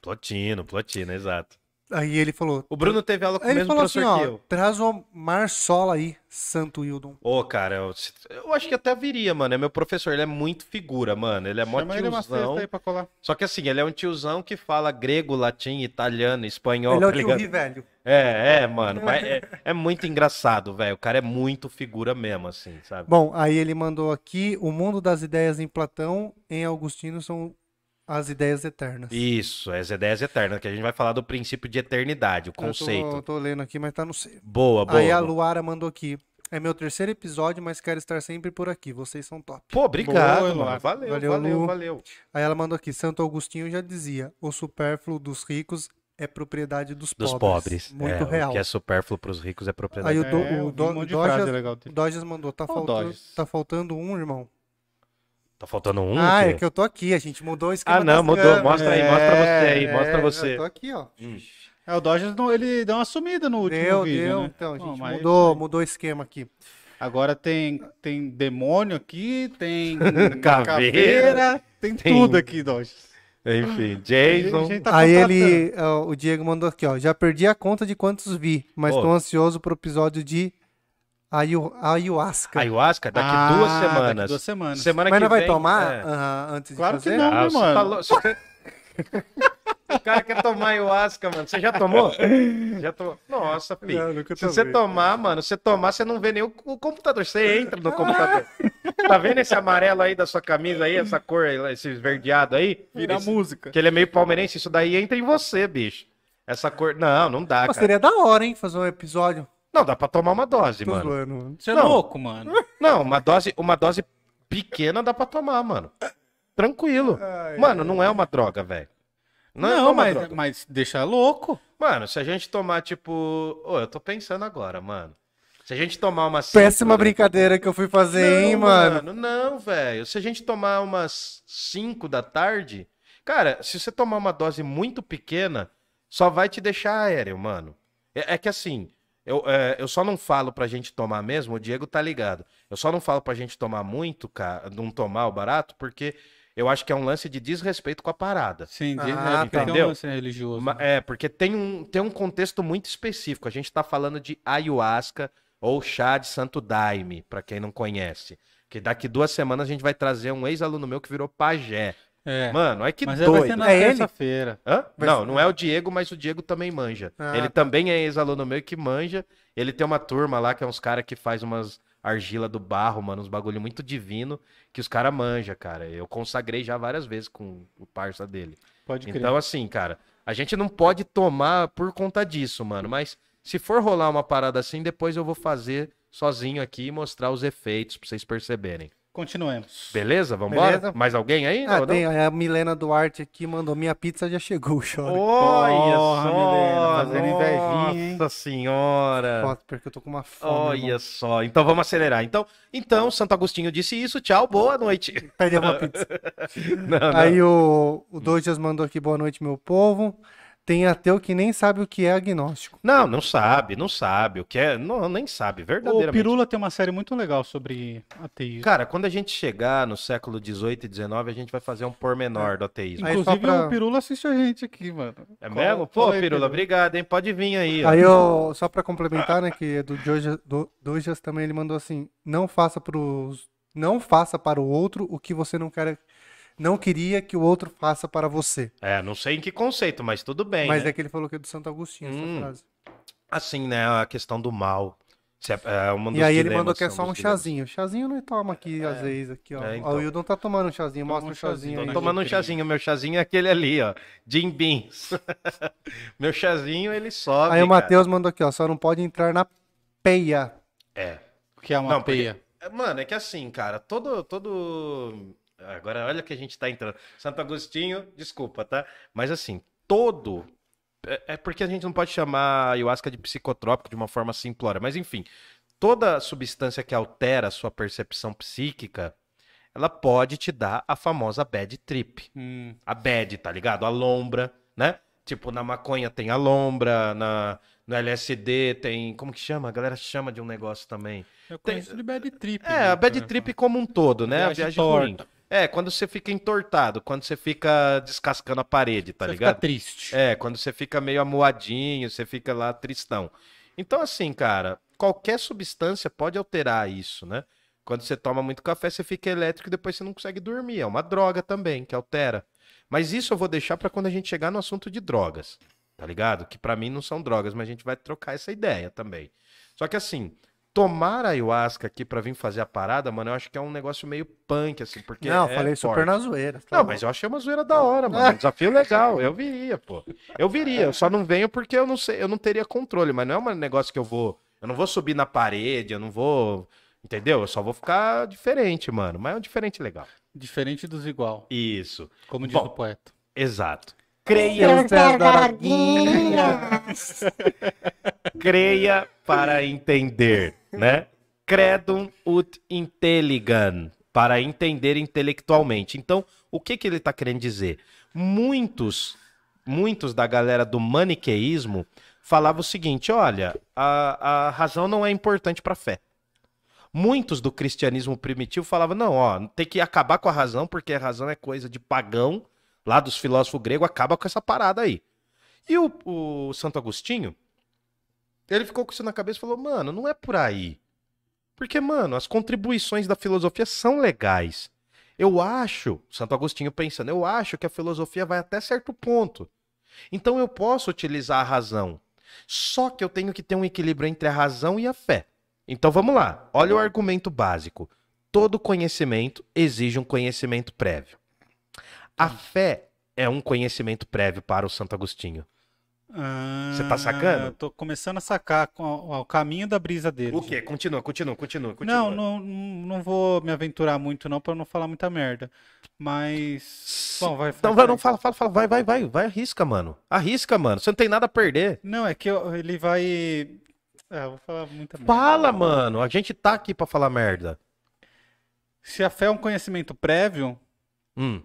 Speaker 3: Plotino, Plotino, exato.
Speaker 1: Aí ele falou.
Speaker 3: O Bruno teve aula com o
Speaker 1: Ele
Speaker 3: mesmo
Speaker 1: falou assim,
Speaker 3: professor
Speaker 1: ó.
Speaker 3: que eu.
Speaker 1: Traz o Marsola aí, Santo Hildon.
Speaker 3: Ô, cara, eu, eu acho que até viria, mano. É meu professor, ele é muito figura, mano. Ele é mó
Speaker 2: Chama ele uma
Speaker 3: tiozão.
Speaker 2: sexta aí pra colar.
Speaker 3: Só que assim, ele é um tiozão que fala grego, latim, italiano, espanhol,
Speaker 1: ele é o
Speaker 3: tá
Speaker 1: tio velho.
Speaker 3: É, é, mano. mas é, é muito engraçado, velho. O cara é muito figura mesmo, assim, sabe?
Speaker 1: Bom, aí ele mandou aqui. O mundo das ideias em Platão, em Augustino, são as ideias eternas.
Speaker 3: Isso, as ideias eternas, que a gente vai falar do princípio de eternidade, o
Speaker 1: Eu tô-
Speaker 3: conceito.
Speaker 1: Tô, lendo aqui, mas tá no C.
Speaker 3: Boa, boa.
Speaker 1: Aí a. Luara mandou aqui. É meu terceiro episódio, mas quero estar sempre por aqui. Vocês são top.
Speaker 3: Pô, obrigado,
Speaker 2: Boa,
Speaker 3: mano. Valeu,
Speaker 1: Valeu,
Speaker 3: valeu,
Speaker 1: Lu.
Speaker 3: valeu.
Speaker 1: Aí ela mandou aqui. Santo Agostinho já dizia: o supérfluo dos ricos é propriedade dos,
Speaker 3: Dos
Speaker 1: pobres.
Speaker 3: pobres.
Speaker 1: Muito
Speaker 3: é,
Speaker 1: real.
Speaker 3: O que é supérfluo pros ricos é propriedade.
Speaker 1: Aí o, do,
Speaker 2: É,
Speaker 1: o
Speaker 2: eu
Speaker 1: do,
Speaker 2: de
Speaker 1: Dojas-
Speaker 2: dele.
Speaker 1: Dojas mandou: tá,
Speaker 2: Ó,
Speaker 1: faltando,
Speaker 2: Dojas.
Speaker 1: tá faltando um, irmão.
Speaker 3: Tá faltando um?
Speaker 1: ah, é que eu tô aqui. A gente mudou o esquema
Speaker 3: Ah, não,
Speaker 1: das
Speaker 3: mudou.
Speaker 1: câmeras.
Speaker 3: Mostra aí, mostra você aí,
Speaker 1: É,
Speaker 3: mostra
Speaker 1: Eu
Speaker 3: você.
Speaker 1: tô aqui, ó.
Speaker 2: É, o Dodgers não- ele deu uma sumida no último
Speaker 1: Deu,
Speaker 2: vídeo,
Speaker 1: deu.
Speaker 2: né?
Speaker 1: Então, a
Speaker 2: Bom,
Speaker 1: gente
Speaker 2: mas
Speaker 1: mudou, mudou o esquema aqui.
Speaker 2: Agora tem, tem demônio aqui, tem
Speaker 3: Caveira,
Speaker 2: tem,
Speaker 3: tem-
Speaker 2: tudo aqui, Dodgers.
Speaker 3: Enfim,
Speaker 2: A
Speaker 3: Jason.
Speaker 2: gente tá
Speaker 1: Aí ele, ó, o Diego mandou aqui, ó. Já perdi a conta de quantos vi, mas tô ansioso pro episódio de Ayu, Ayahuasca.
Speaker 3: Ayahuasca, daqui
Speaker 2: Ah,
Speaker 3: duas
Speaker 2: daqui
Speaker 3: semanas.
Speaker 2: duas semanas.
Speaker 3: Semana
Speaker 1: mas
Speaker 3: que
Speaker 1: não vai
Speaker 3: vem,
Speaker 1: tomar
Speaker 3: é.
Speaker 1: aham, antes
Speaker 2: Claro
Speaker 1: de
Speaker 2: que
Speaker 1: fazer?
Speaker 2: não.
Speaker 3: Ah,
Speaker 2: né,
Speaker 3: você
Speaker 2: mano?
Speaker 3: você- o cara quer tomar ayahuasca, mano. Você já tomou? Já tomou? Nossa, filho.
Speaker 1: Não, nunca
Speaker 3: Se você tomar, mano, você tomar, você não vê nem o, o computador. Você entra no computador. tá vendo esse amarelo aí da sua camisa aí, essa cor esse esverdeado aí?
Speaker 2: Vira
Speaker 3: Esse-
Speaker 2: música.
Speaker 3: Que ele é meio palmeirense, isso daí entra em você, bicho. Essa cor. Não, não dá,
Speaker 1: Pô,
Speaker 3: cara.
Speaker 1: seria da hora, hein, fazer um episódio.
Speaker 3: Não, dá pra tomar uma dose,
Speaker 1: Tô
Speaker 3: mano.
Speaker 1: zoando, mano.
Speaker 2: Você é
Speaker 3: Não.
Speaker 2: louco, mano.
Speaker 3: Não, uma dose, uma dose pequena dá pra tomar, mano. Tranquilo. Mano, não é uma droga, velho. Não,
Speaker 2: Não,
Speaker 3: é uma
Speaker 2: mas,
Speaker 3: droga.
Speaker 2: mas deixa louco.
Speaker 3: Mano, se a gente tomar, tipo. Ô, eu tô pensando agora, mano. Se a gente tomar umas.
Speaker 1: Péssima
Speaker 3: cinco-
Speaker 1: brincadeira que eu fui fazer, hein,
Speaker 3: Não,
Speaker 1: mano.
Speaker 3: Não, velho. Se a gente tomar umas 5 da tarde. Cara, se você tomar uma dose muito pequena, só vai te deixar aéreo, mano. É, é que assim. Eu, é, eu só não falo pra gente tomar mesmo, o Diego tá ligado. Eu só não falo pra gente tomar muito, cara, não tomar o barato, porque eu acho que é um lance de desrespeito com a parada.
Speaker 2: Sim,
Speaker 1: Ah,
Speaker 2: de-
Speaker 1: tá.
Speaker 2: é, tem
Speaker 3: Entendeu?
Speaker 2: um lance religioso.
Speaker 3: Ma- É, porque tem um, tem um contexto muito específico. A gente tá falando de ayahuasca ou chá de santo daime, pra quem não conhece. Que daqui duas semanas a gente vai trazer um ex-aluno meu que virou pajé.
Speaker 2: É.
Speaker 3: Mano, olha que
Speaker 2: mas aí vai
Speaker 3: doido.
Speaker 2: ser na
Speaker 1: É ele?
Speaker 2: terça-feira.
Speaker 3: Hã?
Speaker 1: Vai
Speaker 3: Não, não é o Diego, mas o Diego também manja.
Speaker 1: Ah,
Speaker 3: ele
Speaker 1: tá.
Speaker 3: também é ex-aluno meu que manja. Ele tem uma turma lá que é uns caras que faz umas argila do barro, mano, uns bagulho muito divino que os caras manja, cara. Eu consagrei já várias vezes com o parça dele.
Speaker 2: Pode crer.
Speaker 3: Então, assim, cara, a gente não pode tomar por conta disso, mano. Mas se for rolar uma parada assim, depois eu vou fazer sozinho aqui e mostrar os efeitos pra vocês perceberem.
Speaker 2: Continuemos.
Speaker 3: Beleza? Vambora?
Speaker 1: Beleza.
Speaker 3: Mais alguém aí?
Speaker 1: Ah,
Speaker 3: Não,
Speaker 1: tem
Speaker 3: não?
Speaker 1: a Milena Duarte aqui, mandou. Minha pizza já chegou, chora.
Speaker 3: Olha
Speaker 2: Porra,
Speaker 3: só!
Speaker 2: Milena, fazendo invejinha, hein?
Speaker 3: Nossa senhora!
Speaker 1: Foto, porque eu tô com uma fome.
Speaker 3: Olha só. Então vamos acelerar. Então, então, Santo Agostinho disse isso. Tchau, boa noite.
Speaker 1: Perdeu uma pizza.
Speaker 3: Não, não.
Speaker 1: Aí o, o Dojas mandou aqui, boa noite, meu povo. Tem ateu que nem sabe o que é agnóstico.
Speaker 3: Não, não sabe, não sabe. O que é. Não, nem sabe,
Speaker 2: O
Speaker 3: verdadeiramente.
Speaker 2: Pirula tem uma série muito legal sobre ateísmo.
Speaker 3: Cara, quando a gente chegar no século XVIII e XIX, a gente vai fazer um pormenor do ateísmo.
Speaker 1: Aí
Speaker 2: Inclusive,
Speaker 1: pra-
Speaker 2: o Pirula assiste a gente aqui, mano.
Speaker 3: É
Speaker 2: Cola-
Speaker 3: mesmo? Pô,
Speaker 2: aí,
Speaker 3: Pirula, obrigado, hein? Pode vir aí. ó.
Speaker 1: Aí eu, só pra complementar, né, que é do Dojas, do, Dojas também, ele mandou assim, não faça pros, não faça para o outro o que você não quer, não queria que o outro faça para você.
Speaker 3: É, não sei em que conceito, mas tudo bem.
Speaker 1: Mas
Speaker 3: né?
Speaker 1: é que ele falou que é do Santo Agostinho,
Speaker 3: Hum.
Speaker 1: essa frase.
Speaker 3: Assim, né? A questão do mal. É- é um
Speaker 1: E aí ele mandou que é
Speaker 3: são
Speaker 1: só um
Speaker 3: dilemas.
Speaker 1: chazinho. Chazinho não toma aqui às vezes aqui, ó.
Speaker 3: É,
Speaker 1: Ó,
Speaker 3: então.
Speaker 1: O Wildon tá tomando um chazinho,
Speaker 2: Toma
Speaker 1: mostra
Speaker 2: um
Speaker 1: chazinho
Speaker 2: chazinho,
Speaker 3: Tô tomando um chazinho. Meu chazinho é aquele ali, ó. Jim Beans. meu chazinho, ele sobe.
Speaker 1: Aí o. Matheus mandou aqui, ó, só não pode entrar na peia.
Speaker 3: É.
Speaker 2: O que é uma
Speaker 3: Não, porque-
Speaker 2: peia?
Speaker 3: É, Mano, é que assim, cara, todo. todo... Agora, olha que a gente tá entrando. Santo Agostinho, desculpa, tá? Mas assim, todo. É é porque a gente não pode chamar ayahuasca de psicotrópico de uma forma simplória, mas enfim, toda substância que altera a sua percepção psíquica, ela pode te dar a famosa bad trip.
Speaker 2: Hum,
Speaker 3: A bad, tá ligado? A lombra, né? Tipo, na maconha tem a lombra, na, no LSD tem. Como que chama? A galera chama de um negócio também.
Speaker 2: eu
Speaker 3: Tem-
Speaker 2: conheço de bad trip.
Speaker 3: É, a bad trip como um todo, né? A
Speaker 2: Viagem
Speaker 3: viagem ruim. É, quando você fica entortado, quando você fica descascando a parede, tá
Speaker 2: Você
Speaker 3: ligado?
Speaker 2: fica triste.
Speaker 3: É, quando você fica meio amuadinho, você fica lá tristão. Então, assim, cara, qualquer substância pode alterar isso, né? Quando você toma muito café, você fica elétrico e depois você não consegue dormir. É uma droga também que altera. Mas isso eu vou deixar pra quando a gente chegar no assunto de drogas, tá ligado? Que pra mim não são drogas, mas a gente vai trocar essa ideia também. Só que assim, tomar ayahuasca aqui pra vir fazer a parada, mano, eu acho que é um negócio meio punk, assim, porque
Speaker 1: não,
Speaker 3: é
Speaker 1: falei
Speaker 3: forte.
Speaker 1: super na zoeira. tá
Speaker 3: Não,
Speaker 1: bom.
Speaker 3: mas eu achei uma zoeira da hora, mano. Um desafio legal. Eu viria, pô. Eu viria. Eu só não venho porque eu não sei, eu não teria controle, mas não é um negócio que eu vou. Eu não vou subir na parede, eu não vou. Entendeu? Eu só vou ficar diferente, mano. Mas é um diferente legal.
Speaker 2: Diferente dos igual,
Speaker 3: Isso.
Speaker 2: como diz
Speaker 3: Bom.
Speaker 2: o poeta.
Speaker 3: Exato.
Speaker 1: Creia, Zé da Araguinha.
Speaker 3: Creia para entender, né? Credum ut intelligam, para entender intelectualmente. Então, o que que ele está querendo dizer? Muitos, muitos da galera do maniqueísmo falavam o seguinte: olha, a, a razão não é importante para a fé. Muitos do cristianismo primitivo falavam: não, ó, tem que acabar com a razão, porque a razão é coisa de pagão, lá dos filósofos gregos, acaba com essa parada aí. E o, o Santo Agostinho, ele ficou com isso na cabeça e falou: mano, não é por aí. Porque, mano, as contribuições da filosofia são legais. Eu acho, Santo Agostinho pensando, eu acho que a filosofia vai até certo ponto. Então eu posso utilizar a razão. Só que eu tenho que ter um equilíbrio entre a razão e a fé. Então vamos lá. Olha o argumento básico. Todo conhecimento exige um conhecimento prévio. A fé é um conhecimento prévio para o Santo Agostinho. Você tá sacando?
Speaker 2: Ah, Eu tô começando a sacar com o, caminho da brisa dele.
Speaker 3: O quê? Continua, continua, continua, continua.
Speaker 2: Não, não, não vou me aventurar muito não pra não falar muita merda. Mas bom, vai.
Speaker 3: Então vai, não fala, fala, fala, vai, vai, vai, vai, arrisca, mano. Arrisca, mano. Você não tem nada a perder.
Speaker 2: Não, é que eu- ele vai É, eu vou falar muita merda.
Speaker 3: Fala, mano. A gente tá aqui pra falar merda.
Speaker 2: Se a fé é um conhecimento prévio,
Speaker 3: Hum.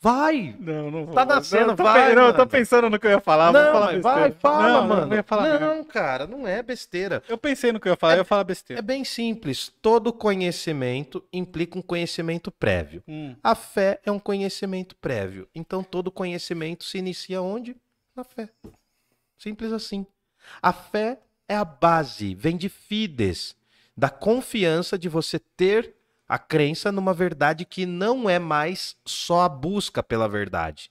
Speaker 3: Vai!
Speaker 2: Não, não vou.
Speaker 3: Tá nascendo,
Speaker 2: não,
Speaker 3: vai,
Speaker 2: pe- Não, eu tô pensando no que eu ia falar, vou
Speaker 3: não,
Speaker 2: falar
Speaker 3: vai, fala,
Speaker 2: não,
Speaker 3: mano.
Speaker 2: Não, falar
Speaker 3: não, cara, não é besteira.
Speaker 2: Eu pensei no que eu ia falar, eu ia falar
Speaker 3: É
Speaker 2: besteira.
Speaker 3: bem simples. Todo conhecimento implica um conhecimento prévio.
Speaker 2: Hum,
Speaker 3: A fé é um conhecimento prévio. Então todo conhecimento se inicia onde? Na fé. Simples assim. A fé é a base, vem de fides, da confiança de você ter a crença numa verdade que não é mais só a busca pela verdade.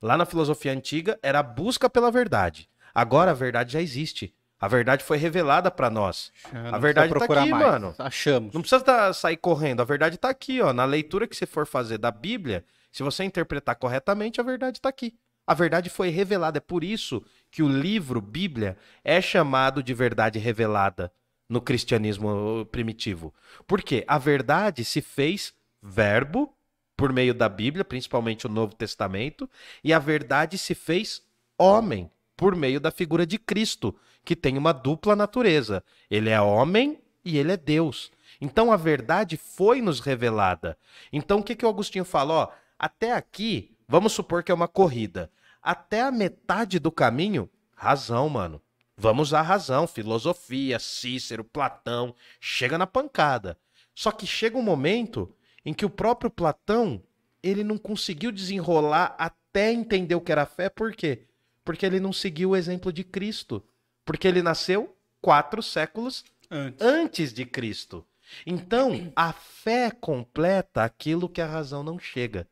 Speaker 3: Lá na filosofia antiga era a busca pela verdade. Agora a verdade já existe. A verdade foi revelada para nós.
Speaker 2: não
Speaker 3: verdade
Speaker 2: precisa
Speaker 3: tá aqui,
Speaker 2: mais.
Speaker 3: mano.
Speaker 2: Achamos.
Speaker 3: Não precisa tá- sair correndo, a verdade tá aqui, ó. Na leitura que você for fazer da Bíblia, se você interpretar corretamente, a verdade tá aqui. A verdade foi revelada. É por isso que o livro Bíblia é chamado de verdade revelada no cristianismo primitivo. Por quê? A verdade se fez verbo por meio da Bíblia, principalmente o Novo Testamento, e a verdade se fez homem por meio da figura de Cristo, que tem uma dupla natureza. Ele é homem e ele é Deus. Então a verdade foi nos revelada. Então o que, que o Agostinho fala? Até aqui, vamos supor que é uma corrida. Até a metade do caminho, razão, mano. Vamos a razão, filosofia, Cícero, Platão, chega na pancada. Só que chega um momento em que o próprio Platão, ele não conseguiu desenrolar até entender o que era fé, por quê? Porque ele não seguiu o exemplo de Cristo. Porque ele nasceu quatro séculos
Speaker 2: Antes.
Speaker 3: antes de Cristo. Então, a fé completa aquilo que a razão não chega.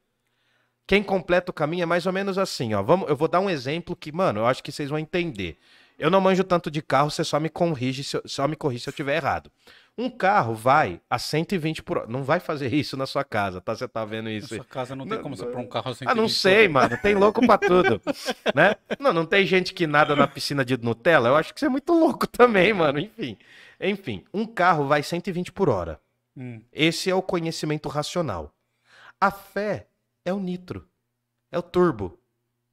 Speaker 3: Quem completa o caminho é mais ou menos assim, ó. Vamos, eu vou dar um exemplo que, mano, eu acho que vocês vão entender. Eu não manjo tanto de carro, você só me corrige se eu, só me corrige se eu tiver errado. Um carro vai a 120 por hora. Não vai fazer isso na sua casa, tá? Você tá vendo isso?
Speaker 2: Sua casa não tem
Speaker 3: Não,
Speaker 2: como você pôr um carro assim.
Speaker 3: Ah, não sei, mano. Tem louco pra tudo. né? Não, não tem gente que nada na piscina de Nutella. Eu acho que você é muito louco também, mano. Enfim. Enfim, um carro vai 120 por hora.
Speaker 2: Hum.
Speaker 3: Esse é o conhecimento racional. A fé é o nitro. É o turbo.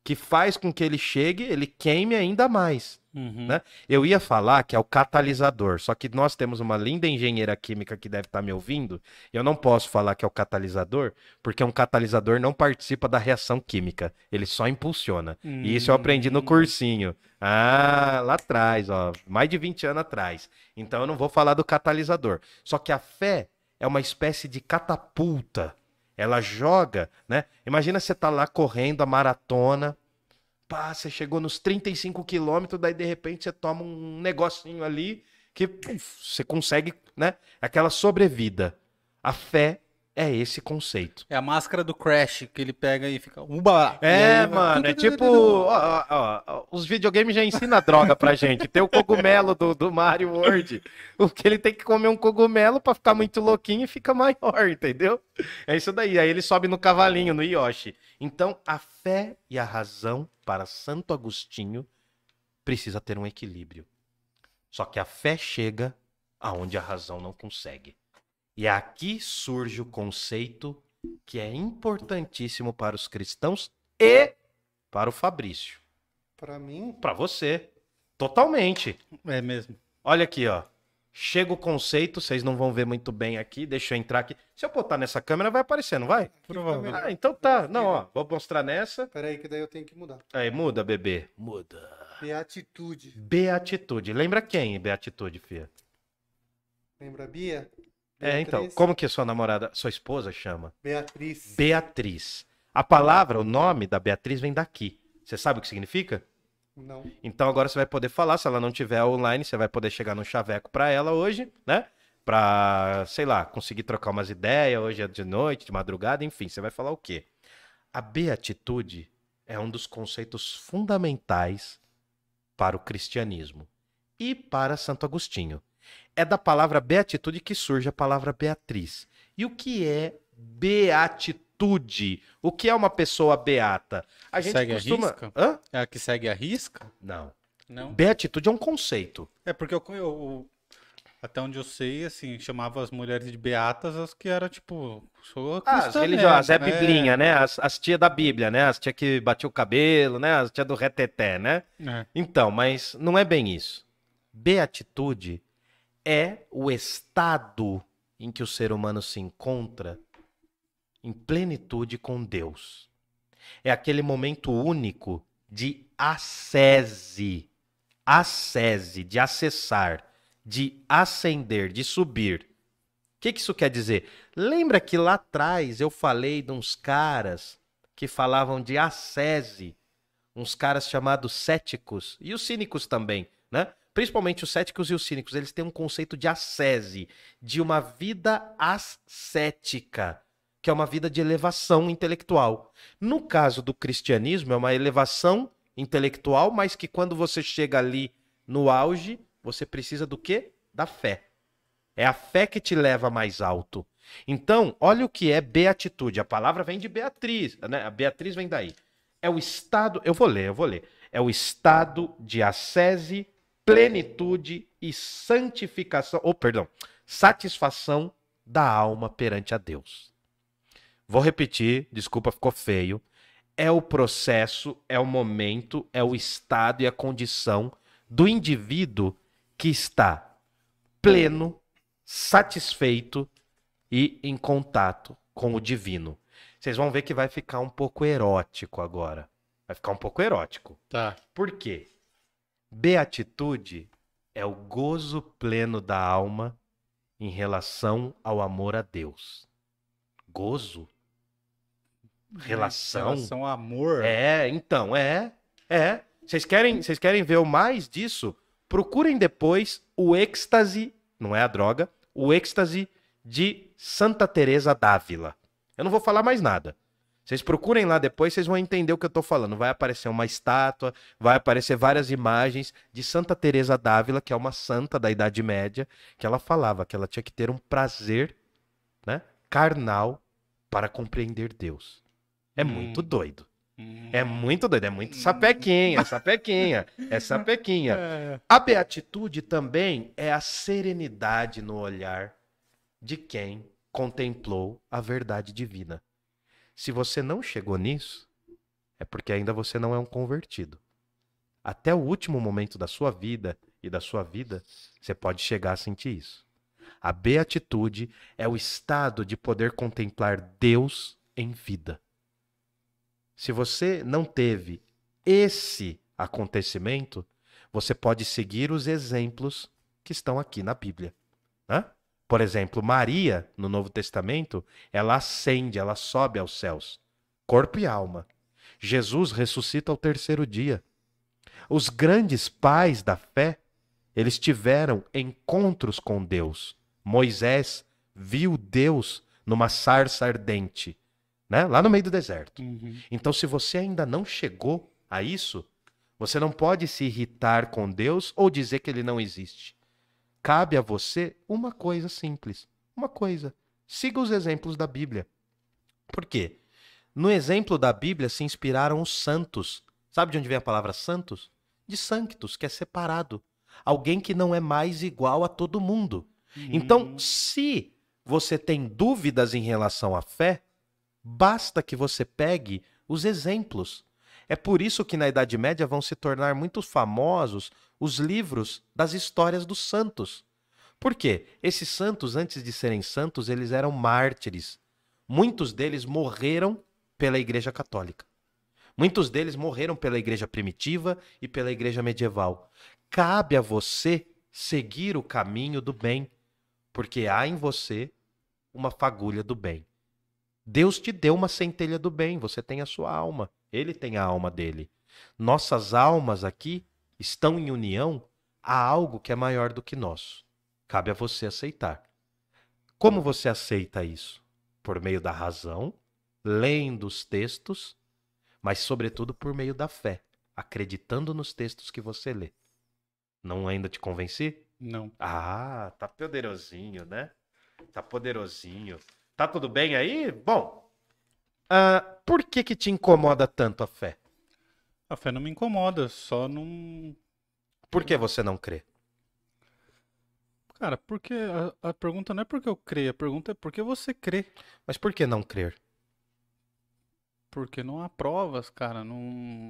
Speaker 3: Que faz com que ele chegue, ele queime ainda mais.
Speaker 2: Uhum.
Speaker 3: Né? Eu ia falar que é o catalisador, só que nós temos uma linda engenheira química que deve estar me ouvindo. e Eu não posso falar que é o catalisador, porque um catalisador não participa da reação química, ele só impulsiona. E isso eu aprendi no
Speaker 2: Hum.
Speaker 3: cursinho. Ah, lá atrás, ó, mais de 20 anos atrás. Então eu não vou falar do catalisador. Só que a fé é uma espécie de catapulta. Ela joga, né? Imagina você tá lá correndo a maratona, pá, você chegou nos 35 quilômetros, daí de repente você toma um negocinho ali que puf, você consegue, né? Aquela sobrevida. A fé é esse conceito.
Speaker 2: É a máscara do Crash, que ele pega e fica. Uba!
Speaker 3: É,
Speaker 2: aí
Speaker 3: mano, é tipo. ó, ó, ó, os videogames já ensinam droga pra gente. Tem o cogumelo do, do Mario World. O que ele tem que comer um cogumelo pra ficar muito louquinho e fica maior, entendeu? É isso daí. Aí ele sobe no cavalinho, no Yoshi. Então, a fé e a razão para Santo Agostinho precisa ter um equilíbrio. Só que a fé chega aonde a razão não consegue. E aqui surge o conceito que é importantíssimo para os cristãos e para o Fabrício.
Speaker 1: Pra mim,
Speaker 3: Para você. Totalmente.
Speaker 2: É mesmo.
Speaker 3: Olha aqui, ó. Chega o conceito, vocês não vão ver muito bem aqui. Deixa eu entrar aqui. Se eu botar nessa câmera, vai aparecer, não vai?
Speaker 2: Provavelmente.
Speaker 3: Ah, então tá. Não, ó. Vou mostrar nessa.
Speaker 1: peraí que daí eu tenho que mudar.
Speaker 3: Aí, muda, bebê. Muda.
Speaker 1: Beatitude.
Speaker 3: Beatitude. Lembra quem, Beatitude, Fia?
Speaker 1: Lembra a Bia?
Speaker 3: É, então.
Speaker 1: Beatriz?
Speaker 3: Como que sua namorada, sua esposa chama?
Speaker 1: Beatriz.
Speaker 3: Beatriz. A palavra, o nome da Beatriz vem daqui. Você sabe o que significa?
Speaker 1: Não.
Speaker 3: Então agora você vai poder falar, se ela não tiver online, você vai poder chegar no chaveco pra ela hoje, né? Pra, sei lá, conseguir trocar umas ideias, hoje é de noite, de madrugada, enfim, você vai falar o quê? A beatitude é um dos conceitos fundamentais para o cristianismo e para Santo Agostinho. É da palavra beatitude que surge a palavra Beatriz. E o que é beatitude? O que é uma pessoa beata? A gente
Speaker 2: Segue a
Speaker 3: costuma...
Speaker 2: risca?
Speaker 3: Hã?
Speaker 2: É a que segue a risca?
Speaker 3: Não.
Speaker 2: Não.
Speaker 3: Beatitude é um conceito.
Speaker 2: É porque eu, eu- até onde eu sei, assim, chamava as mulheres de beatas as que eram, tipo, sou
Speaker 3: Ah, as religiosas, é
Speaker 2: mesmo,
Speaker 3: biblinha, né? As, as tia da Bíblia, né? As tia que batia o cabelo, né? As tia do reteté, né?
Speaker 2: É.
Speaker 3: Então, mas não é bem isso. Beatitude é o estado em que o ser humano se encontra em plenitude com Deus. É aquele momento único de acese, acese, de acessar, de ascender, de subir. O que, que isso quer dizer? Lembra que lá atrás eu falei de uns caras que falavam de ascese, uns caras chamados céticos e os cínicos também, né? Principalmente os céticos e os cínicos, eles têm um conceito de ascese, de uma vida ascética, que é uma vida de elevação intelectual. No caso do cristianismo, é uma elevação intelectual, mas que quando você chega ali no auge, você precisa do quê? Da fé. É a fé que te leva mais alto. Então, olha o que é beatitude. A palavra vem de Beatriz, né? A Beatriz vem daí. É o estado, eu vou ler, eu vou ler. É o estado de ascese, plenitude e santificação, ou perdão, satisfação da alma perante a Deus. Vou repetir, desculpa, ficou feio. É o processo, é o momento, é o estado e a condição do indivíduo que está pleno, satisfeito e em contato com o divino. Vocês vão ver que vai ficar um pouco erótico agora. Vai ficar um pouco erótico.
Speaker 2: Tá.
Speaker 3: Por quê? Beatitude é o gozo pleno da alma em relação ao amor a Deus. Gozo? Relação?
Speaker 2: Relação ao amor.
Speaker 3: É, então, é. É. Vocês querem, vocês querem ver o mais disso? Procurem depois o êxtase, não é a droga, o êxtase de Santa Teresa d'Ávila. Eu não vou falar mais nada. Vocês procurem lá depois, vocês vão entender o que eu tô falando. Vai aparecer uma estátua, vai aparecer várias imagens de Santa Teresa d'Ávila, que é uma santa da Idade Média, que ela falava que ela tinha que ter um prazer, né, carnal para compreender Deus. É
Speaker 2: Hum.
Speaker 3: muito doido.
Speaker 2: Hum.
Speaker 3: É muito doido, é muito sapequinha, sapequinha, é sapequinha.
Speaker 2: É.
Speaker 3: A beatitude também é a serenidade no olhar de quem contemplou a verdade divina. Se você não chegou nisso, é porque ainda você não é um convertido. Até o último momento da sua vida e da sua vida, você pode chegar a sentir isso. A beatitude é o estado de poder contemplar Deus em vida. Se você não teve esse acontecimento, você pode seguir os exemplos que estão aqui na Bíblia. né? Por exemplo, Maria, no Novo Testamento, ela ascende, ela sobe aos céus, corpo e alma. Jesus ressuscita ao terceiro dia. Os grandes pais da fé, eles tiveram encontros com Deus. Moisés viu Deus numa sarça ardente, né? lá no meio do deserto.
Speaker 2: Uhum.
Speaker 3: Então, se você ainda não chegou a isso, você não pode se irritar com Deus ou dizer que ele não existe. Cabe a você uma coisa simples. Uma coisa. Siga os exemplos da Bíblia. Por quê? No exemplo da Bíblia se inspiraram os santos. Sabe de onde vem a palavra santos? De sanctus, que é separado. Alguém que não é mais igual a todo mundo. Então, se você tem dúvidas em relação à fé, basta que você pegue os exemplos. É por isso que na Idade Média vão se tornar muito famosos os livros das histórias dos santos. Por quê? Esses santos, antes de serem santos, eles eram mártires. Muitos deles morreram pela Igreja Católica. Muitos deles morreram pela Igreja Primitiva e pela Igreja Medieval. Cabe a você seguir o caminho do bem, porque há em você uma fagulha do bem. Deus te deu uma centelha do bem, você tem a sua alma, ele tem a alma dele. Nossas almas aqui estão em união a algo que é maior do que nós. Cabe a você aceitar. Como você aceita isso? Por meio da razão, lendo os textos, mas sobretudo por meio da fé, acreditando nos textos que você lê. Não ainda te convenci?
Speaker 2: Não.
Speaker 3: Ah, tá poderosinho, né? Tá poderosinho. Tá tudo bem aí? Bom, ah, por que que te incomoda tanto a fé?
Speaker 2: A fé não me incomoda, só não.
Speaker 3: Por que você não crê?
Speaker 2: Cara, porque a, a pergunta não é porque eu creio, a pergunta é por que você crê.
Speaker 3: Mas por que não crer?
Speaker 2: Porque não há provas, cara, não,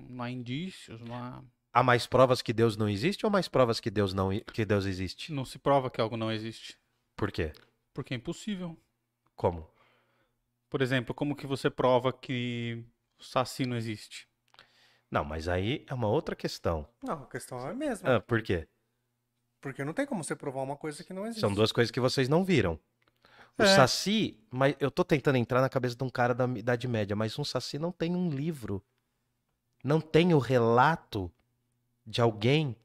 Speaker 2: não há indícios, não há.
Speaker 3: Há mais provas que Deus não existe ou mais provas que Deus não que Deus existe?
Speaker 2: Não se prova que algo não existe.
Speaker 3: Por quê?
Speaker 2: Porque é impossível.
Speaker 3: Como?
Speaker 2: Por exemplo, como que você prova que o Saci não existe?
Speaker 3: Não, mas aí é uma outra questão.
Speaker 1: Não, a questão é a mesma.
Speaker 3: Ah, por quê?
Speaker 1: Porque não tem como você provar uma coisa que não existe.
Speaker 3: São duas coisas que vocês não viram. O
Speaker 2: É.
Speaker 3: Saci, mas eu tô tentando entrar na cabeça de um cara da Idade Média, mas um Saci não tem um livro. Não tem o relato de alguém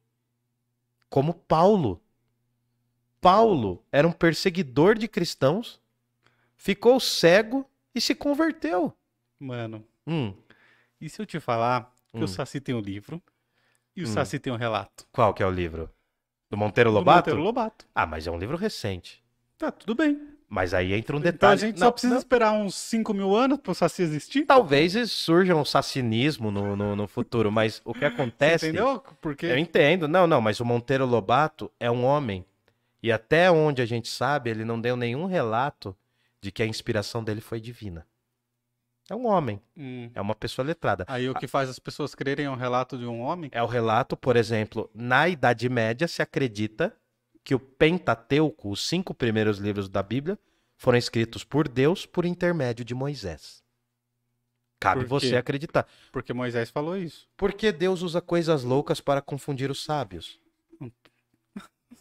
Speaker 3: como Paulo. Paulo era um perseguidor de cristãos, ficou cego e se converteu.
Speaker 2: Mano,
Speaker 3: Hum,
Speaker 2: e se eu te falar que
Speaker 3: Hum.
Speaker 2: o Saci tem um livro e o
Speaker 3: Hum.
Speaker 2: Saci tem um relato?
Speaker 3: qual que é o livro? Do Monteiro
Speaker 2: Do
Speaker 3: Lobato?
Speaker 2: Monteiro Lobato.
Speaker 3: Ah, mas é um livro recente.
Speaker 2: Tá, tudo bem.
Speaker 3: Mas aí entra um
Speaker 2: Então
Speaker 3: detalhe.
Speaker 2: a gente
Speaker 3: Não,
Speaker 2: só precisa
Speaker 3: não.
Speaker 2: esperar uns 5 mil anos pro Saci existir?
Speaker 3: Talvez surja um sacinismo no, no, no futuro, mas o que acontece.
Speaker 2: Entendeu? Porque
Speaker 3: Eu entendo, não, não, mas o Monteiro Lobato é um homem. E até onde a gente sabe, ele não deu nenhum relato de que a inspiração dele foi divina. É um homem,
Speaker 2: Hum.
Speaker 3: é uma pessoa letrada.
Speaker 2: Aí o que faz as pessoas crerem é um relato de um homem?
Speaker 3: É o relato, por exemplo, na Idade Média se acredita que o Pentateuco, os cinco primeiros livros da Bíblia, foram escritos por Deus por intermédio de Moisés. Cabe você acreditar.
Speaker 2: Porque Moisés falou isso.
Speaker 3: Porque Deus usa coisas loucas para confundir os sábios.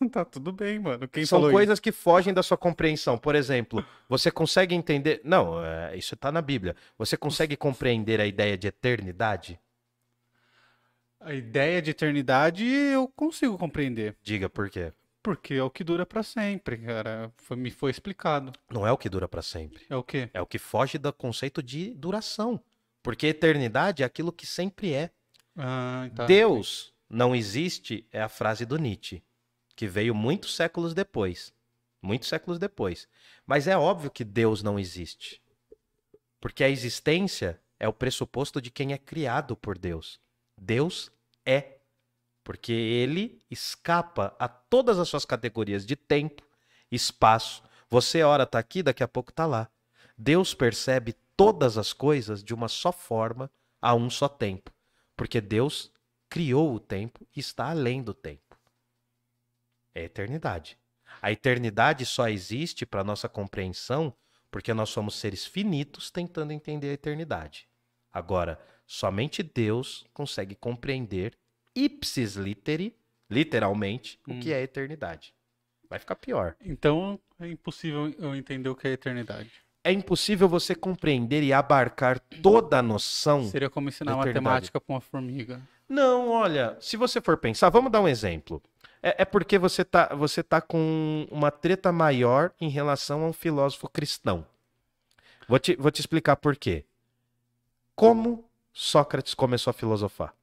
Speaker 2: tá tudo bem, mano. Quem
Speaker 3: São coisas que fogem da sua compreensão. Por exemplo, você consegue entender. Não, é, isso está na Bíblia. Você consegue compreender a ideia de eternidade?
Speaker 2: isso? A ideia de eternidade eu consigo compreender.
Speaker 3: Diga por quê.
Speaker 2: Porque é o que dura pra sempre, cara. Foi- me foi explicado.
Speaker 3: Não é o que dura para sempre.
Speaker 2: É o quê?
Speaker 3: É o que foge do conceito de duração. Porque eternidade é aquilo que sempre é.
Speaker 2: Ah, tá.
Speaker 3: Deus não existe é a frase do Nietzsche, que veio muitos séculos depois. Muitos séculos depois. Mas é óbvio que Deus não existe. Porque a existência é o pressuposto de quem é criado por Deus. Deus é. Porque ele escapa a todas as suas categorias de tempo, espaço. Você, ora, tá aqui, daqui a pouco tá lá. Deus percebe todas as coisas de uma só forma, a um só tempo. Porque Deus criou o tempo e está além do tempo. É a eternidade. A eternidade só existe para nossa compreensão porque nós somos seres finitos tentando entender a eternidade. Agora, somente Deus consegue compreender ipsis literi, literalmente, o que é a eternidade. Vai ficar pior.
Speaker 2: Então é impossível eu entender o que é eternidade.
Speaker 3: É impossível você compreender e abarcar toda a noção
Speaker 2: Seria como ensinar matemática pra uma formiga.
Speaker 3: Não, olha, se você for pensar, vamos dar um exemplo. É, é porque você tá, você tá com uma treta maior em relação a um filósofo cristão. Vou te, vou te explicar por quê. Como Sócrates começou a filosofar?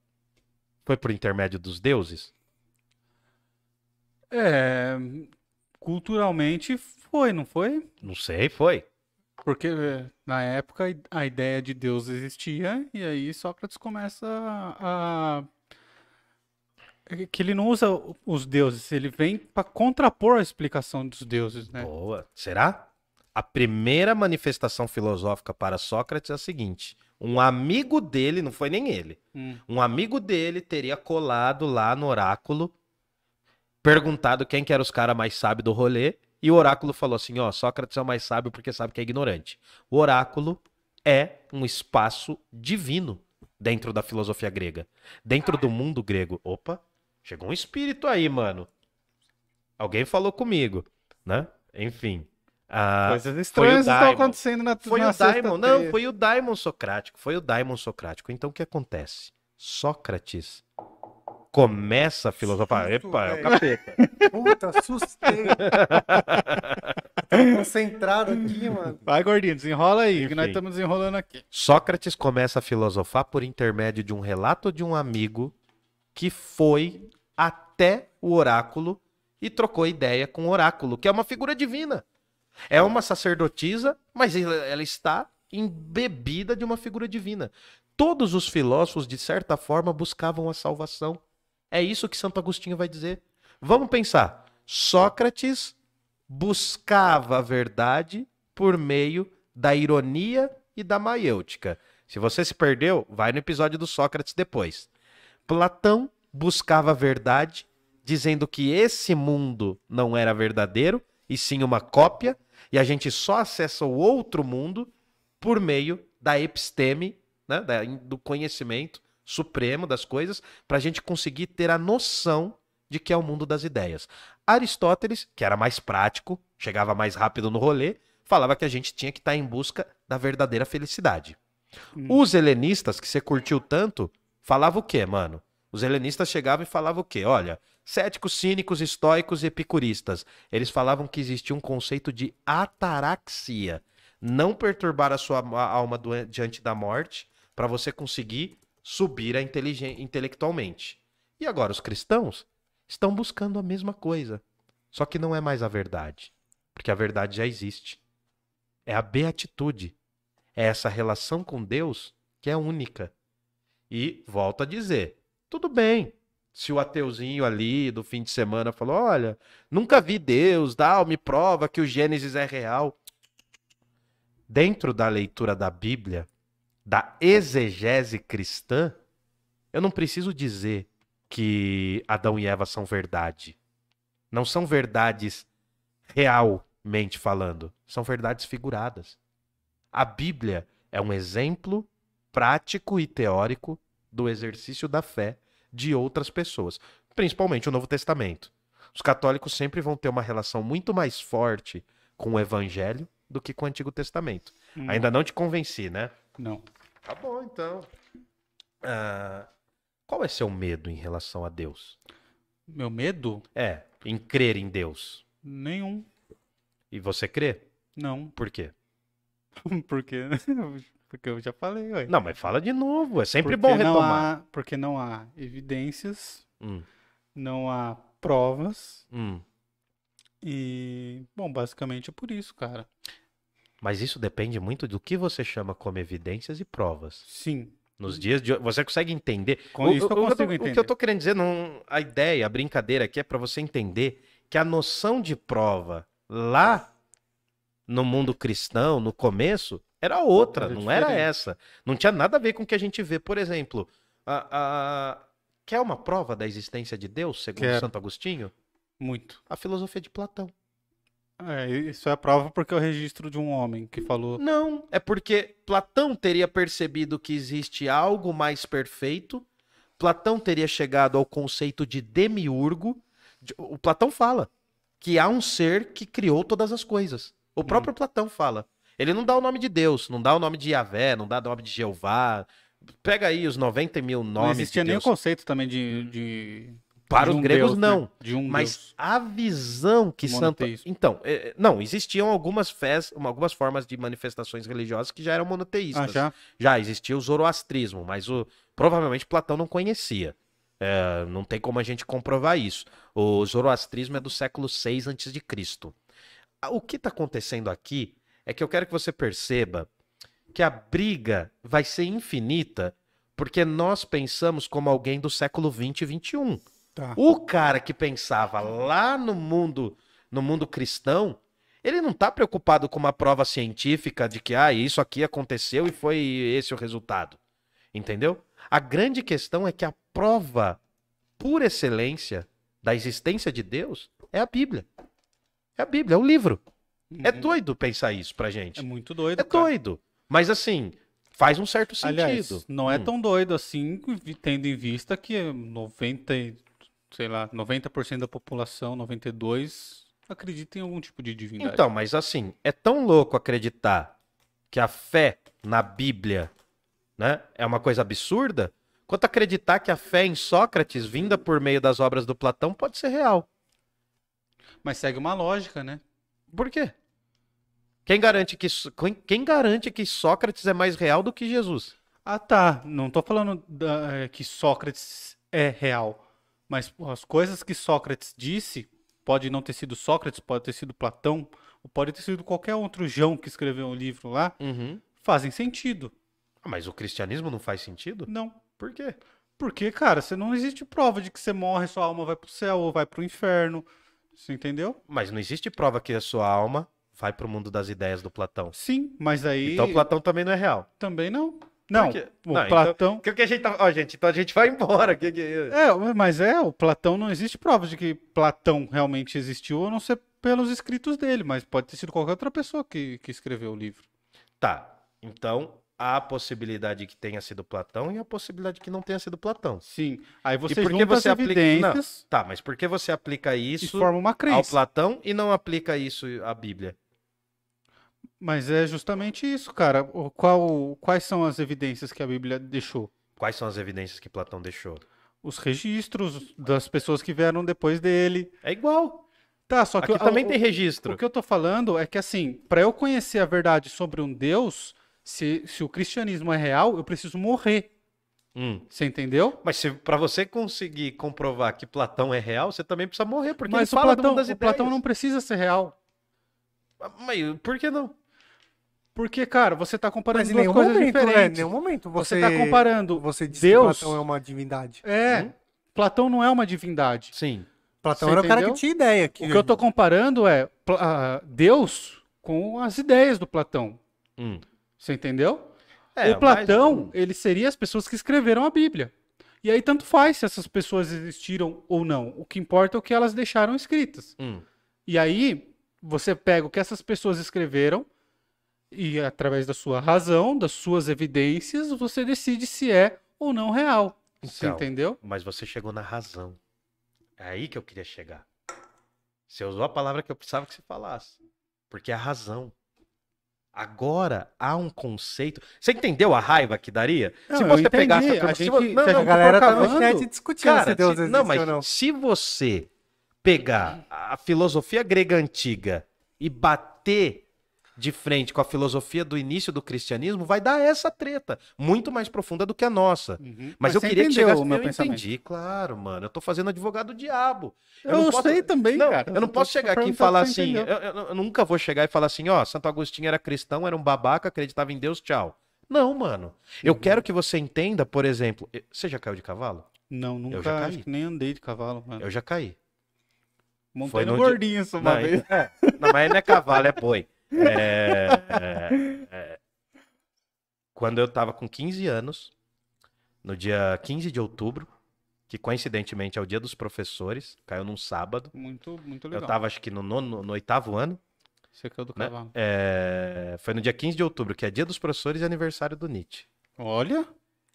Speaker 3: Foi por intermédio dos deuses?
Speaker 2: É, culturalmente foi, não foi?
Speaker 3: Não sei, foi.
Speaker 2: Porque é, na época a ideia de Deus existia e aí Sócrates começa a que ele não usa os deuses, ele vem para contrapor a explicação dos deuses, né?
Speaker 3: Boa. Será? A primeira manifestação filosófica para Sócrates é a seguinte: um amigo dele, não foi nem ele,
Speaker 2: Hum.
Speaker 3: um amigo dele teria colado lá no oráculo, perguntado quem que era os caras mais sábios do rolê, e o oráculo falou assim: ó, Sócrates é o mais sábio porque sabe que é ignorante. O oráculo é um espaço divino dentro da filosofia grega, dentro do mundo grego. Opa, chegou um espírito aí, mano. Alguém falou comigo, né? Enfim. ah,
Speaker 2: Coisas
Speaker 3: foi o
Speaker 2: estranhas estão acontecendo na
Speaker 3: foi
Speaker 2: na
Speaker 3: o Daimon, não, foi o Daimon Socrático, foi o Daimon Socrático. Então o que acontece? Sócrates começa a filosofar.
Speaker 1: Susto,
Speaker 3: Epa, é o capeta.
Speaker 1: Puta, assustei. Concentrado aqui, mano.
Speaker 2: Vai, gordinho, desenrola aí, que nós
Speaker 3: Enfim.
Speaker 2: estamos desenrolando aqui.
Speaker 3: Sócrates começa a filosofar por intermédio de um relato de um amigo que foi até o oráculo e trocou ideia com o oráculo, que é uma figura divina. É uma sacerdotisa, mas ela está embebida de uma figura divina. Todos os filósofos, de certa forma, buscavam a salvação. É isso que Santo Agostinho vai dizer. Vamos pensar. Sócrates buscava a verdade por meio da ironia e da maiêutica. Se você se perdeu, vai no episódio do Sócrates depois. Platão buscava a verdade, dizendo que esse mundo não era verdadeiro, e sim uma cópia, e a gente só acessa o outro mundo por meio da episteme, né, da- do conhecimento supremo das coisas, para a gente conseguir ter a noção de que é o mundo das ideias. Aristóteles, que era mais prático, chegava mais rápido no rolê, falava que a gente tinha que estar em busca da verdadeira felicidade. Os helenistas, que você curtiu tanto, falavam o quê, mano? Os helenistas chegavam e falavam o quê? Olha, céticos, cínicos, estoicos e epicuristas. Eles falavam que existia um conceito de ataraxia. Não perturbar a sua alma diante da morte para você conseguir subir a intelectualmente. E agora, os cristãos estão buscando a mesma coisa. Só que não é mais a verdade. Porque a verdade já existe. É a beatitude. É essa relação com Deus que é única. E volto a dizer: tudo bem. Se o ateuzinho ali do fim de semana falou: olha, nunca vi Deus, dá, me prova que o Gênesis é real. Dentro da leitura da Bíblia, da exegese cristã, eu não preciso dizer que Adão e Eva são verdade. Não são verdades realmente falando, são verdades figuradas. A Bíblia é um exemplo prático e teórico do exercício da fé de outras pessoas, principalmente o Novo Testamento. Os católicos sempre vão ter uma relação muito mais forte com o Evangelho do que com o Antigo Testamento.
Speaker 2: Hum.
Speaker 3: Ainda não te convenci, né?
Speaker 2: Não.
Speaker 3: Tá bom, então. Ah, qual é seu medo em relação a Deus?
Speaker 2: Meu medo?
Speaker 3: É, em crer em Deus?
Speaker 2: Nenhum.
Speaker 3: E você crê?
Speaker 2: Não.
Speaker 3: Por quê?
Speaker 2: Porque, porque eu já falei, ué.
Speaker 3: Não, mas fala de novo. É sempre
Speaker 2: Porque
Speaker 3: bom
Speaker 2: não
Speaker 3: retomar.
Speaker 2: há- porque não há evidências,
Speaker 3: Hum,
Speaker 2: não há provas
Speaker 3: hum.
Speaker 2: e, bom, basicamente é por isso, cara.
Speaker 3: Mas isso depende muito do que você chama como evidências e provas.
Speaker 2: Sim.
Speaker 3: Nos dias de hoje, você consegue entender?
Speaker 2: Com
Speaker 3: O-
Speaker 2: isso eu
Speaker 3: o- o que
Speaker 2: consigo
Speaker 3: tô- O que
Speaker 2: entender.
Speaker 3: eu tô querendo dizer, não, a ideia, a brincadeira aqui é para você entender que a noção de prova lá no mundo cristão, no começo, era outra,
Speaker 2: Era
Speaker 3: não era essa. Não tinha nada a ver com o que a gente vê. Por exemplo, a, a- quer uma prova da existência de Deus, segundo
Speaker 2: Quero.
Speaker 3: Santo Agostinho?
Speaker 2: Muito.
Speaker 3: A filosofia de Platão.
Speaker 2: É, isso é a prova porque é o registro de um homem que falou.
Speaker 3: Não, é porque Platão teria percebido que existe algo mais perfeito. Platão teria chegado ao conceito de demiurgo. De- O Platão fala que há um ser que criou todas as coisas. O próprio Platão fala. Ele não dá o nome de Deus, não dá o nome de Yahvé, não dá o nome de Jeová. Pega aí os 90 mil
Speaker 2: Não
Speaker 3: nomes
Speaker 2: existia
Speaker 3: de
Speaker 2: nem o conceito também de. de
Speaker 3: Para
Speaker 2: de
Speaker 3: os
Speaker 2: um
Speaker 3: gregos,
Speaker 2: Deus, né?
Speaker 3: não.
Speaker 2: De um
Speaker 3: Mas
Speaker 2: Deus.
Speaker 3: a visão que Santo. Então, é, não, existiam algumas fés, algumas formas de manifestações religiosas que já eram monoteístas.
Speaker 2: Ah, já?
Speaker 3: Já existia o zoroastrismo, mas o, provavelmente Platão não conhecia. É, não tem como a gente comprovar isso. O zoroastrismo é do século 6 a.C. O que está acontecendo aqui é que eu quero que você perceba que a briga vai ser infinita porque nós pensamos como alguém do século 20 e 21.
Speaker 2: Tá.
Speaker 3: O cara que pensava lá no mundo, no mundo cristão, ele não está preocupado com uma prova científica de que ah, isso aqui aconteceu e foi esse o resultado. Entendeu? A grande questão é que a prova por excelência da existência de Deus é a Bíblia. É a Bíblia, é o livro. É
Speaker 2: Uhum.
Speaker 3: doido pensar isso pra gente.
Speaker 2: É muito doido.
Speaker 3: É
Speaker 2: cara.
Speaker 3: doido. Mas assim, faz um certo sentido.
Speaker 2: Aliás, não é
Speaker 3: Hum.
Speaker 2: tão doido assim, tendo em vista que 90, e- sei lá, 90% da população, 92, acredita em algum tipo de divindade.
Speaker 3: Então, mas assim, é tão louco acreditar que a fé na Bíblia, né, é uma coisa absurda, quanto acreditar que a fé em Sócrates, vinda por meio das obras do Platão, pode ser real.
Speaker 2: Mas segue uma lógica, né?
Speaker 3: Por quê? Quem garante que quem, garante que Sócrates é mais real do que Jesus?
Speaker 2: Ah, tá. Não tô falando da- é, que Sócrates é real. Mas as coisas que Sócrates disse, pode não ter sido Sócrates, pode ter sido Platão, ou pode ter sido qualquer outro João que escreveu um livro lá, fazem sentido.
Speaker 3: Ah, Mas o cristianismo não faz sentido?
Speaker 2: Não.
Speaker 3: Por quê?
Speaker 2: Porque, cara, você não existe prova de que você morre, sua alma vai pro céu ou vai pro inferno. Você entendeu?
Speaker 3: Mas não existe prova que a sua alma vai pro mundo das ideias do Platão.
Speaker 2: Sim, mas aí
Speaker 3: Então Platão também não é real.
Speaker 2: também não. Não, o
Speaker 3: Não, então-
Speaker 2: Platão.
Speaker 3: O que, a gente tá. Ó, gente, então a gente vai embora. Que, que...
Speaker 2: É, mas é, o Platão não existe prova de que Platão realmente existiu, a não ser pelos escritos dele, mas pode ter sido qualquer outra pessoa que, que escreveu o livro.
Speaker 3: Tá. Então, há a possibilidade que tenha sido Platão e a possibilidade que não tenha sido Platão.
Speaker 2: Sim. Aí você
Speaker 3: que
Speaker 2: junta
Speaker 3: você
Speaker 2: as
Speaker 3: aplica-
Speaker 2: evidências
Speaker 3: Tá, mas por que você aplica
Speaker 2: e
Speaker 3: isso
Speaker 2: forma uma
Speaker 3: ao
Speaker 2: crença.
Speaker 3: Platão e não aplica isso à Bíblia?
Speaker 2: Mas é justamente isso, cara. Qual, quais são as evidências que a Bíblia deixou?
Speaker 3: Quais são as evidências que Platão deixou?
Speaker 2: Os registros das pessoas que vieram depois dele.
Speaker 3: É igual.
Speaker 2: Tá, só que
Speaker 3: Aqui
Speaker 2: o-
Speaker 3: também
Speaker 2: o-
Speaker 3: tem registro.
Speaker 2: O que eu tô falando é que, assim, para eu conhecer a verdade sobre um Deus, se, se o cristianismo é real, eu preciso morrer.
Speaker 3: Hum.
Speaker 2: Você entendeu?
Speaker 3: Mas para você conseguir comprovar que Platão é real, você também precisa morrer, porque
Speaker 2: Mas
Speaker 3: ele
Speaker 2: o
Speaker 3: fala
Speaker 2: Platão,
Speaker 3: das
Speaker 2: o Platão
Speaker 3: ideias.
Speaker 2: não precisa ser real.
Speaker 3: Mas por que não?
Speaker 2: Porque, cara, você tá comparando
Speaker 1: Mas em
Speaker 2: duas
Speaker 1: nenhum
Speaker 2: coisas
Speaker 1: momento, né? Em
Speaker 2: diferentes.
Speaker 1: nenhum momento
Speaker 2: Você
Speaker 1: você,
Speaker 2: tá comparando
Speaker 1: você disse
Speaker 2: Deus-
Speaker 1: que Platão é uma divindade.
Speaker 2: É,
Speaker 3: Hum?
Speaker 2: Platão não é uma divindade.
Speaker 3: Sim.
Speaker 1: Platão
Speaker 2: Você
Speaker 1: era o cara
Speaker 2: entendeu?
Speaker 1: que tinha ideia. Que...
Speaker 2: O que eu tô comparando é ah, Deus com as ideias do Platão.
Speaker 3: Hum.
Speaker 2: Você entendeu?
Speaker 3: É,
Speaker 2: o Platão,
Speaker 3: mas-
Speaker 2: ele seria as pessoas que escreveram a Bíblia. E aí tanto faz se essas pessoas existiram ou não. O que importa é o que elas deixaram escritas.
Speaker 3: Hum.
Speaker 2: E aí você pega o que essas pessoas escreveram e através da sua razão, das suas evidências, você decide se é ou não real. Você
Speaker 3: Então,
Speaker 2: entendeu?
Speaker 3: Mas você chegou na razão. É aí que eu queria chegar. Você usou a palavra que eu precisava que você falasse. Porque é a razão. Agora há um conceito. Você entendeu a raiva que daria?
Speaker 2: Não,
Speaker 3: se
Speaker 2: eu
Speaker 3: você pegasse
Speaker 2: A
Speaker 3: se
Speaker 2: gente- se
Speaker 3: não,
Speaker 2: a
Speaker 3: não,
Speaker 1: A galera tá no chat discutindo
Speaker 3: Cara,
Speaker 1: se Deus
Speaker 3: se-
Speaker 1: existe
Speaker 3: não, mas
Speaker 1: ou não.
Speaker 3: se você pegar a filosofia grega antiga e bater de frente com a filosofia do início do cristianismo, vai dar essa treta, muito mais profunda do que a nossa.
Speaker 2: Uhum.
Speaker 3: Mas, eu
Speaker 2: você
Speaker 3: queria chegasse...
Speaker 2: o meu
Speaker 3: eu
Speaker 2: pensamento.
Speaker 3: entendi, claro, mano. Eu tô fazendo advogado do diabo.
Speaker 2: Eu,
Speaker 3: não posso-
Speaker 2: sei também,
Speaker 3: Não,
Speaker 2: cara.
Speaker 3: eu não posso chegar aqui e falar assim. Eu, eu- eu nunca vou chegar e falar assim, ó, Santo Agostinho era cristão, era um babaca, acreditava em Deus, tchau. Não, mano. Eu
Speaker 2: Uhum.
Speaker 3: quero que você entenda, por exemplo. Você já caiu de cavalo?
Speaker 2: Não, nunca,
Speaker 3: já caí.
Speaker 2: acho que nem andei de cavalo, mano.
Speaker 3: Eu já caí.
Speaker 2: Montei
Speaker 3: foi
Speaker 2: no
Speaker 3: no dia-
Speaker 2: gordinho só uma
Speaker 3: Não,
Speaker 2: vez.
Speaker 3: é- não, mas não é cavalo, é boi. É, é, é. Quando eu tava com 15 anos, no dia 15 de outubro, que coincidentemente é o dia dos professores, caiu num sábado.
Speaker 2: Muito, muito legal.
Speaker 3: Eu tava, acho que no, nono, no oitavo ano.
Speaker 2: Você caiu do
Speaker 3: né?
Speaker 2: cavalo.
Speaker 3: É, foi no dia 15 de outubro, que é dia dos professores e aniversário do Nietzsche.
Speaker 2: Olha,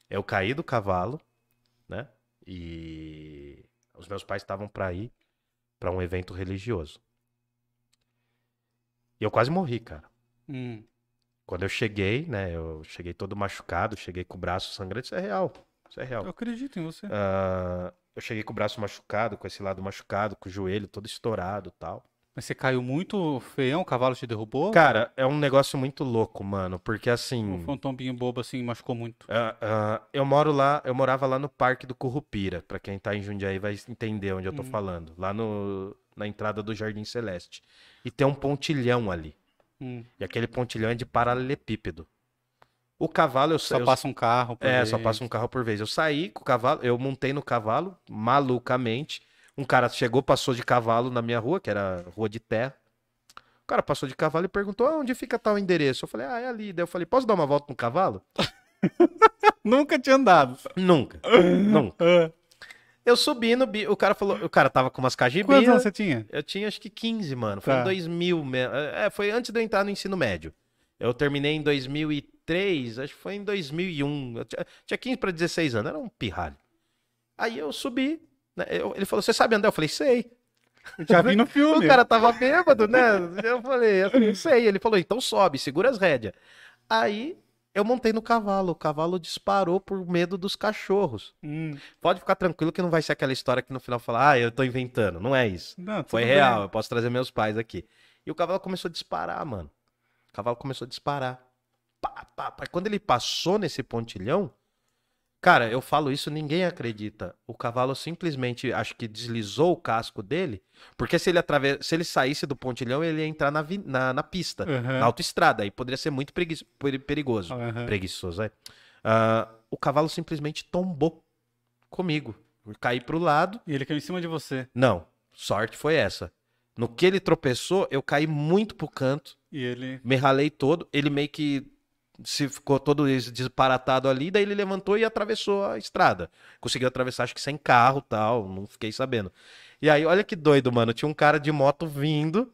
Speaker 3: Eu caí do cavalo, né? E os meus pais estavam pra ir pra um evento religioso. E eu quase morri, cara.
Speaker 2: hum,
Speaker 3: Quando eu cheguei, né? Eu cheguei todo machucado, cheguei com o braço sangrando. Isso é real. Isso é real.
Speaker 2: eu acredito em você.
Speaker 3: Ah, eu cheguei com o braço machucado, com esse lado machucado, com o joelho todo estourado e tal.
Speaker 2: Mas você caiu muito feião, o cavalo te derrubou?
Speaker 3: Cara, é um negócio muito louco, mano. Porque assim.
Speaker 2: Foi um tombinho bobo assim, machucou muito?
Speaker 3: Ah, ah, eu moro lá, eu morava lá no Parque do Currupira. Pra quem tá em Jundiaí vai entender onde eu tô
Speaker 2: Hum.
Speaker 3: falando. Lá no, na entrada do Jardim Celeste. E tem um pontilhão ali.
Speaker 2: Hum,
Speaker 3: E aquele pontilhão é de paralelepípedo. O cavalo, eu,
Speaker 2: Só
Speaker 3: eu
Speaker 2: passa um carro por
Speaker 3: É,
Speaker 2: vez.
Speaker 3: só passa um carro por vez. Eu saí com o cavalo, eu montei no cavalo, malucamente. Um cara chegou, passou de cavalo na minha rua, que era rua de terra. O cara passou de cavalo e perguntou: "Ah, onde fica tal endereço? Eu falei: ah, é ali. Daí eu falei: posso dar uma volta no cavalo?
Speaker 2: Nunca tinha andado.
Speaker 3: Nunca. Nunca. Eu subi no bi... O cara falou. O cara tava com umas
Speaker 2: Quantos anos
Speaker 3: cajibias.
Speaker 2: você tinha?
Speaker 3: Eu tinha acho que 15, mano. Foi
Speaker 2: Tá.
Speaker 3: em 2000. me- É, foi antes de eu entrar no ensino médio. Eu terminei em 2003, acho que foi em 2001. Eu tinha, tinha 15 para 16 anos, era um pirralho. Aí eu subi, né, eu- ele falou: Você sabe andar? Eu falei: Sei.
Speaker 2: Já vi no
Speaker 3: O
Speaker 2: filme.
Speaker 3: cara tava bêbado, né? Eu falei: Eu falei, Sei. Ele falou: Então sobe, segura as rédeas. Aí eu montei no cavalo. O cavalo disparou por medo dos cachorros.
Speaker 2: Hum,
Speaker 3: Pode ficar tranquilo que não vai ser aquela história que no final fala: Ah, eu tô inventando. Não é isso.
Speaker 2: não,
Speaker 3: Foi
Speaker 2: bem.
Speaker 3: real, eu posso trazer meus pais aqui. E o cavalo começou a disparar, mano. O cavalo começou a disparar. Pá, pá, pá. Quando ele passou nesse pontilhão, cara, eu falo isso, ninguém acredita. O cavalo simplesmente, acho que deslizou o casco dele, porque se ele, atrave... se ele saísse do pontilhão, ele ia entrar na, vi- na, na pista,
Speaker 2: Aham.
Speaker 3: na autoestrada. Aí poderia ser muito pregui- peri- perigoso.
Speaker 2: Aham.
Speaker 3: Preguiçoso, é. Ah, o cavalo simplesmente tombou comigo. Eu caí pro lado.
Speaker 2: E ele caiu em cima de você.
Speaker 3: Não, sorte foi essa. No que ele tropeçou, eu caí muito pro canto,
Speaker 2: E ele.
Speaker 3: me ralei todo. Ele meio que se ficou todo esse disparatado ali, daí ele levantou e atravessou a estrada. Conseguiu atravessar, acho que sem carro tal, não fiquei sabendo. E aí, olha que doido, mano. Tinha um cara de moto vindo.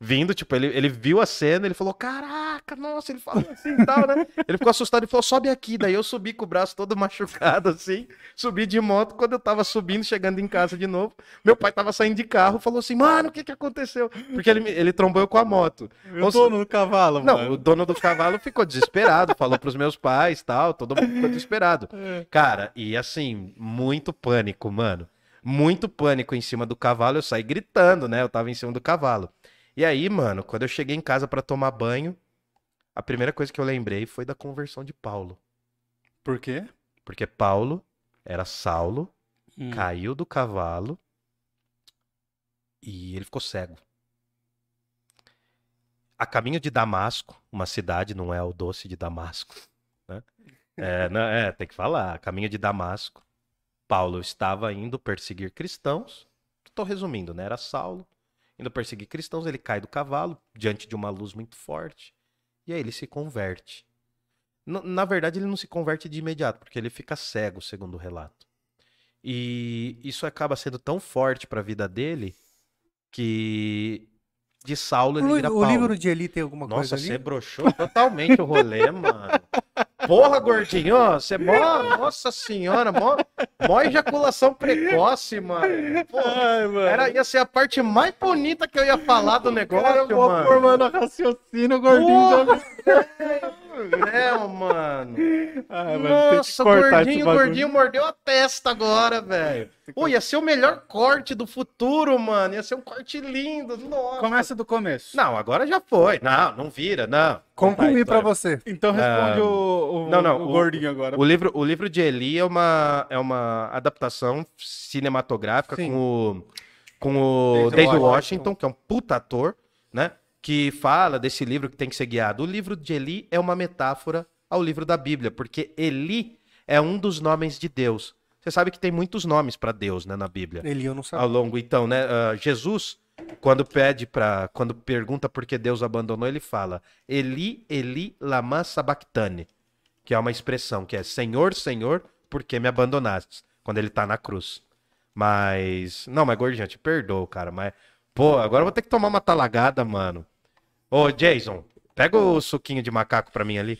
Speaker 3: Vindo, tipo, ele, ele viu a cena, ele falou, caraca, nossa, ele falou assim e tal, né? Ele ficou assustado e falou, sobe aqui. Daí eu subi com o braço todo machucado, assim, subi de moto. Quando eu tava subindo, chegando em casa de novo, meu pai tava saindo de carro, falou assim, mano, o que que aconteceu? Porque ele, ele trombou eu com a moto.
Speaker 2: Eu
Speaker 3: Ou
Speaker 2: tô no cavalo,
Speaker 3: Não,
Speaker 2: mano.
Speaker 3: o dono do cavalo ficou desesperado, falou pros meus pais tal, todo mundo ficou desesperado.
Speaker 2: É.
Speaker 3: Cara, e assim, muito pânico, mano. Muito pânico em cima do cavalo, eu saí gritando, né? Eu tava em cima do cavalo. E aí, mano, quando eu cheguei em casa pra tomar banho, a primeira coisa que eu lembrei foi da conversão de Paulo.
Speaker 2: Por quê?
Speaker 3: Porque Paulo era Saulo,
Speaker 2: Hum.
Speaker 3: caiu do cavalo e ele ficou cego. A caminho de Damasco, uma cidade, não é o doce de Damasco, né? É, não, é, tem que falar. A caminho de Damasco, Paulo estava indo perseguir cristãos. Estou resumindo, né? Era Saulo indo perseguir cristãos. Ele cai do cavalo diante de uma luz muito forte e aí ele se converte. N- Na verdade, ele não se converte de imediato, porque ele fica cego, segundo o relato. E isso acaba sendo tão forte para a vida dele que de Saulo ele
Speaker 1: O,
Speaker 3: vira
Speaker 1: o
Speaker 3: Paulo.
Speaker 1: livro de Eli tem alguma
Speaker 3: Nossa,
Speaker 1: coisa
Speaker 3: você
Speaker 1: ali?
Speaker 3: broxou totalmente o rolê, mano. Porra, gordinho, você é mó, nossa senhora, mó, mó ejaculação precoce, mano. Pô,
Speaker 2: Ai, mano.
Speaker 3: era, ia ser a parte mais bonita que eu ia falar do negócio,
Speaker 2: Cara, vou
Speaker 3: mano.
Speaker 2: formando raciocínio, gordinho.
Speaker 3: Porra, céu, mano.
Speaker 2: Ah, mano, tem que
Speaker 3: Nossa, gordinho, gordinho mordeu a testa agora, velho. Pô, ia ser o melhor corte do futuro, mano. Ia ser um corte lindo. Nossa.
Speaker 2: Começa do começo.
Speaker 3: Não, agora já foi. Não, não vira, não.
Speaker 1: Concluir
Speaker 3: Contar a
Speaker 1: pra
Speaker 3: história.
Speaker 1: você.
Speaker 2: Então responde
Speaker 3: Ah,
Speaker 2: o, o,
Speaker 3: não, não,
Speaker 2: o
Speaker 3: o-
Speaker 2: gordinho agora.
Speaker 3: O livro, o livro de Eli é uma, é uma adaptação cinematográfica
Speaker 2: Sim.
Speaker 3: com o, com o Daisy
Speaker 1: Washington.
Speaker 3: Washington, que é um puta ator, né? Que fala desse livro que tem que ser guiado. O livro de Eli é uma metáfora ao livro da Bíblia, porque Eli é um dos nomes de Deus. Você sabe que tem muitos nomes para Deus, né, na Bíblia.
Speaker 1: Eli, eu não
Speaker 3: Ao
Speaker 1: sabia.
Speaker 3: longo, então, né? ah, Jesus, quando pede para, quando pergunta por que Deus abandonou, ele fala: Eli, Eli, lama sabachthani, que é uma expressão que é Senhor, Senhor, por que me abandonaste? Quando ele tá na cruz. Mas, não, mas gordinho, te perdoo, cara, mas pô, agora eu vou ter que tomar uma talagada, mano. Ô, Jason, pega o suquinho de macaco pra mim ali.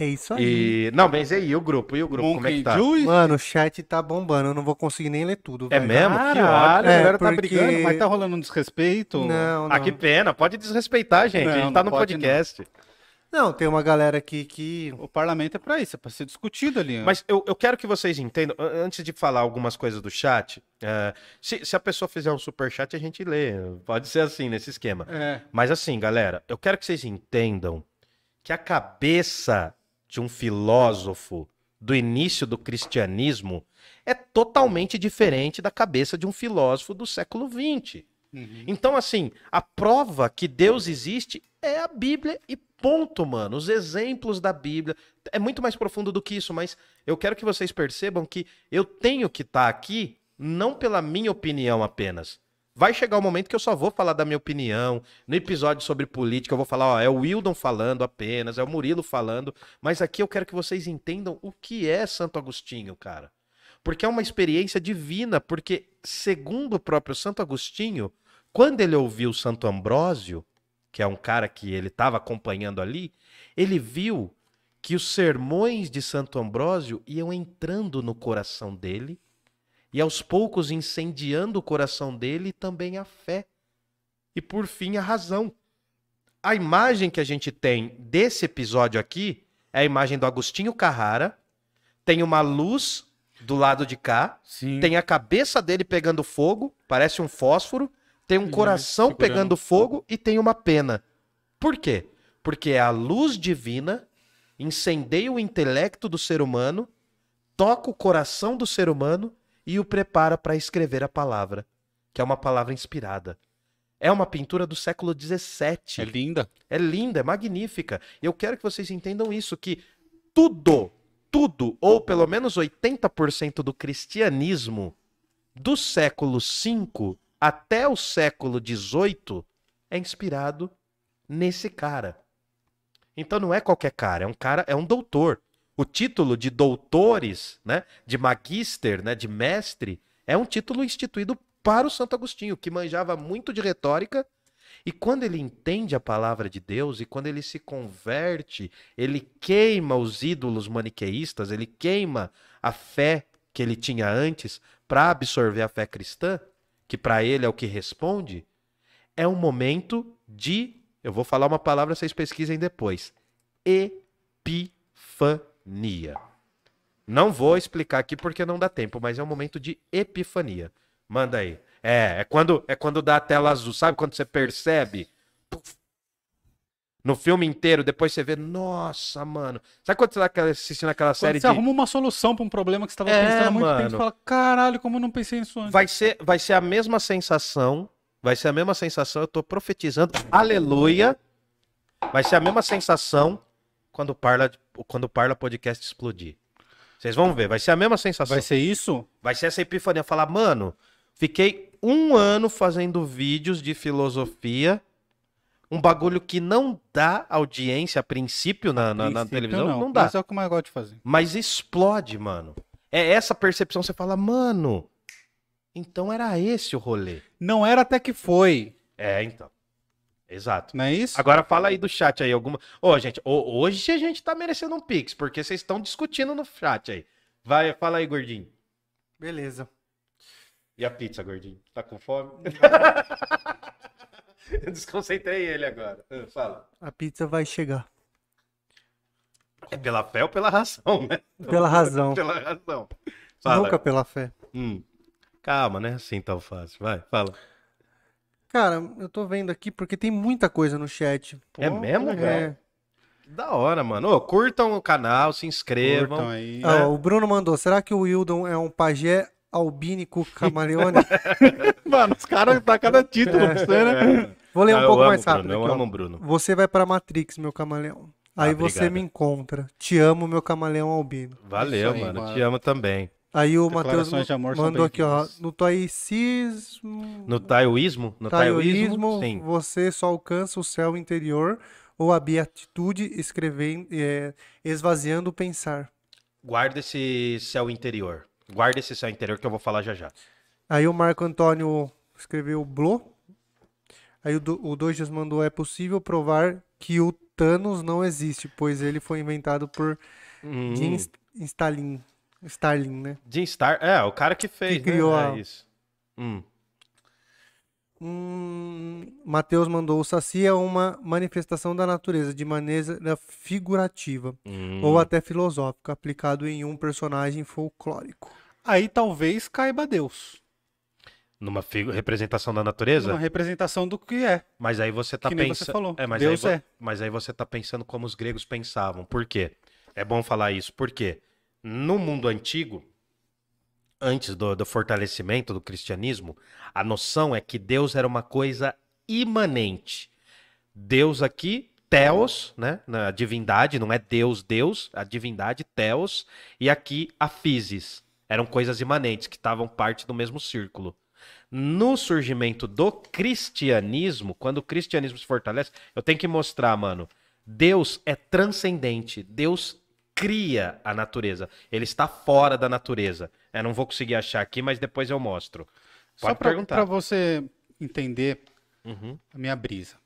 Speaker 1: É isso aí.
Speaker 3: E não, mas e aí, e o grupo? E o grupo, como é que
Speaker 2: Monkey
Speaker 3: tá?
Speaker 2: Juice?
Speaker 1: Mano, o chat tá bombando. Eu não vou conseguir nem ler tudo.
Speaker 3: É mesmo? Que ódio.
Speaker 2: Caralho, a
Speaker 1: É,
Speaker 2: galera tá
Speaker 1: porque-
Speaker 2: brigando, mas tá rolando um desrespeito.
Speaker 1: Não, não.
Speaker 3: Ah, que pena, pode desrespeitar, gente. a
Speaker 2: Não,
Speaker 3: gente tá no podcast.
Speaker 1: Não, tem uma galera aqui que.
Speaker 2: O parlamento é pra isso, é pra ser discutido ali. ó.
Speaker 3: Mas eu, eu quero que vocês entendam, an- antes de falar algumas coisas do chat, é, se, se a pessoa fizer um super chat, a gente lê. Pode ser assim, nesse esquema.
Speaker 2: É.
Speaker 3: Mas assim, galera, eu quero que vocês entendam que a cabeça de um filósofo do início do cristianismo é totalmente diferente da cabeça de um filósofo do século XX.
Speaker 2: Uhum.
Speaker 3: Então, assim, a prova que Deus existe é a Bíblia e ponto, mano. Os exemplos da Bíblia. É muito mais profundo do que isso, mas eu quero que vocês percebam que eu tenho que estar aqui não pela minha opinião apenas. Vai chegar o momento que eu só vou falar da minha opinião. No episódio sobre política, eu vou falar, ó, é o Wildon falando apenas, é o Murilo falando. Mas aqui eu quero que vocês entendam o que é Santo Agostinho, cara. Porque é uma experiência divina, porque, segundo o próprio Santo Agostinho, quando ele ouviu Santo Ambrósio, que é um cara que ele estava acompanhando ali, ele viu que os sermões de Santo Ambrósio iam entrando no coração dele e aos poucos incendiando o coração dele e também a fé. E por fim, a razão. A imagem que a gente tem desse episódio aqui é a imagem do Agostinho Carrara. Tem uma luz do lado de cá,
Speaker 2: Sim.
Speaker 3: tem a cabeça dele pegando fogo, parece um fósforo, tem um coração
Speaker 2: segurando
Speaker 3: pegando fogo e tem uma pena. Por quê? Porque a luz divina incendeia o intelecto do ser humano, toca o coração do ser humano e o prepara para escrever a palavra, que é uma palavra inspirada. É uma pintura do século XVII.
Speaker 2: É linda.
Speaker 3: É linda, é magnífica. E eu quero que vocês entendam isso, que tudo, tudo, ou pelo menos 80% do cristianismo do século V até o século XVIII é inspirado nesse cara. Então não é qualquer cara, é um cara, é um doutor. O título de doutores, né, de magister, né, de mestre, é um título instituído para o Santo Agostinho, que manjava muito de retórica e quando ele entende a palavra de Deus e quando ele se converte, ele queima os ídolos maniqueístas, ele queima a fé que ele tinha antes para absorver a fé cristã, que para ele é o que responde, é um momento de, eu vou falar uma palavra, vocês pesquisem depois, epifania. Não vou explicar aqui porque não dá tempo, mas é um momento de epifania. Manda aí. É, é quando, é quando dá a tela azul. Sabe quando você percebe? Puf. No filme inteiro, depois você vê, nossa, mano. Sabe quando você tá assistindo aquela
Speaker 2: Quando
Speaker 3: série
Speaker 2: você
Speaker 3: de.
Speaker 2: arruma uma solução pra um problema que você tava
Speaker 3: É,
Speaker 2: pensando há muito tempo,
Speaker 3: mano.
Speaker 2: você fala, caralho, como eu não pensei nisso antes.
Speaker 3: Vai ser, vai ser a mesma sensação. Vai ser a mesma sensação. Eu tô profetizando. Aleluia. Vai ser a mesma sensação quando o Parla, quando o Parla Podcast explodir. Vocês vão ver, vai ser a mesma sensação.
Speaker 2: Vai ser isso?
Speaker 3: Vai ser essa epifania. Falar, mano, fiquei um ano fazendo vídeos de filosofia. Um bagulho que não dá audiência a princípio na, na- na
Speaker 2: Princípio,
Speaker 3: televisão. Não, dá.
Speaker 2: Mas é o que eu mais gosto de fazer.
Speaker 3: Mas explode, mano. É essa percepção. Você fala, mano, então era esse o rolê.
Speaker 2: Não era até que foi,
Speaker 3: É, então. Exato.
Speaker 2: não é isso?
Speaker 3: Agora fala aí do chat aí, alguma. Ô, gente, ho- hoje a gente tá merecendo um pix, porque vocês estão discutindo no chat aí. Vai, fala aí, gordinho.
Speaker 1: Beleza.
Speaker 3: E a pizza, gordinho? Tá com fome? Eu desconcentrei ele agora. Ah, Fala.
Speaker 1: A pizza vai chegar.
Speaker 3: É pela fé ou pela razão, né?
Speaker 1: Pela razão.
Speaker 3: Pela razão. Fala.
Speaker 1: Nunca pela fé.
Speaker 3: Hum. Calma, não é assim tão fácil. Vai, fala.
Speaker 1: Cara, eu tô vendo aqui porque tem muita coisa no chat.
Speaker 3: É mesmo,
Speaker 1: É.
Speaker 3: velho? Que Da hora, mano. Ô, curtam o canal, se inscrevam.
Speaker 2: Curtam aí.
Speaker 1: Ah, o Bruno mandou. Será que o Wildon é um pajé albínico camaleone?
Speaker 2: Mano, os caras dão cada título pra você, né?
Speaker 1: Vou ler um
Speaker 3: Ah, eu
Speaker 1: pouco
Speaker 3: amo
Speaker 1: mais rápido.
Speaker 3: Bruno, eu
Speaker 1: aqui, ó.
Speaker 3: amo o Bruno.
Speaker 1: Você vai pra Matrix, meu camaleão. Aí
Speaker 3: Ah,
Speaker 1: você
Speaker 3: obrigado.
Speaker 1: me encontra. Te amo, meu camaleão albino.
Speaker 3: Valeu,
Speaker 2: aí,
Speaker 3: mano.
Speaker 2: mano.
Speaker 3: Te amo também.
Speaker 1: Aí o Matheus mandou aqui, ó. No taoísmo,
Speaker 3: No taoísmo? No
Speaker 1: taoísmo,
Speaker 3: taoísmo, sim.
Speaker 1: você só alcança o céu interior ou a beatitude escrevendo, é, esvaziando o pensar.
Speaker 3: Guarda esse céu interior. Guarda esse céu interior que eu vou falar já já.
Speaker 1: Aí o Marco Antônio escreveu Blo. Aí o, Do- o Dojas mandou: é possível provar que o Thanos não existe, pois ele foi inventado por
Speaker 3: Hum.
Speaker 1: Jim Stalin. Stalin, né?
Speaker 3: Jim Star. É, o cara que fez.
Speaker 1: Que criou
Speaker 3: né?
Speaker 1: a-
Speaker 3: É isso. Hum.
Speaker 1: Hum, Matheus mandou: o Saci é uma manifestação da natureza de maneira figurativa
Speaker 3: Hum.
Speaker 1: ou até filosófica, aplicado em um personagem folclórico.
Speaker 2: Aí talvez caiba Deus.
Speaker 3: Numa representação da natureza?
Speaker 2: Uma representação do que é.
Speaker 3: Mas aí você tá pensando. É, mas,
Speaker 2: Deus
Speaker 3: aí
Speaker 2: é.
Speaker 3: mas aí você tá pensando como os gregos pensavam. Por quê? É bom falar isso. Porque no mundo antigo, antes do, do fortalecimento do cristianismo, a noção é que Deus era uma coisa imanente. Deus aqui, Theos, né? Na divindade, não é Deus, Deus, a divindade, Theos, e aqui a Physis. Eram coisas imanentes que estavam parte do mesmo círculo. No surgimento do cristianismo, quando o cristianismo se fortalece, eu tenho que mostrar, mano, Deus é transcendente. Deus cria a natureza. Ele está fora da natureza. Eu não vou conseguir achar aqui, mas depois eu mostro.
Speaker 2: Só
Speaker 3: Pode
Speaker 2: pra,
Speaker 3: perguntar.
Speaker 2: pra você entender
Speaker 3: Uhum.
Speaker 2: a minha brisa.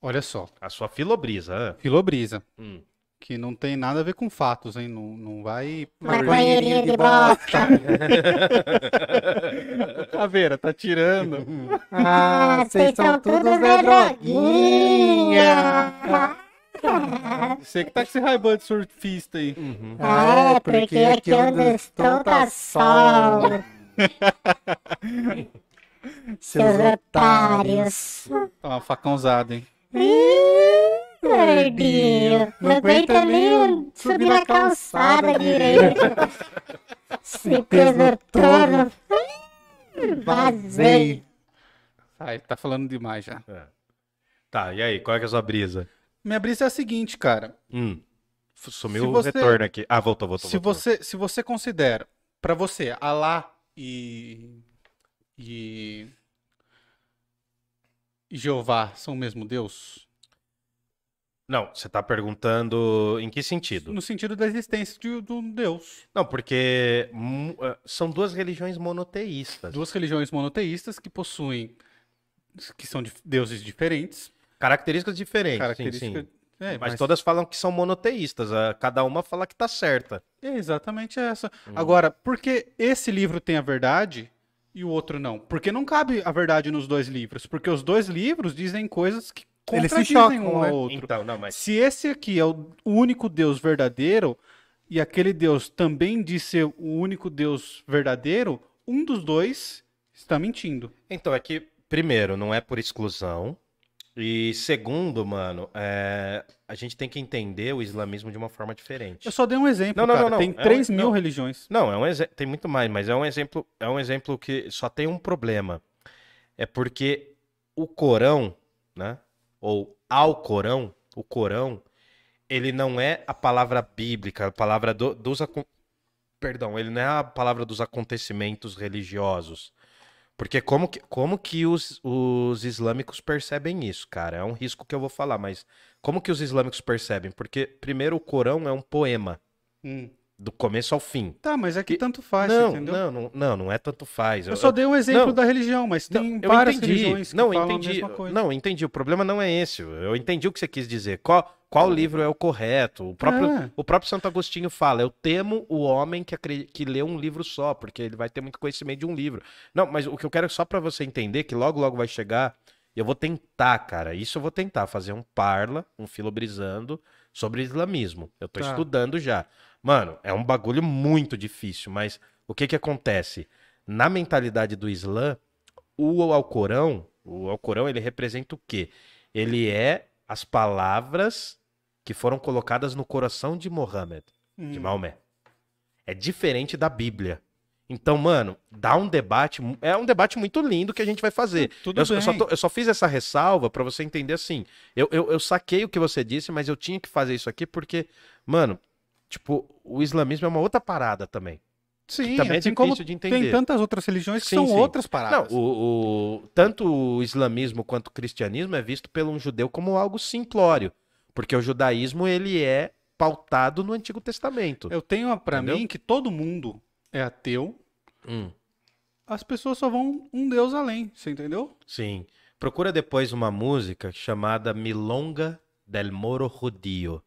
Speaker 2: Olha só.
Speaker 3: A sua filobrisa. ah.
Speaker 2: Filobrisa.
Speaker 3: Hum.
Speaker 2: Que não tem nada a ver com fatos, hein? Não, não vai.
Speaker 1: Maconheirinho de bosta.
Speaker 2: Caveira, tá tirando.
Speaker 1: Ah, vocês são todos é droguinha.
Speaker 2: Você que tá com esse raibão de surfista aí.
Speaker 1: Ah, é porque aqui onde estou tá sol. Seus otários.
Speaker 2: Tá uma facãozada, hein?
Speaker 1: Gordinho, não aguenta nem subir na calçada direito. Se peso todo. Vazei.
Speaker 2: Ai, tá falando demais já.
Speaker 3: É. Tá, e aí, qual é, que é a sua brisa?
Speaker 2: Minha brisa é a seguinte, cara.
Speaker 3: Hum. Sumiu
Speaker 2: Se
Speaker 3: o
Speaker 2: você-
Speaker 3: retorno aqui. Ah, voltou, voltou.
Speaker 2: Se
Speaker 3: voltou.
Speaker 2: você, se você considera, pra você, Alá e, e, e Jeová são o mesmo Deus?
Speaker 3: Não, você tá perguntando em que sentido?
Speaker 2: No sentido da existência de, de um Deus.
Speaker 3: Não, porque eh, são duas religiões monoteístas.
Speaker 2: Duas religiões monoteístas que possuem, que são de deuses diferentes,
Speaker 3: Características diferentes,
Speaker 2: características...
Speaker 3: sim, sim.
Speaker 2: É,
Speaker 3: Mas, todas falam que são monoteístas. Cada uma fala que tá certa.
Speaker 2: É exatamente essa.
Speaker 3: Hum.
Speaker 2: Agora, por que esse livro tem a verdade e o outro não? Porque não cabe a verdade nos dois livros. Porque os dois livros dizem coisas que
Speaker 1: Eles se
Speaker 2: contradizem
Speaker 1: chocam,
Speaker 2: um
Speaker 1: né?
Speaker 2: ao outro.
Speaker 3: Então, não, mas
Speaker 2: Se esse aqui é o único Deus verdadeiro e aquele Deus também diz ser o único Deus verdadeiro, um dos dois está mentindo.
Speaker 3: Então, é que, primeiro, não é por exclusão. E segundo, mano, é, a gente tem que entender o islamismo de uma forma diferente.
Speaker 2: Eu só dei um exemplo,
Speaker 3: Não, não,
Speaker 2: cara.
Speaker 3: não, não.
Speaker 2: Tem
Speaker 3: É um-
Speaker 2: 3 mil
Speaker 3: não.
Speaker 2: religiões.
Speaker 3: Não, é um exe- tem muito mais, mas é um exemplo, é um exemplo que só tem um problema. É porque o Corão, né? Ou ao Corão, o Corão, ele não é a palavra bíblica, a palavra do- dos perdão, ele não é a palavra dos acontecimentos religiosos. Porque como que, como que os, os islâmicos percebem isso, cara? É um risco que eu vou falar, mas como que os islâmicos percebem? Porque, primeiro, o Corão é um poema,
Speaker 2: Hum.
Speaker 3: Do começo ao fim.
Speaker 2: Tá, mas é que
Speaker 3: E-
Speaker 2: tanto faz,
Speaker 3: não,
Speaker 2: entendeu?
Speaker 3: não, não, não, não é tanto faz.
Speaker 2: Eu só dei um exemplo
Speaker 3: não.
Speaker 2: da religião, mas tem
Speaker 3: eu
Speaker 2: várias
Speaker 3: entendi.
Speaker 2: religiões que
Speaker 3: não,
Speaker 2: falam
Speaker 3: entendi.
Speaker 2: a mesma coisa.
Speaker 3: Não, entendi. O problema não é esse. Eu entendi o que você quis dizer. Qual, qual livro é o correto? O próprio,
Speaker 2: É.
Speaker 3: o próprio Santo Agostinho fala: Eu temo o homem que, que lê um livro só, porque ele vai ter muito conhecimento de um livro. Não, mas o que eu quero é só pra você entender que logo, logo vai chegar. Eu vou tentar, cara. Isso eu vou tentar fazer um parla, um filobrizando sobre islamismo. Eu tô
Speaker 2: Tá.
Speaker 3: estudando já. Mano, é um bagulho muito difícil, mas o que que acontece? Na mentalidade do Islã, o Alcorão, o Alcorão, ele representa o quê? Ele é as palavras que foram colocadas no coração de Mohammed, de
Speaker 2: Hum.
Speaker 3: Maomé. É diferente da Bíblia. Então, mano, dá um debate, é um debate muito lindo que a gente vai fazer.
Speaker 2: Tudo
Speaker 3: Eu, eu só
Speaker 2: bem.
Speaker 3: tô- eu só fiz essa ressalva pra você entender assim. Eu, eu, eu saquei o que você disse, mas eu tinha que fazer isso aqui porque, mano, tipo, o islamismo é uma outra parada também.
Speaker 2: Sim,
Speaker 3: também é
Speaker 2: assim
Speaker 3: difícil
Speaker 2: como
Speaker 3: de entender.
Speaker 2: tem tantas outras religiões que
Speaker 3: Sim,
Speaker 2: são
Speaker 3: sim.
Speaker 2: outras
Speaker 3: Não,
Speaker 2: paradas.
Speaker 3: o, o- tanto o islamismo quanto o cristianismo é visto pelo um judeu como algo simplório, porque o judaísmo ele é pautado no Antigo Testamento.
Speaker 2: Eu tenho
Speaker 3: Entendeu?
Speaker 2: mim que todo mundo é ateu,
Speaker 3: Hum,
Speaker 2: as pessoas só vão um deus além, você entendeu?
Speaker 3: sim. Procura depois uma música chamada Milonga del Moro Judío,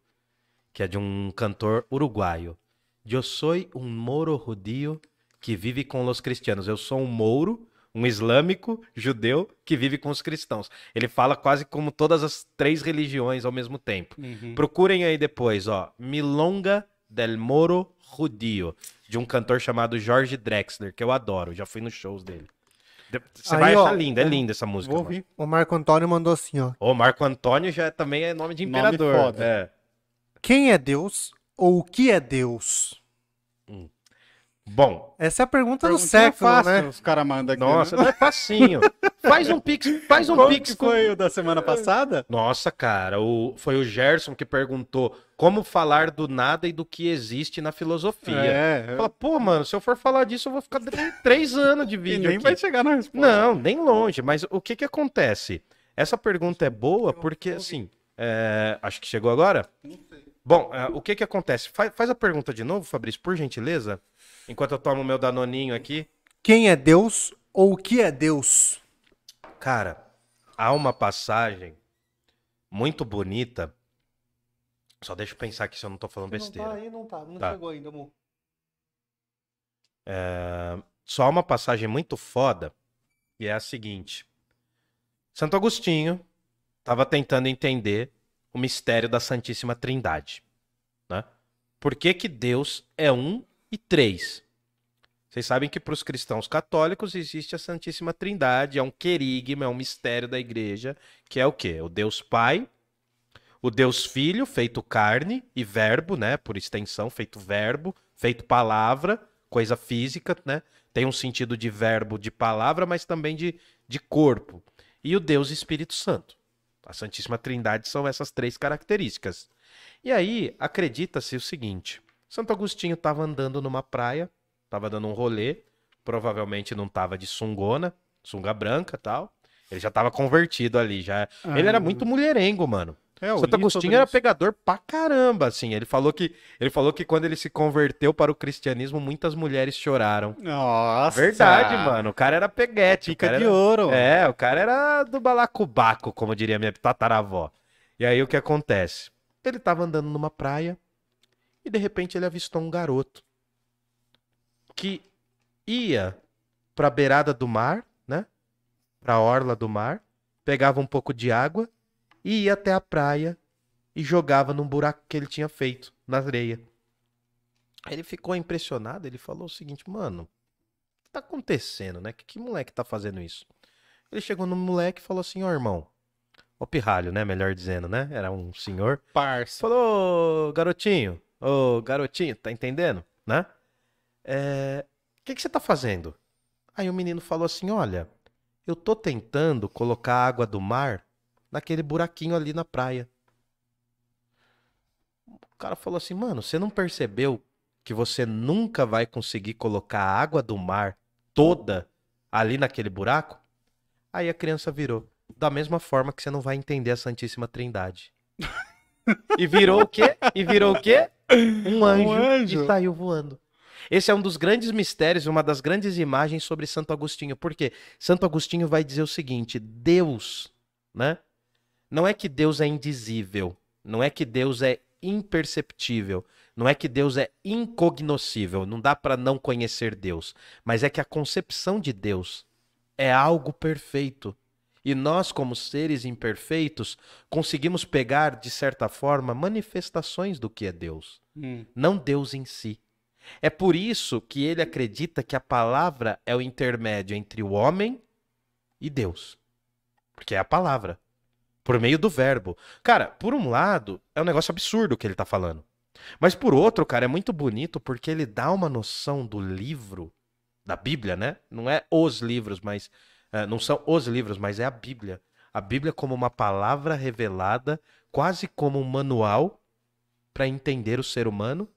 Speaker 3: que é de um cantor uruguaio. Eu sou um moro judío que vive com os cristianos. Eu sou um mouro, um islâmico judeu que vive com os cristãos. Ele fala quase como todas as três religiões ao mesmo tempo. Procurem aí depois, ó. Milonga del Moro Judío, de um cantor chamado Jorge Drexler, que eu adoro, já fui nos shows dele. De- Você
Speaker 1: Aí,
Speaker 3: vai
Speaker 1: ó,
Speaker 3: achar linda, é linda essa música.
Speaker 2: Vou ouvir.
Speaker 1: O Marco Antônio mandou assim, ó.
Speaker 3: O Marco Antônio já também é nome de
Speaker 2: Nome
Speaker 3: imperador.
Speaker 2: foda.
Speaker 3: É.
Speaker 1: Quem é Deus ou o que é Deus?
Speaker 3: Bom,
Speaker 1: Essa é a pergunta do século,
Speaker 2: fácil,
Speaker 1: né?
Speaker 2: Os caras mandam aqui.
Speaker 3: nossa,
Speaker 2: né?
Speaker 3: não é facinho. Faz um pix, faz um
Speaker 2: Qual
Speaker 3: pix
Speaker 2: que
Speaker 3: com-
Speaker 2: foi o da semana passada?
Speaker 3: Nossa, cara, o, foi o Gerson que perguntou como falar do nada e do que existe na filosofia.
Speaker 2: É,
Speaker 3: Fala, pô, mano, se eu for falar disso, eu vou ficar três- três anos de
Speaker 2: e
Speaker 3: vídeo
Speaker 2: nem
Speaker 3: aqui.
Speaker 2: vai chegar na resposta.
Speaker 3: Não, nem longe. Mas o que que acontece? Essa pergunta é boa porque, assim, é, acho que chegou agora. Bom, é, o que que acontece? Faz, faz a pergunta de novo, Fabrício, por gentileza. Enquanto eu tomo o meu danoninho aqui.
Speaker 1: Quem é Deus ou o que é Deus?
Speaker 3: Cara, há uma passagem muito bonita. Só deixa eu pensar aqui se eu não tô falando besteira.
Speaker 1: aí, não tá. Não
Speaker 3: Tá.
Speaker 1: chegou ainda, amor.
Speaker 3: É, Só há uma passagem muito foda, e é a seguinte. Santo Agostinho estava tentando entender o mistério da Santíssima Trindade. Né? Por que, que Deus é um e três? Vocês sabem que para os cristãos católicos existe a Santíssima Trindade, é um querigma, é um mistério da igreja, que é o quê? O Deus Pai, o Deus Filho, feito carne e verbo, né? Por extensão, feito verbo, feito palavra, coisa física, né? Tem um sentido de verbo, de palavra, mas também de, de corpo. E o Deus Espírito Santo. A Santíssima Trindade são essas três características. E aí, acredita-se o seguinte: Santo Agostinho estava andando numa praia, estava dando um rolê, provavelmente não estava de sungona, sunga branca tal. Ele já estava convertido ali, já. Ele era
Speaker 2: Ah.
Speaker 3: muito mulherengo, mano.
Speaker 2: É,
Speaker 3: Santo Agostinho era
Speaker 2: isso.
Speaker 3: pegador pra caramba, assim. Ele falou que ele falou que quando ele se converteu para o cristianismo, muitas mulheres choraram.
Speaker 2: Nossa.
Speaker 3: Verdade, mano. O cara era peguete. o
Speaker 2: Pica
Speaker 3: cara
Speaker 2: de
Speaker 3: era-
Speaker 2: ouro.
Speaker 3: É, o cara era do balacobaco, como diria minha tataravó. E aí o que acontece? Ele tava andando numa praia e de repente ele avistou um garoto que ia pra beirada do mar, né? Pra orla do mar, pegava um pouco de água e ia até a praia e jogava num buraco que ele tinha feito na areia. Aí ele ficou impressionado, ele falou o seguinte, mano, o que tá acontecendo, né? Que, que moleque tá fazendo isso? Ele chegou no moleque e falou assim, ó, irmão, ó pirralho, né? Melhor dizendo, né? Era um senhor.
Speaker 2: Parça.
Speaker 3: Falou, "Ô, garotinho, ô garotinho, tá entendendo, né? É, O que, que você tá fazendo? Aí o menino falou assim, olha, eu tô tentando colocar a água do mar naquele buraquinho ali na praia. O cara falou assim, mano, você não percebeu que você nunca vai conseguir colocar a água do mar toda ali naquele buraco? Aí a criança virou. Da mesma forma que você não vai entender a Santíssima Trindade. E virou o quê? E virou o quê? Um anjo,
Speaker 2: anjo.
Speaker 3: e saiu voando. Esse é um dos grandes mistérios, uma das grandes imagens sobre Santo Agostinho. Por quê? Santo Agostinho vai dizer o seguinte: Deus, né? Não é que Deus é indizível, não é que Deus é imperceptível, não é que Deus é incognoscível, não dá para não conhecer Deus, mas é que a concepção de Deus é algo perfeito. E nós, como seres imperfeitos, conseguimos pegar, de certa forma, manifestações do que é Deus,
Speaker 2: Hum.
Speaker 3: não Deus em si. É por isso que ele acredita que a palavra é o intermédio entre o homem e Deus. Porque é a palavra. Por meio do verbo. Cara, por um lado, é um negócio absurdo o que ele tá falando. Mas por outro, cara, é muito bonito porque ele dá uma noção do livro, da Bíblia, né? Não é os livros, mas. eh, não são os livros, mas é a Bíblia. A Bíblia como uma palavra revelada, quase como um manual para entender o ser humano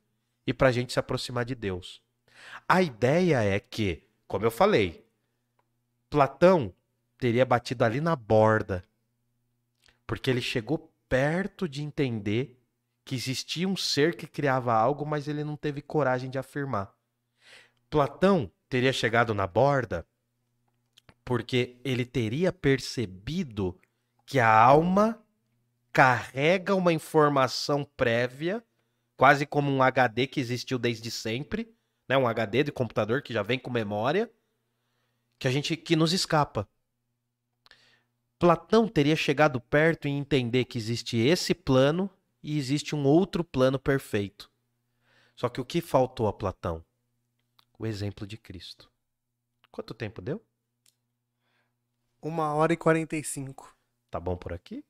Speaker 3: e para a gente se aproximar de Deus. A ideia é que, como eu falei, Platão teria batido ali na borda, porque ele chegou perto de entender que existia um ser que criava algo, mas ele não teve coragem de afirmar. Platão teria chegado na borda porque ele teria percebido que a alma carrega uma informação prévia, quase como um HD que existiu desde sempre, né? Um HD de computador que já vem com memória, que a gente que nos escapa. Platão teria chegado perto e entender que existe esse plano e existe um outro plano perfeito. Só que o que faltou a Platão? O exemplo de Cristo. Quanto tempo deu?
Speaker 1: Uma hora e 45.
Speaker 3: Tá bom por aqui?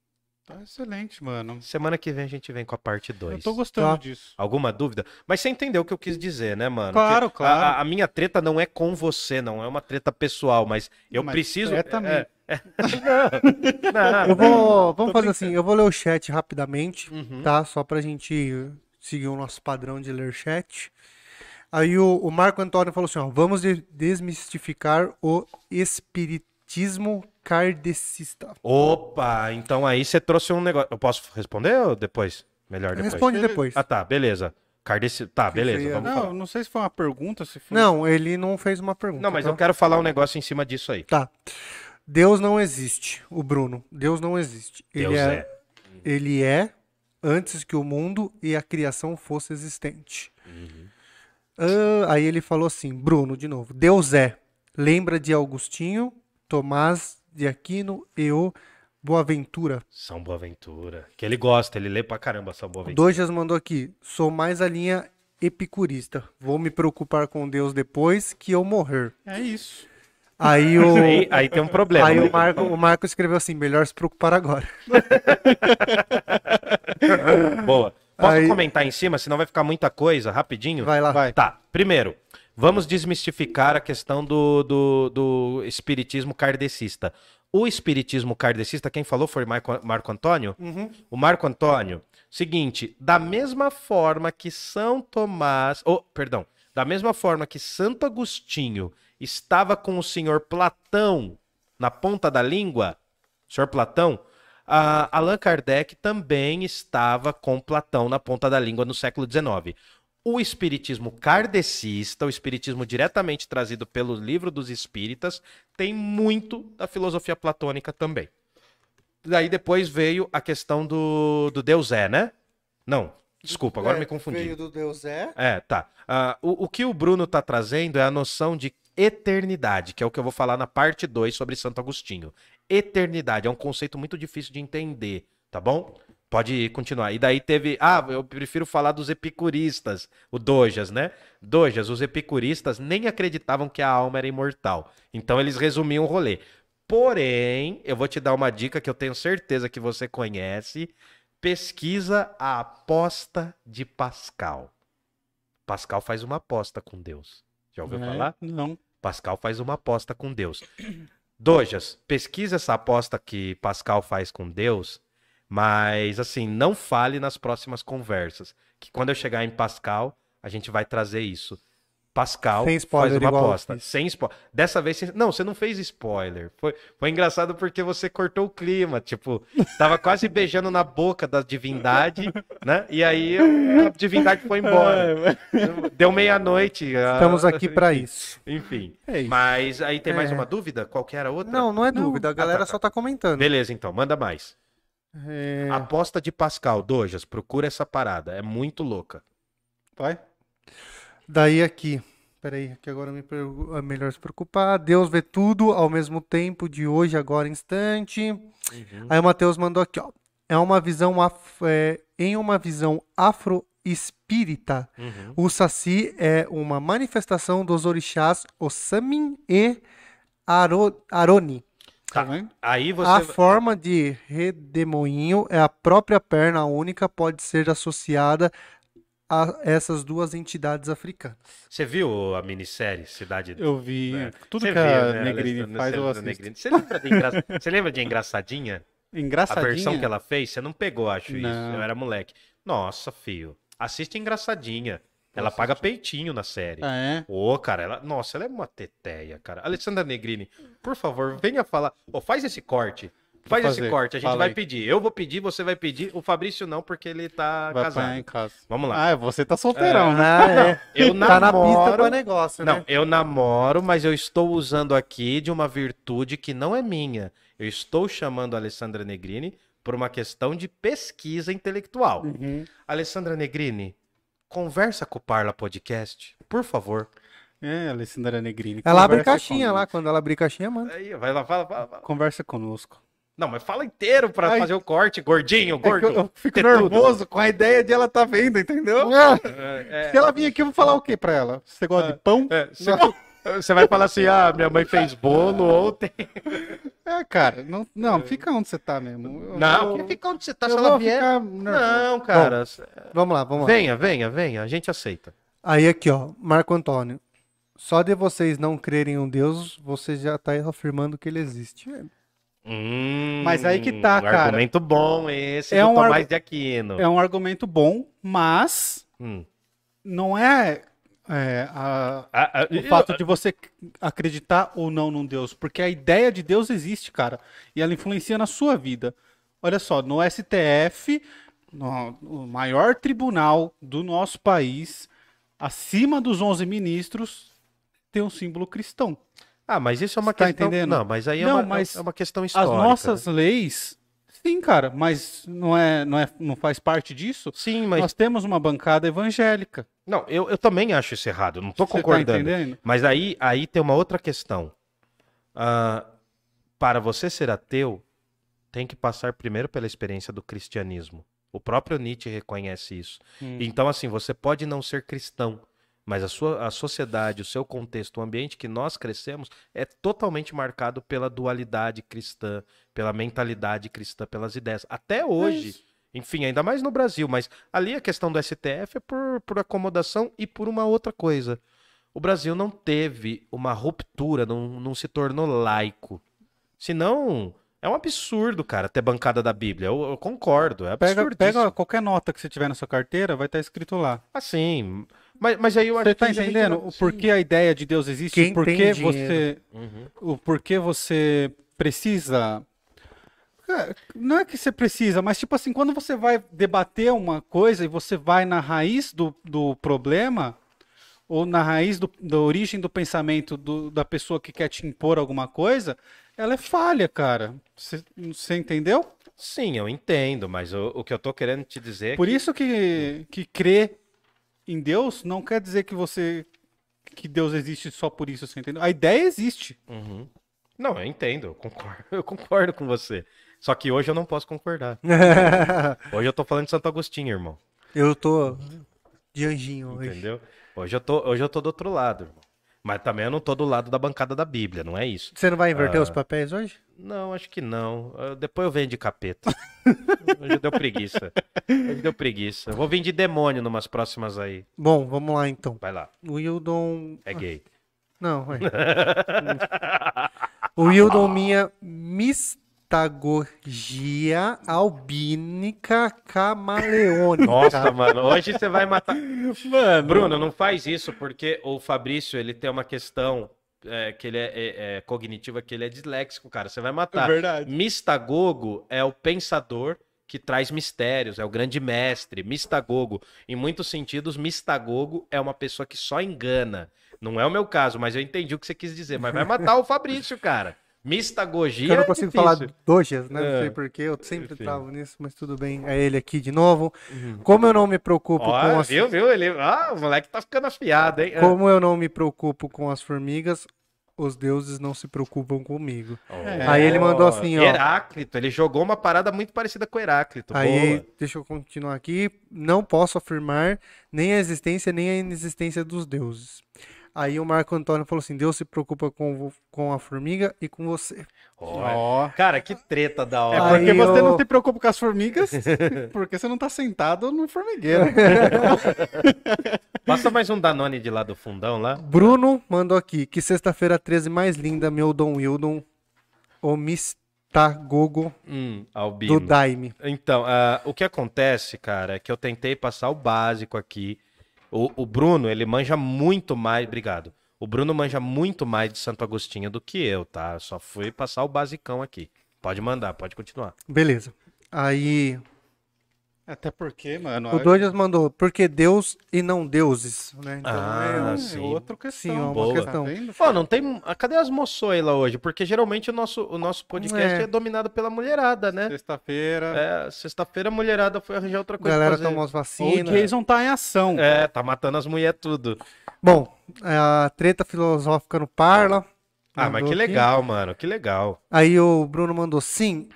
Speaker 2: Tá excelente, mano.
Speaker 3: Semana que vem a gente vem com a parte
Speaker 2: Eu
Speaker 3: 2.
Speaker 2: tô gostando
Speaker 1: Tá.
Speaker 2: disso.
Speaker 3: Alguma dúvida? Mas você entendeu o que eu quis dizer, né, mano?
Speaker 2: Claro,
Speaker 3: Que
Speaker 2: claro.
Speaker 3: A, a- minha treta não é com você, não é uma treta pessoal, mas eu
Speaker 2: Mas
Speaker 3: preciso. é,
Speaker 2: mesmo.
Speaker 3: é- não, não.
Speaker 1: Eu vou. Vamos fazer assim, eu vou ler o chat rapidamente,
Speaker 3: Uhum.
Speaker 1: tá? Só pra gente seguir o nosso padrão de ler chat. Aí o, o Marco Antônio falou assim: ó, vamos de- desmistificar o espiritismo kardecista.
Speaker 3: Opa, então aí você trouxe um negócio. Eu posso responder ou depois? Melhor depois.
Speaker 1: Responde depois.
Speaker 3: Ah, tá, beleza. Kardec... Tá, beleza, vamos
Speaker 2: Não,
Speaker 3: falar.
Speaker 2: não sei se foi uma pergunta, se foi.
Speaker 1: Não, ele não fez uma pergunta.
Speaker 3: Não, mas
Speaker 1: tá?
Speaker 3: eu quero falar um negócio em cima disso aí.
Speaker 1: Tá. Deus não existe, o Bruno. Deus não existe. Ele
Speaker 3: Deus
Speaker 1: é,
Speaker 3: é.
Speaker 1: Ele é antes que o mundo e a criação fosse existente.
Speaker 3: Uhum.
Speaker 1: Ah, aí ele falou assim, Bruno, de novo. Deus é. Lembra de Augustinho, Tomás de Aquino e o Boaventura.
Speaker 3: São Boaventura. Que ele gosta, ele lê pra caramba São Boaventura.
Speaker 1: Dojas mandou aqui. Sou mais a linha epicurista. Vou me preocupar com Deus depois que eu morrer.
Speaker 2: É isso.
Speaker 1: Aí o,
Speaker 3: Aí, aí tem um problema.
Speaker 1: aí
Speaker 3: né?
Speaker 1: o, Marco, o Marco escreveu assim: melhor se preocupar agora.
Speaker 3: Boa. Posso
Speaker 1: Aí-
Speaker 3: comentar em cima, senão vai ficar muita coisa, rapidinho?
Speaker 1: Vai lá.
Speaker 2: Vai.
Speaker 3: Tá, primeiro, vamos desmistificar a questão do, do, do espiritismo kardecista. O espiritismo kardecista, quem falou foi Marco, Marco Antônio?
Speaker 1: Uhum.
Speaker 3: O Marco Antônio, seguinte, da mesma forma que São Tomás, oh, perdão, da mesma forma que Santo Agostinho estava com o senhor Platão na ponta da língua, senhor Platão, a Allan Kardec também estava com Platão na ponta da língua no século XIX. O espiritismo kardecista, o espiritismo diretamente trazido pelo livro dos espíritas, tem muito da filosofia platônica também. Daí depois veio a questão do, do Deus é, né? Não, desculpa, agora me confundi.
Speaker 1: É, Veio do Deus é.
Speaker 3: É, tá. Ah, o, o que o Bruno tá trazendo é a noção de eternidade, que é o que eu vou falar na parte 2 sobre Santo Agostinho. Eternidade é um conceito muito difícil de entender, tá bom? Pode continuar. E daí teve. Ah, eu prefiro falar dos epicuristas, o Dojas, né? Dojas, os epicuristas nem acreditavam que a alma era imortal. Então eles resumiam o rolê. Porém, eu vou te dar uma dica que eu tenho certeza que você conhece. Pesquisa a aposta de Pascal. Pascal faz uma aposta com Deus. Já ouviu
Speaker 2: É,
Speaker 3: falar?
Speaker 2: Não.
Speaker 3: Pascal faz uma aposta com Deus. Dojas, pesquisa essa aposta que Pascal faz com Deus, mas assim, não fale nas próximas conversas. Que quando eu chegar em Pascal, a gente vai trazer isso. Pascal
Speaker 1: Sem spoiler,
Speaker 3: faz uma aposta. Sem spoiler. Dessa vez, sem- não, você não fez spoiler. Foi, foi engraçado porque você cortou o clima. Tipo, tava quase beijando na boca da divindade, né? E aí a divindade foi embora. Deu meia-noite. a-
Speaker 1: Estamos aqui pra isso.
Speaker 3: Enfim.
Speaker 2: É isso.
Speaker 3: Mas aí tem mais
Speaker 1: É.
Speaker 3: uma dúvida? Qual que era a outra?
Speaker 1: Não, não é
Speaker 2: Não.
Speaker 1: dúvida. A galera
Speaker 3: Ah, tá,
Speaker 1: só tá comentando.
Speaker 3: Beleza, então, manda mais.
Speaker 1: É,
Speaker 3: Aposta de Pascal, Dojas, procura essa parada. É muito louca.
Speaker 2: Vai.
Speaker 1: Daí aqui, Peraí, que agora me é melhor se preocupar. Deus vê tudo ao mesmo tempo, de hoje, agora, instante.
Speaker 3: Uhum.
Speaker 1: Aí o Matheus mandou aqui, ó. É uma visão af- é, em uma visão afro-espírita,
Speaker 3: Uhum.
Speaker 1: o Saci é uma manifestação dos orixás Osamin e Aro- Aroni.
Speaker 2: Tá vendo?
Speaker 3: Aí você.
Speaker 1: A forma de redemoinho é a própria perna única, pode ser associada a essas duas entidades africanas.
Speaker 3: Você viu a minissérie Cidade
Speaker 2: Eu vi
Speaker 3: É.
Speaker 2: tudo
Speaker 3: Você
Speaker 2: que a
Speaker 3: viu, né,
Speaker 2: Negrini
Speaker 3: Alessandra-
Speaker 2: faz, eu assisto.
Speaker 3: Negrini? Você lembra de, engra... Você lembra de Engraçadinha? A
Speaker 2: Engraçadinha.
Speaker 3: versão que ela fez? Você não pegou, acho isso.
Speaker 2: Não.
Speaker 3: Eu era moleque. Nossa, filho. Assiste Engraçadinha. Ela
Speaker 2: Posso
Speaker 3: paga peitinho na série.
Speaker 2: Ah, é?
Speaker 3: Ô, cara, ela... Nossa, ela é uma teteia, cara. Alessandra Negrini, por favor, venha falar. Ô, faz esse corte. Faz esse
Speaker 2: fazer.
Speaker 3: corte, a gente
Speaker 2: Fala
Speaker 3: vai
Speaker 2: aí.
Speaker 3: pedir. Eu vou pedir, você vai pedir. O Fabrício não, porque ele tá
Speaker 2: Vai
Speaker 3: casado.
Speaker 2: em casa.
Speaker 3: Vamos lá.
Speaker 2: Ah, você tá solteirão, né?
Speaker 1: Ah, é.
Speaker 3: Eu
Speaker 1: Tá na pista
Speaker 3: namoro-
Speaker 1: pra negócio,
Speaker 3: Não,
Speaker 1: né?
Speaker 3: eu namoro, mas eu estou usando aqui de uma virtude que não é minha. Eu estou chamando a Alessandra Negrini por uma questão de pesquisa intelectual.
Speaker 2: Uhum.
Speaker 3: Alessandra Negrini, conversa com o Parla Podcast, por favor.
Speaker 2: É, Alessandra Negrini.
Speaker 1: Ela abre caixinha
Speaker 2: conosco.
Speaker 1: lá, quando ela abrir caixinha, mano.
Speaker 3: Aí, vai lá, fala, fala, fala.
Speaker 2: Conversa conosco.
Speaker 3: Não, mas fala inteiro pra
Speaker 2: Ai.
Speaker 3: fazer o corte, gordinho,
Speaker 2: É
Speaker 3: gordo.
Speaker 2: eu, eu fico
Speaker 3: Ter tudo.
Speaker 2: nervoso com a ideia de ela tá vendo, entendeu?
Speaker 3: É,
Speaker 2: Se ela vir aqui, eu vou falar o que pra ela? Você gosta de pão?
Speaker 3: é, você, você vai falar assim, ah, minha mãe fez bolo ontem.
Speaker 2: É, cara, não, não fica onde você tá mesmo. Eu
Speaker 3: Não, que fica onde você tá,
Speaker 2: eu
Speaker 3: se ela vier. Não, cara.
Speaker 1: Vamos lá, vamos lá.
Speaker 3: Venha, venha, venha, a gente aceita.
Speaker 1: Aí aqui, ó, Marco Antônio. Só de vocês não crerem em um Deus, você já tá afirmando que ele existe.
Speaker 3: Hum,
Speaker 2: Mas aí que tá,
Speaker 3: um
Speaker 2: cara.
Speaker 3: Argumento bom esse
Speaker 2: É
Speaker 3: do
Speaker 2: um
Speaker 3: Tomás de Aquino.
Speaker 2: É um argumento bom, mas
Speaker 3: Hum.
Speaker 2: não é, é, a-
Speaker 3: Ah, ah,
Speaker 2: o fato de você acreditar ou não num Deus, porque a ideia de Deus existe, cara, e ela influencia na sua vida. Olha só, no STF, no, o maior tribunal do nosso país, acima dos 11 ministros, tem um símbolo cristão.
Speaker 3: Ah, mas isso é uma
Speaker 2: Você tá
Speaker 3: questão.
Speaker 2: entendendo?
Speaker 3: Não, mas aí é,
Speaker 2: Não,
Speaker 3: uma,
Speaker 2: mas
Speaker 3: é uma questão
Speaker 2: As
Speaker 3: histórica.
Speaker 2: nossas
Speaker 3: né?
Speaker 2: leis, sim, cara, mas não é, não é, não faz parte disso.
Speaker 3: Sim, mas.
Speaker 2: Nós temos uma bancada evangélica.
Speaker 3: Não, eu, eu também acho isso errado. Não
Speaker 2: Você tá
Speaker 3: concordando.
Speaker 2: entendendo?
Speaker 3: mas aí, aí tem uma outra questão. Ah, para você ser ateu, tem que passar primeiro pela experiência do cristianismo. O próprio Nietzsche reconhece isso.
Speaker 2: Hum.
Speaker 3: Então, assim, você pode não ser cristão, mas a sua a sociedade, o seu contexto, o ambiente que nós crescemos é totalmente marcado pela dualidade cristã, pela mentalidade cristã, pelas ideias. Até hoje,
Speaker 2: isso.
Speaker 3: enfim, ainda mais no Brasil, mas ali a questão do STF é por, por acomodação e por uma outra coisa. O Brasil não teve uma ruptura, não, não se tornou laico. Senão, é um absurdo, cara, ter bancada da Bíblia. Eu, eu concordo, é
Speaker 2: Pega,
Speaker 3: absurdo.
Speaker 2: pega qualquer nota que você tiver na sua carteira, vai estar escrito lá.
Speaker 3: Assim, mas, mas aí eu acho
Speaker 2: Você tá
Speaker 3: que a gente
Speaker 2: entendendo o porquê a ideia de Deus existe?
Speaker 1: Quem
Speaker 2: o porquê
Speaker 1: tem
Speaker 2: você,
Speaker 3: Uhum.
Speaker 2: o porquê você precisa. É, Não é que você precisa, mas tipo assim, quando você vai debater uma coisa e você vai na raiz do, do problema, ou na raiz do, da origem do pensamento do- da pessoa que quer te impor alguma coisa, ela é falha, cara. Você, você entendeu?
Speaker 3: Sim, eu entendo, mas o, o que eu tô querendo te dizer é
Speaker 2: Por
Speaker 3: que...
Speaker 2: isso que, que crer em Deus não quer dizer que você que Deus existe só por isso, você entendeu? A ideia existe.
Speaker 3: Uhum. Não, eu entendo, eu concordo, eu concordo com você. Só que hoje eu não posso concordar. Hoje eu tô falando de Santo Agostinho, irmão.
Speaker 1: eu tô de anjinho hoje.
Speaker 3: Entendeu? Hoje eu tô, hoje eu tô do outro lado, irmão. Mas também eu não tô do lado da bancada da Bíblia, não é isso.
Speaker 1: Você não vai inverter
Speaker 3: Ah.
Speaker 1: os papéis hoje?
Speaker 3: Não, acho que não. Eu- depois eu venho de capeta. Hoje deu preguiça. Hoje deu preguiça. Vou vir de demônio numas próximas aí.
Speaker 1: Bom, vamos lá então.
Speaker 3: Vai lá.
Speaker 1: O Wildon.
Speaker 3: É gay.
Speaker 1: Não, ué. O Wildon minha mistagogia albínica camaleônica.
Speaker 3: Nossa, mano, hoje você vai matar.
Speaker 2: Mano,
Speaker 3: Bruno, não faz isso, porque o Fabrício, ele tem uma questão é, que ele é, é- é cognitiva, que ele é disléxico, cara. Você vai
Speaker 2: é
Speaker 3: matar.
Speaker 2: verdade.
Speaker 3: Mistagogo é o pensador que traz mistérios, é o grande mestre. Mistagogo, em muitos sentidos, Mistagogo é uma pessoa que só engana. Não é o meu caso, mas eu entendi o que você quis dizer. Mas vai matar o Fabrício, cara. Mistagogia
Speaker 1: eu não
Speaker 3: é
Speaker 1: consigo
Speaker 3: difícil.
Speaker 1: falar dojas, né?
Speaker 3: É.
Speaker 1: Não sei porquê, eu sempre
Speaker 3: Enfim.
Speaker 1: travo nisso, mas tudo bem. É ele aqui de novo. Como eu não me preocupo
Speaker 3: Ó,
Speaker 1: com as
Speaker 3: viu, viu? Ele... Ah, o moleque tá ficando afiado, hein?
Speaker 1: Como eu não me preocupo com as formigas, os deuses não se preocupam comigo.
Speaker 3: É.
Speaker 1: Aí ele mandou assim, ó.
Speaker 3: Heráclito, ele jogou uma parada muito parecida com Heráclito.
Speaker 1: Aí,
Speaker 3: boa.
Speaker 1: deixa eu continuar aqui. Não posso afirmar nem a existência nem a inexistência dos deuses. Aí o Marco Antônio falou assim: Deus se preocupa com, com a formiga e com você.
Speaker 2: Ó.
Speaker 3: Cara, que treta da
Speaker 2: É
Speaker 3: hora.
Speaker 1: Aí
Speaker 2: porque você
Speaker 1: eu-
Speaker 2: não se preocupa com as formigas, porque você não tá sentado no formigueiro.
Speaker 3: Passa mais um Danone de lá do fundão lá.
Speaker 1: Bruno mandou aqui: Que sexta-feira 13 mais linda, meu Dom Wildon, o Mistagogo
Speaker 3: Hum, albino.
Speaker 1: do Daime.
Speaker 3: Então, ah, o que acontece, cara, é que eu tentei passar o básico aqui. O, o Bruno, ele manja muito mais. Obrigado. O Bruno manja muito mais de Santo Agostinho do que eu, tá? Só fui passar o basicão aqui. Pode mandar, pode continuar.
Speaker 1: Beleza. Aí
Speaker 2: Até porque, mano.
Speaker 1: o Dojas mandou: Porque Deus e não deuses, né? Então
Speaker 3: Ah,
Speaker 1: é,
Speaker 3: sim.
Speaker 2: outra questão.
Speaker 1: Sim, é uma
Speaker 3: Boa.
Speaker 1: questão.
Speaker 2: Tá vendo?
Speaker 3: Pô, não tem. ah, Cadê as moçoilas lá hoje? Porque geralmente o nosso, o nosso podcast é.
Speaker 1: É.
Speaker 3: dominado pela mulherada, né?
Speaker 2: Sexta-feira.
Speaker 3: É, sexta-feira a mulherada foi arranjar outra
Speaker 1: A
Speaker 3: coisa
Speaker 1: galera tomou as
Speaker 2: O
Speaker 1: vacinas.
Speaker 2: Jason tá em ação.
Speaker 3: É, tá matando as mulheres tudo.
Speaker 1: Bom, a treta filosófica no Parla.
Speaker 3: Ah, mas que
Speaker 1: aqui.
Speaker 3: legal, mano, que legal.
Speaker 1: Aí o Bruno mandou sim.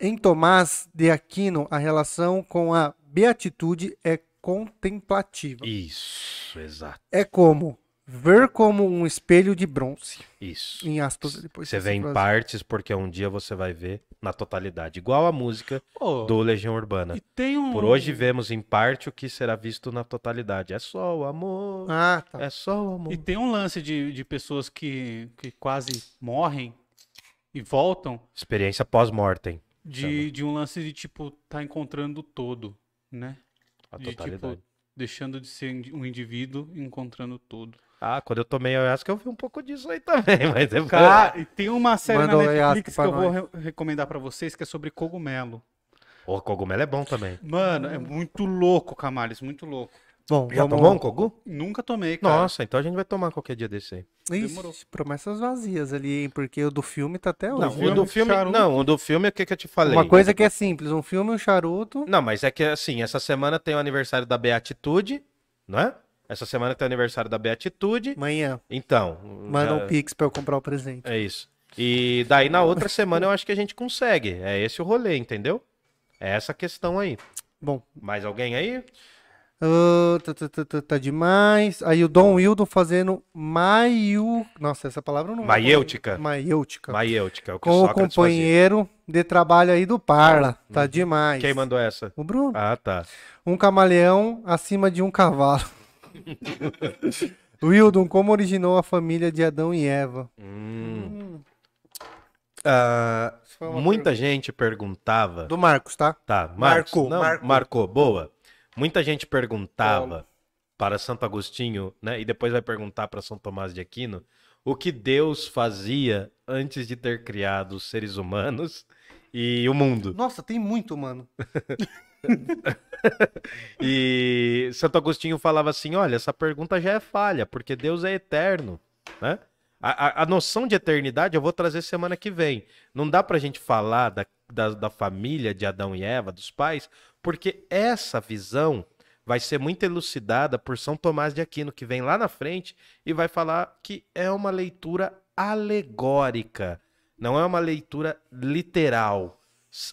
Speaker 1: Em Tomás de Aquino, a relação com a beatitude é contemplativa.
Speaker 3: Isso, exato,
Speaker 1: É como ver como um espelho de bronze.
Speaker 3: isso.
Speaker 1: Em aspas, depois
Speaker 3: Você vê em
Speaker 1: frase.
Speaker 3: partes porque um dia você vai ver na totalidade. Igual a música
Speaker 2: Pô,
Speaker 3: do Legião Urbana.
Speaker 2: E tem um.
Speaker 3: Por hoje vemos em parte o que será visto na totalidade. É só o amor.
Speaker 1: Ah, tá.
Speaker 3: É só o amor.
Speaker 2: E tem um lance de, de pessoas que, que quase morrem e voltam
Speaker 3: Experiência pós-mortem.
Speaker 2: De, de um lance de, tipo, tá encontrando o todo, né?
Speaker 3: A
Speaker 2: De,
Speaker 3: totalidade.
Speaker 2: tipo, deixando de ser um indivíduo e encontrando todo.
Speaker 3: Ah, quando eu tomei a ayahuasca eu vi um pouco disso aí também, mas é
Speaker 2: Cara, e tem uma série
Speaker 1: Manda
Speaker 2: na
Speaker 1: o
Speaker 2: Netflix que eu vou re- recomendar pra vocês, que é sobre cogumelo.
Speaker 3: O cogumelo é bom também.
Speaker 2: Mano, é muito louco, Camales, muito louco.
Speaker 1: Bom,
Speaker 3: Já
Speaker 1: vamos...
Speaker 3: tomou um cogu?
Speaker 2: Nunca tomei, cara.
Speaker 3: Nossa, então a gente vai tomar qualquer dia desse aí.
Speaker 1: Ixi,
Speaker 2: Demorou.
Speaker 1: promessas vazias ali, hein? Porque o do filme tá até hoje.
Speaker 3: Não,
Speaker 2: filme,
Speaker 3: o do filme,
Speaker 2: charuto.
Speaker 3: não, o do filme é o que, que eu te falei.
Speaker 1: Uma coisa que é simples, um filme, um charuto.
Speaker 3: Não, mas é que assim, essa semana tem o aniversário da Beatitude, não é? Essa semana tem o aniversário da Beatitude.
Speaker 1: Amanhã,
Speaker 3: Então,
Speaker 1: manda
Speaker 3: já-
Speaker 1: um pix pra eu comprar o presente.
Speaker 3: é isso. E daí na outra semana eu acho que a gente consegue. É esse o rolê, entendeu? É essa a questão aí.
Speaker 1: Bom,
Speaker 3: Mais alguém aí?
Speaker 1: Ah, tá, tá, tá, tá, tá demais. Aí o Dom Wildon fazendo maiu... Nossa, essa palavra não...
Speaker 3: Maiêutica.
Speaker 1: Maiêutica.
Speaker 3: Maiêutica, é o que
Speaker 1: Com o
Speaker 3: Sócrates fazia.
Speaker 1: companheiro de trabalho aí do Parla. Tá demais.
Speaker 3: Quem mandou essa?
Speaker 1: O Bruno.
Speaker 3: Ah, tá.
Speaker 1: Um camaleão acima de um cavalo. Wildon, como originou a família de Adão e Eva?
Speaker 3: Hum. Ah, muita gente perguntava.
Speaker 1: Do Marcos, tá?
Speaker 3: Tá, Marcos,
Speaker 1: Marcou,
Speaker 3: não,
Speaker 1: marcou.
Speaker 3: marcou, boa. Muita gente perguntava para Santo Agostinho, né? E depois vai perguntar para São Tomás de Aquino o que Deus fazia antes de ter criado os seres humanos e o mundo.
Speaker 1: Nossa, tem muito, mano.
Speaker 3: E Santo Agostinho falava assim: olha, essa pergunta já é falha, porque Deus é eterno, né? A, a- a noção de eternidade eu vou trazer semana que vem. Não dá pra gente falar da, da, da família de Adão e Eva, dos pais, porque essa visão vai ser muito elucidada por São Tomás de Aquino, que vem lá na frente e vai falar que é uma leitura alegórica, não é uma leitura literal.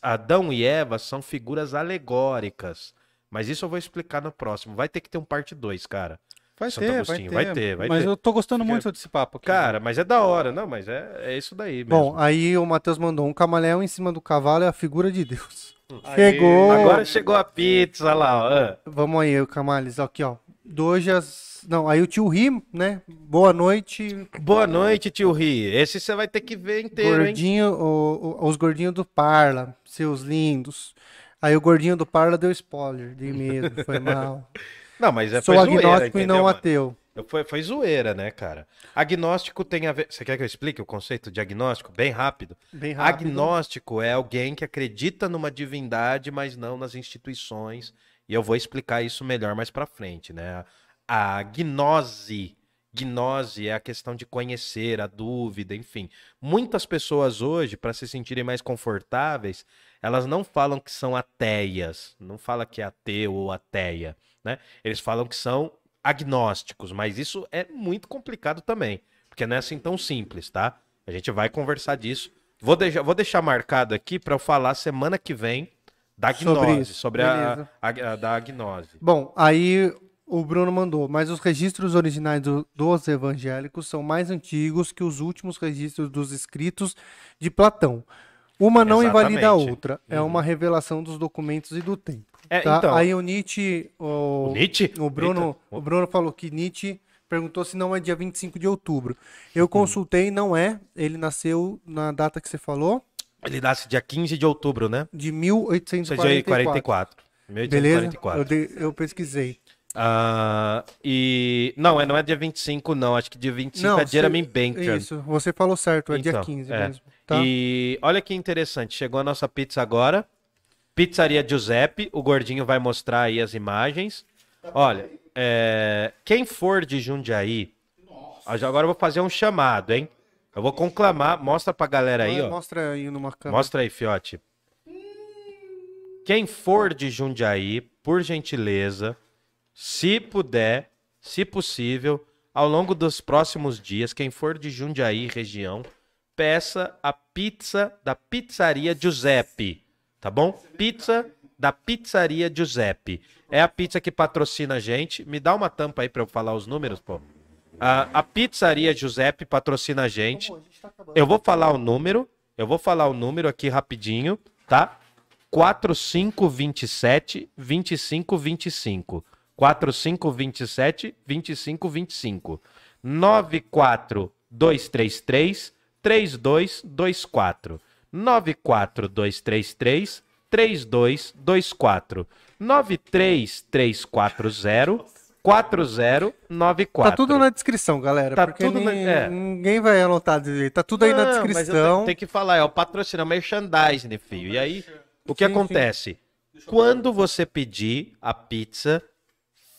Speaker 3: Adão e Eva são figuras alegóricas. Mas isso eu vou explicar no próximo. Vai ter que ter um parte 2, cara.
Speaker 2: Vai
Speaker 3: Santo
Speaker 2: ter, vai
Speaker 3: Agostinho,
Speaker 2: ter.
Speaker 3: vai ter, vai
Speaker 2: Mas
Speaker 3: ter.
Speaker 2: eu tô gostando
Speaker 3: Fica-
Speaker 2: muito desse papo aqui.
Speaker 3: Cara, mas é da hora. Não, mas é, é isso daí mesmo.
Speaker 1: Bom, aí o Matheus mandou um camaleão em cima do cavalo é a figura de Deus.
Speaker 2: Aí-
Speaker 1: Chegou.
Speaker 3: Agora chegou a pizza lá, ó. Ah,
Speaker 1: Vamos aí, o Camales, aqui, ó. Dojas. Não, aí o tio Ri, né? Boa noite.
Speaker 3: Boa noite, tio Ri. Esse você vai ter que ver inteiro, hein?
Speaker 1: Gordinho, o- o- os gordinhos do Parla, seus lindos. Aí o gordinho do Parla deu spoiler, de mesmo, foi mal.
Speaker 3: Não, mas é
Speaker 1: Sou
Speaker 3: foi zoeira,
Speaker 1: agnóstico e
Speaker 3: entendeu,
Speaker 1: não
Speaker 3: mano?
Speaker 1: ateu.
Speaker 3: Foi, foi zoeira, né, cara? Agnóstico tem a ver. Você quer que eu explique o conceito de agnóstico? Bem rápido.
Speaker 1: Bem rápido.
Speaker 3: Agnóstico é alguém que acredita numa divindade, mas não nas instituições. E eu vou explicar isso melhor mais pra frente, né? A gnose Gnose é a questão de conhecer, a dúvida, enfim. Muitas pessoas hoje, para se sentirem mais confortáveis, elas não falam que são ateias, não fala que é ateu ou ateia, né? Eles falam que são agnósticos, mas isso é muito complicado também, porque não é assim tão simples, tá? A gente vai conversar disso. Vou deixar, vou deixar marcado aqui para eu falar semana que vem da
Speaker 1: Sobre
Speaker 3: gnose,
Speaker 1: isso,
Speaker 3: sobre, a, a- a- da gnose.
Speaker 1: Bom, aí o Bruno mandou, mas os registros originais do- dos evangélicos são mais antigos que os últimos registros dos escritos de Platão. Uma não invalida a
Speaker 3: Exatamente.
Speaker 1: outra, é uma revelação dos documentos e do tempo.
Speaker 3: É,
Speaker 1: tá?
Speaker 3: então,
Speaker 1: Aí o Nietzsche, o,
Speaker 3: o Nietzsche?
Speaker 1: o Bruno,
Speaker 3: Eita.
Speaker 1: o Bruno falou que Nietzsche perguntou se não é dia 25 de outubro.
Speaker 3: Uhum.
Speaker 1: Eu consultei, não é. Ele nasceu na data que você falou,
Speaker 3: Ele nasce dia 15 de outubro, né?
Speaker 1: de
Speaker 3: Isso é de
Speaker 1: 1844.
Speaker 3: 44.
Speaker 1: Beleza?
Speaker 3: 1844.
Speaker 1: Eu, dei- eu pesquisei.
Speaker 3: Ah, e. Não, é, não é dia 25, não. Acho que dia 25
Speaker 1: Não,
Speaker 3: é Jeremy Bentham.
Speaker 1: Isso, você falou certo, é dia
Speaker 3: Então,
Speaker 1: 15
Speaker 3: é.
Speaker 1: mesmo. Tá?
Speaker 3: E olha que interessante, chegou a nossa pizza agora. Pizzaria Giuseppe, o gordinho vai mostrar aí as imagens. Olha, é, quem for de Jundiaí, já agora eu vou fazer um chamado, hein? Eu vou conclamar, mostra pra galera aí, ó.
Speaker 1: Mostra aí numa câmera.
Speaker 3: Mostra aí, fiote. Quem for de Jundiaí, por gentileza, se puder, se possível, ao longo dos próximos dias, quem for de Jundiaí região, peça a pizza da Pizzaria Giuseppe, tá bom? Pizza da Pizzaria Giuseppe. É a pizza que patrocina a gente. Me dá uma tampa aí pra eu falar os números, pô. A, a Pizzaria Giuseppe patrocina a gente. Eu vou falar o número. Eu vou falar o número aqui rapidinho, tá? 4527 2525. 4527 2525. 94233 3224. 94233 3224. 93340 4094.
Speaker 1: Tá tudo na descrição, galera.
Speaker 3: Tá
Speaker 1: porque
Speaker 3: tudo na-
Speaker 1: nin-
Speaker 3: é.
Speaker 1: ninguém vai anotar direito. Tá tudo aí na
Speaker 3: Não, eu
Speaker 1: descrição.
Speaker 3: tenho que falar, é o patrocínio, é o merchandising, né, filho? E aí, o que
Speaker 1: Sim, sim.
Speaker 3: acontece? Quando você pedir a pizza,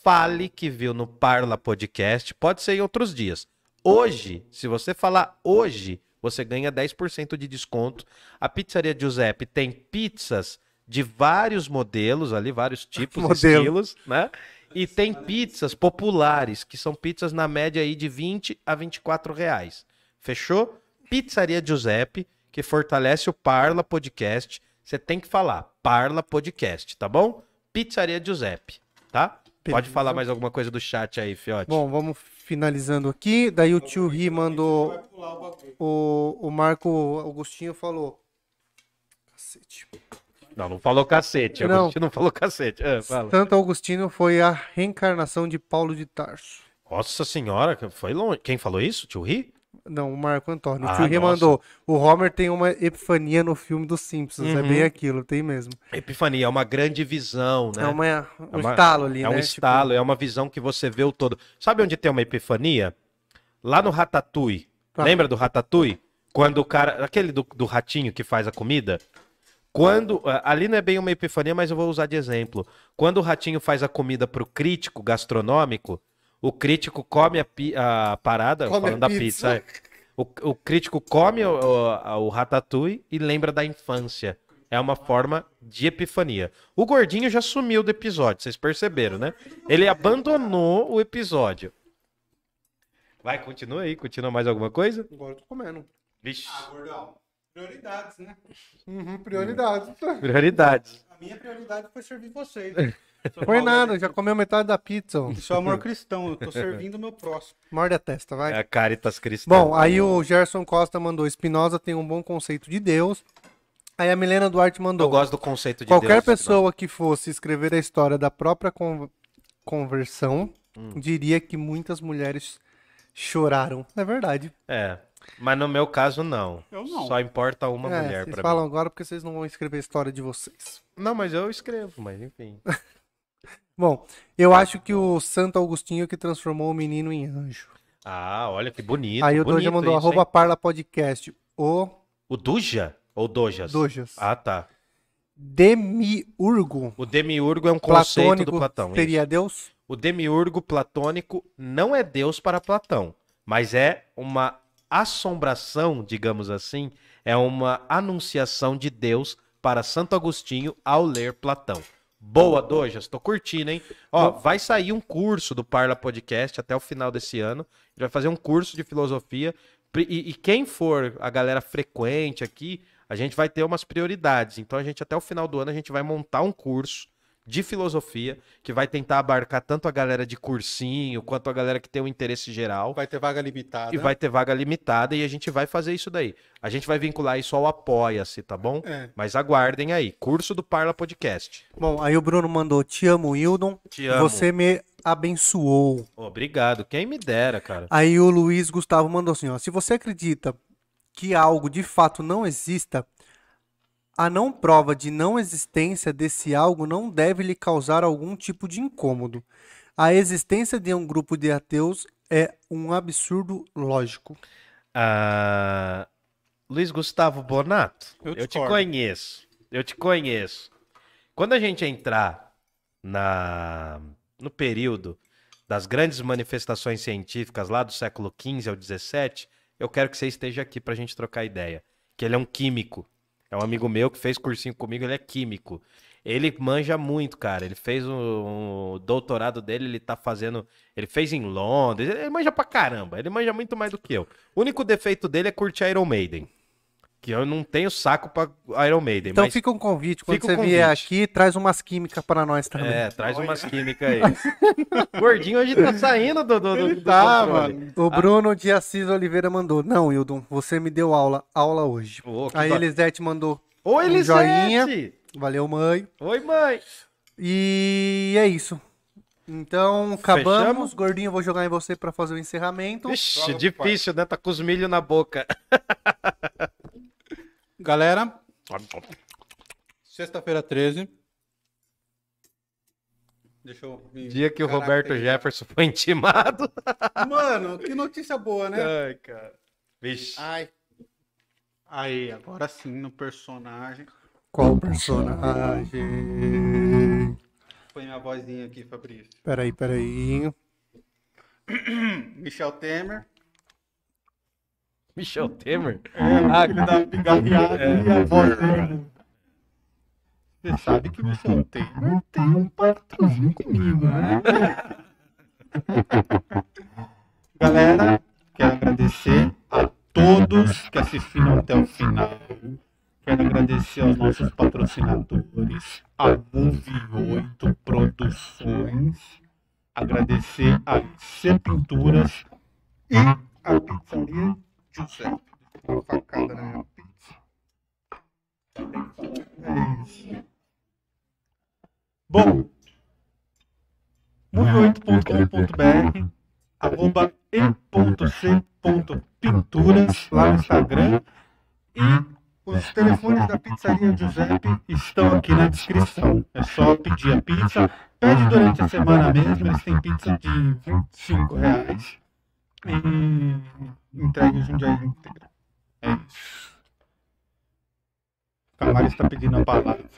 Speaker 3: fale que viu no Parla Podcast, pode ser em outros dias. Hoje, se você falar hoje, você ganha 10% de desconto. A Pizzaria Giuseppe tem pizzas de vários modelos ali, vários tipos,
Speaker 1: Modelo.
Speaker 3: estilos, né? E tem pizzas populares, que são pizzas na média aí de 20 a 24 reais. Fechou? Pizzaria Giuseppe, que fortalece o Parla Podcast. Você tem que falar Parla Podcast, tá bom? Pizzaria Giuseppe, tá? Pode falar mais alguma coisa do chat aí, Fiote.
Speaker 1: Bom, vamos finalizando aqui. Daí o tio Ri mandou. O, o Marco Augustinho falou. Cacete.
Speaker 3: Não, não falou cacete.
Speaker 1: Não.
Speaker 3: Agostinho não falou cacete. Ah, fala.
Speaker 1: Santo Augustino foi a reencarnação de Paulo de Tarso.
Speaker 3: Nossa senhora, foi longe. Quem falou isso? Tio Ri?
Speaker 1: Não, o Marco Antônio. O
Speaker 3: Ah,
Speaker 1: tio Ri
Speaker 3: nossa.
Speaker 1: mandou. O Homer tem uma epifania no filme dos Simpsons. É
Speaker 3: Uhum.
Speaker 1: bem aquilo, tem mesmo.
Speaker 3: Epifania é uma grande visão, né?
Speaker 1: É, uma, um
Speaker 3: uma-
Speaker 1: estalo ali,
Speaker 3: É
Speaker 1: né?
Speaker 3: um
Speaker 1: Tipo,
Speaker 3: estalo, é uma visão que você vê o todo. Sabe onde tem uma epifania? Lá no Ratatouille.
Speaker 1: Ah.
Speaker 3: Lembra do Ratatouille? Quando o cara. Aquele do, do ratinho que faz a comida? Quando. ah, Ali não é bem uma epifania, mas eu vou usar de exemplo. Quando o ratinho faz a comida pro crítico gastronômico, o crítico come a, pi- a parada,
Speaker 1: Come a
Speaker 3: falando da
Speaker 1: pizza.
Speaker 3: pizza. é. O, o crítico come o, o, o ratatouille e lembra da infância. É uma forma de epifania. O gordinho já sumiu do episódio, vocês perceberam, né? Ele abandonou o episódio. Vai, continua aí. Continua mais alguma coisa?
Speaker 1: Agora eu tô comendo.
Speaker 3: Vixe.
Speaker 2: Ah, gordão. Prioridades, né?
Speaker 1: Uhum, prioridade.
Speaker 3: Prioridades.
Speaker 2: Minha prioridade foi servir vocês.
Speaker 1: Foi nada, já comeu metade da pizza. ó.
Speaker 2: Isso é amor cristão, eu tô servindo o meu próximo.
Speaker 1: Morde a testa, vai.
Speaker 3: É a Caritas Cristã.
Speaker 1: Bom, aí o Gerson Costa mandou: Spinoza tem um bom conceito de Deus. Aí a Milena Duarte
Speaker 3: eu
Speaker 1: mandou:
Speaker 3: gosto do conceito de
Speaker 1: qualquer
Speaker 3: Deus.
Speaker 1: pessoa que fosse escrever a história da própria con- conversão
Speaker 3: Hum.
Speaker 1: diria que muitas mulheres choraram. É verdade.
Speaker 3: É. Mas no meu caso, não.
Speaker 2: Eu não.
Speaker 3: Só importa uma
Speaker 1: é,
Speaker 3: mulher
Speaker 1: vocês
Speaker 3: pra
Speaker 1: falam
Speaker 3: mim.
Speaker 1: agora porque vocês não vão escrever a história de vocês.
Speaker 3: Não, mas eu escrevo, mas enfim.
Speaker 1: Bom, eu acho que o Santo Agostinho que transformou o menino em anjo.
Speaker 3: Ah, olha que bonito.
Speaker 1: Aí o Doja mandou
Speaker 3: isso,
Speaker 1: arroba
Speaker 3: hein?
Speaker 1: Parla Podcast. O
Speaker 3: O Duja? Ou Dojas?
Speaker 1: Dojas.
Speaker 3: Ah, tá.
Speaker 1: Demiurgo
Speaker 3: O demiurgo é um conceito
Speaker 1: platônico
Speaker 3: do Platão. isso.
Speaker 1: seria Deus?
Speaker 3: O demiurgo platônico não é Deus para Platão, mas é uma assombração, digamos assim, é uma anunciação de Deus para Santo Agostinho ao ler Platão. Boa, Dojas, tô curtindo, hein? Ó, vai sair um curso do Parla Podcast até o final desse ano. A gente vai fazer um curso de filosofia. E, e quem for a galera frequente aqui, a gente vai ter umas prioridades. Então a gente até o final do ano a gente vai montar um curso de filosofia que vai tentar abarcar tanto a galera de cursinho quanto a galera que tem um interesse geral.
Speaker 2: Vai ter vaga limitada.
Speaker 3: E vai ter vaga limitada e a gente vai fazer isso daí. A gente vai vincular isso ao Apoia-se, tá bom?
Speaker 2: É.
Speaker 3: Mas aguardem aí. Curso do Parla Podcast.
Speaker 1: Bom, aí o Bruno mandou: Te amo, Hildon.
Speaker 3: Te amo.
Speaker 1: Você me abençoou.
Speaker 3: Obrigado. Quem me dera, cara.
Speaker 1: Aí o Luiz Gustavo mandou assim: ó, Se você acredita que algo de fato não exista, a não prova de não existência desse algo não deve lhe causar algum tipo de incômodo. A existência de um grupo de ateus é um absurdo lógico.
Speaker 3: Ah, Luiz Gustavo Bonato,
Speaker 2: Eu
Speaker 3: eu, te conheço. Eu te conheço. Quando a gente entrar na no período das grandes manifestações científicas lá do século XV ao XVII, eu quero que você esteja aqui pra gente trocar ideia. Que ele é um químico. É um amigo meu que fez cursinho comigo, ele é químico. Ele manja muito, cara. Ele fez o, o doutorado dele, ele tá fazendo. Ele fez em Londres. Ele manja pra caramba. Ele manja muito mais do que eu. O único defeito dele é curtir Iron Maiden. Que eu não tenho saco pra Iron Maiden.
Speaker 1: Então
Speaker 3: mas...
Speaker 1: fica um convite, quando
Speaker 3: Fica
Speaker 1: você
Speaker 3: o
Speaker 1: vier
Speaker 3: convite.
Speaker 1: aqui, traz umas químicas para nós também.
Speaker 3: É, traz umas químicas aí. Gordinho hoje tá saindo do, do, do, do
Speaker 2: tá, mano.
Speaker 1: O Bruno de Assis Oliveira mandou: Não, Hildon, você me deu aula, aula hoje.
Speaker 3: Que
Speaker 1: A Elisete mandou:
Speaker 3: Oi,
Speaker 1: um
Speaker 3: Elisete!
Speaker 1: joinha. Valeu, mãe.
Speaker 3: Oi, mãe!
Speaker 1: E é isso. Então, acabamos.
Speaker 3: Fechamos?
Speaker 1: Gordinho, eu vou jogar em você pra fazer o encerramento.
Speaker 3: Ixi, difícil, né? Tá com os milho na boca.
Speaker 2: Galera, sexta-feira 13. Deixa eu. me
Speaker 3: Dia que o Roberto
Speaker 2: caracterizar.
Speaker 3: Jefferson foi intimado.
Speaker 2: Mano, que notícia boa, né?
Speaker 3: Ai, cara. Vixe.
Speaker 2: Ai. Aí, agora sim, no personagem.
Speaker 1: Qual personagem?
Speaker 2: Põe minha vozinha aqui, Fabrício.
Speaker 1: Peraí, peraí.
Speaker 2: Michel Temer.
Speaker 3: Michel Temer?
Speaker 2: Ah, ele dá uma pigarreada e a voz dele. Você sabe que o Michel Temer tem um patrocínio comigo, né? Galera, quero agradecer a todos que assistiram até o final. Quero agradecer aos nossos patrocinadores, a Move 8 Produções, agradecer a C Pinturas e a Pizzaria Uma facada na minha pizza. É isso. Bom, move8.com.br arroba e.c.pinturas lá no Instagram e os telefones da Pizzaria Giuseppe estão aqui na descrição. É só pedir a pizza. Pede durante a semana mesmo, eles têm pizza de 25 reais. E entregue o Jundiaí inteiro. É isso. O Camaro está pedindo a palavra.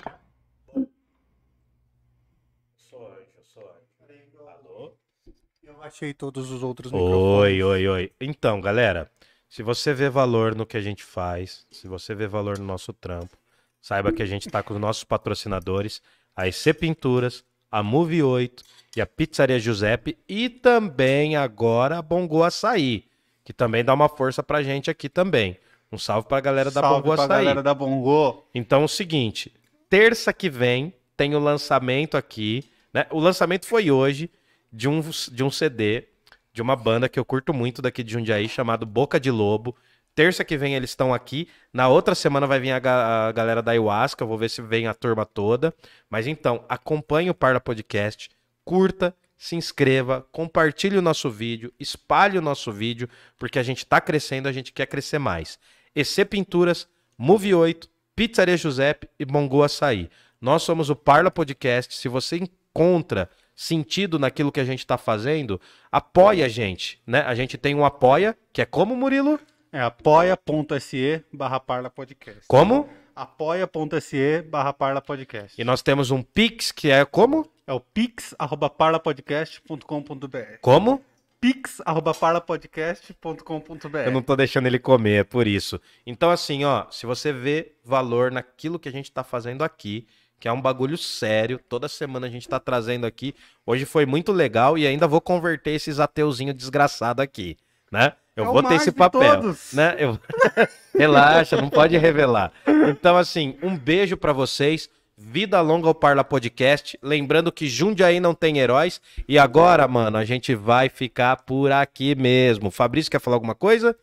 Speaker 1: Eu achei todos os outros microfones.
Speaker 3: Oi, oi, oi. Então, galera, se você vê valor no que a gente faz, se você vê valor no nosso trampo, saiba que a gente tá com os nossos patrocinadores, a EC Pinturas, a Move 8 e a Pizzaria Giuseppe e também agora a Bongo Açaí, que também dá uma força pra gente aqui também. Um salve pra galera da
Speaker 2: Salve
Speaker 3: Bongo
Speaker 2: pra
Speaker 3: Açaí.
Speaker 2: galera da Bongo.
Speaker 3: Então é o seguinte, terça que vem tem o lançamento aqui, né? O lançamento foi hoje de um, de um CD de uma banda que eu curto muito daqui de Jundiaí, chamado Boca de Lobo. Terça que vem eles estão aqui. Na outra semana vai vir a, ga- a galera da Ayahuasca. Vou ver se vem a turma toda. Mas então, acompanhe o Parla Podcast, curta, se inscreva, compartilhe o nosso vídeo, espalhe o nosso vídeo, porque a gente tá crescendo, a gente quer crescer mais. EC Pinturas, Move 8, Pizzaria Giuseppe e Bongo Açaí. Nós somos o Parla Podcast. Se você encontra sentido naquilo que a gente está fazendo, apoia a gente, né? A gente tem um apoia, que é como, Murilo?
Speaker 2: É apoia.se barra Parla Podcast.
Speaker 3: Como?
Speaker 2: apoia.se barra parlapodcast.
Speaker 3: E nós temos um Pix, que é como?
Speaker 2: É o pix arroba parlapodcast.com.br
Speaker 3: Como?
Speaker 2: pix arroba parlapodcast.com.br
Speaker 3: Eu não tô deixando ele comer, é por isso. Então, assim, ó, se você vê valor naquilo que a gente tá fazendo aqui, que é um bagulho sério, toda semana a gente tá trazendo aqui. Hoje foi muito legal e ainda vou converter esses ateuzinhos desgraçados aqui, né? Eu
Speaker 2: É
Speaker 3: vou ter esse papel,
Speaker 2: todos.
Speaker 3: né? Eu... Relaxa, não pode revelar. Então, assim, um beijo pra vocês. Vida longa ao Parla Podcast. Lembrando que Jundiaí não tem heróis. E agora, mano, a gente vai ficar por aqui mesmo. Fabrício, quer falar alguma coisa?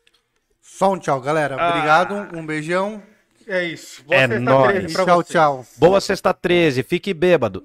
Speaker 1: Só um tchau, galera. Obrigado, um beijão.
Speaker 2: É isso.
Speaker 3: É
Speaker 2: sexta
Speaker 3: nóis.
Speaker 2: 13 pra
Speaker 1: Tchau,
Speaker 2: vocês.
Speaker 1: tchau.
Speaker 3: Boa sexta 13, fique bêbado.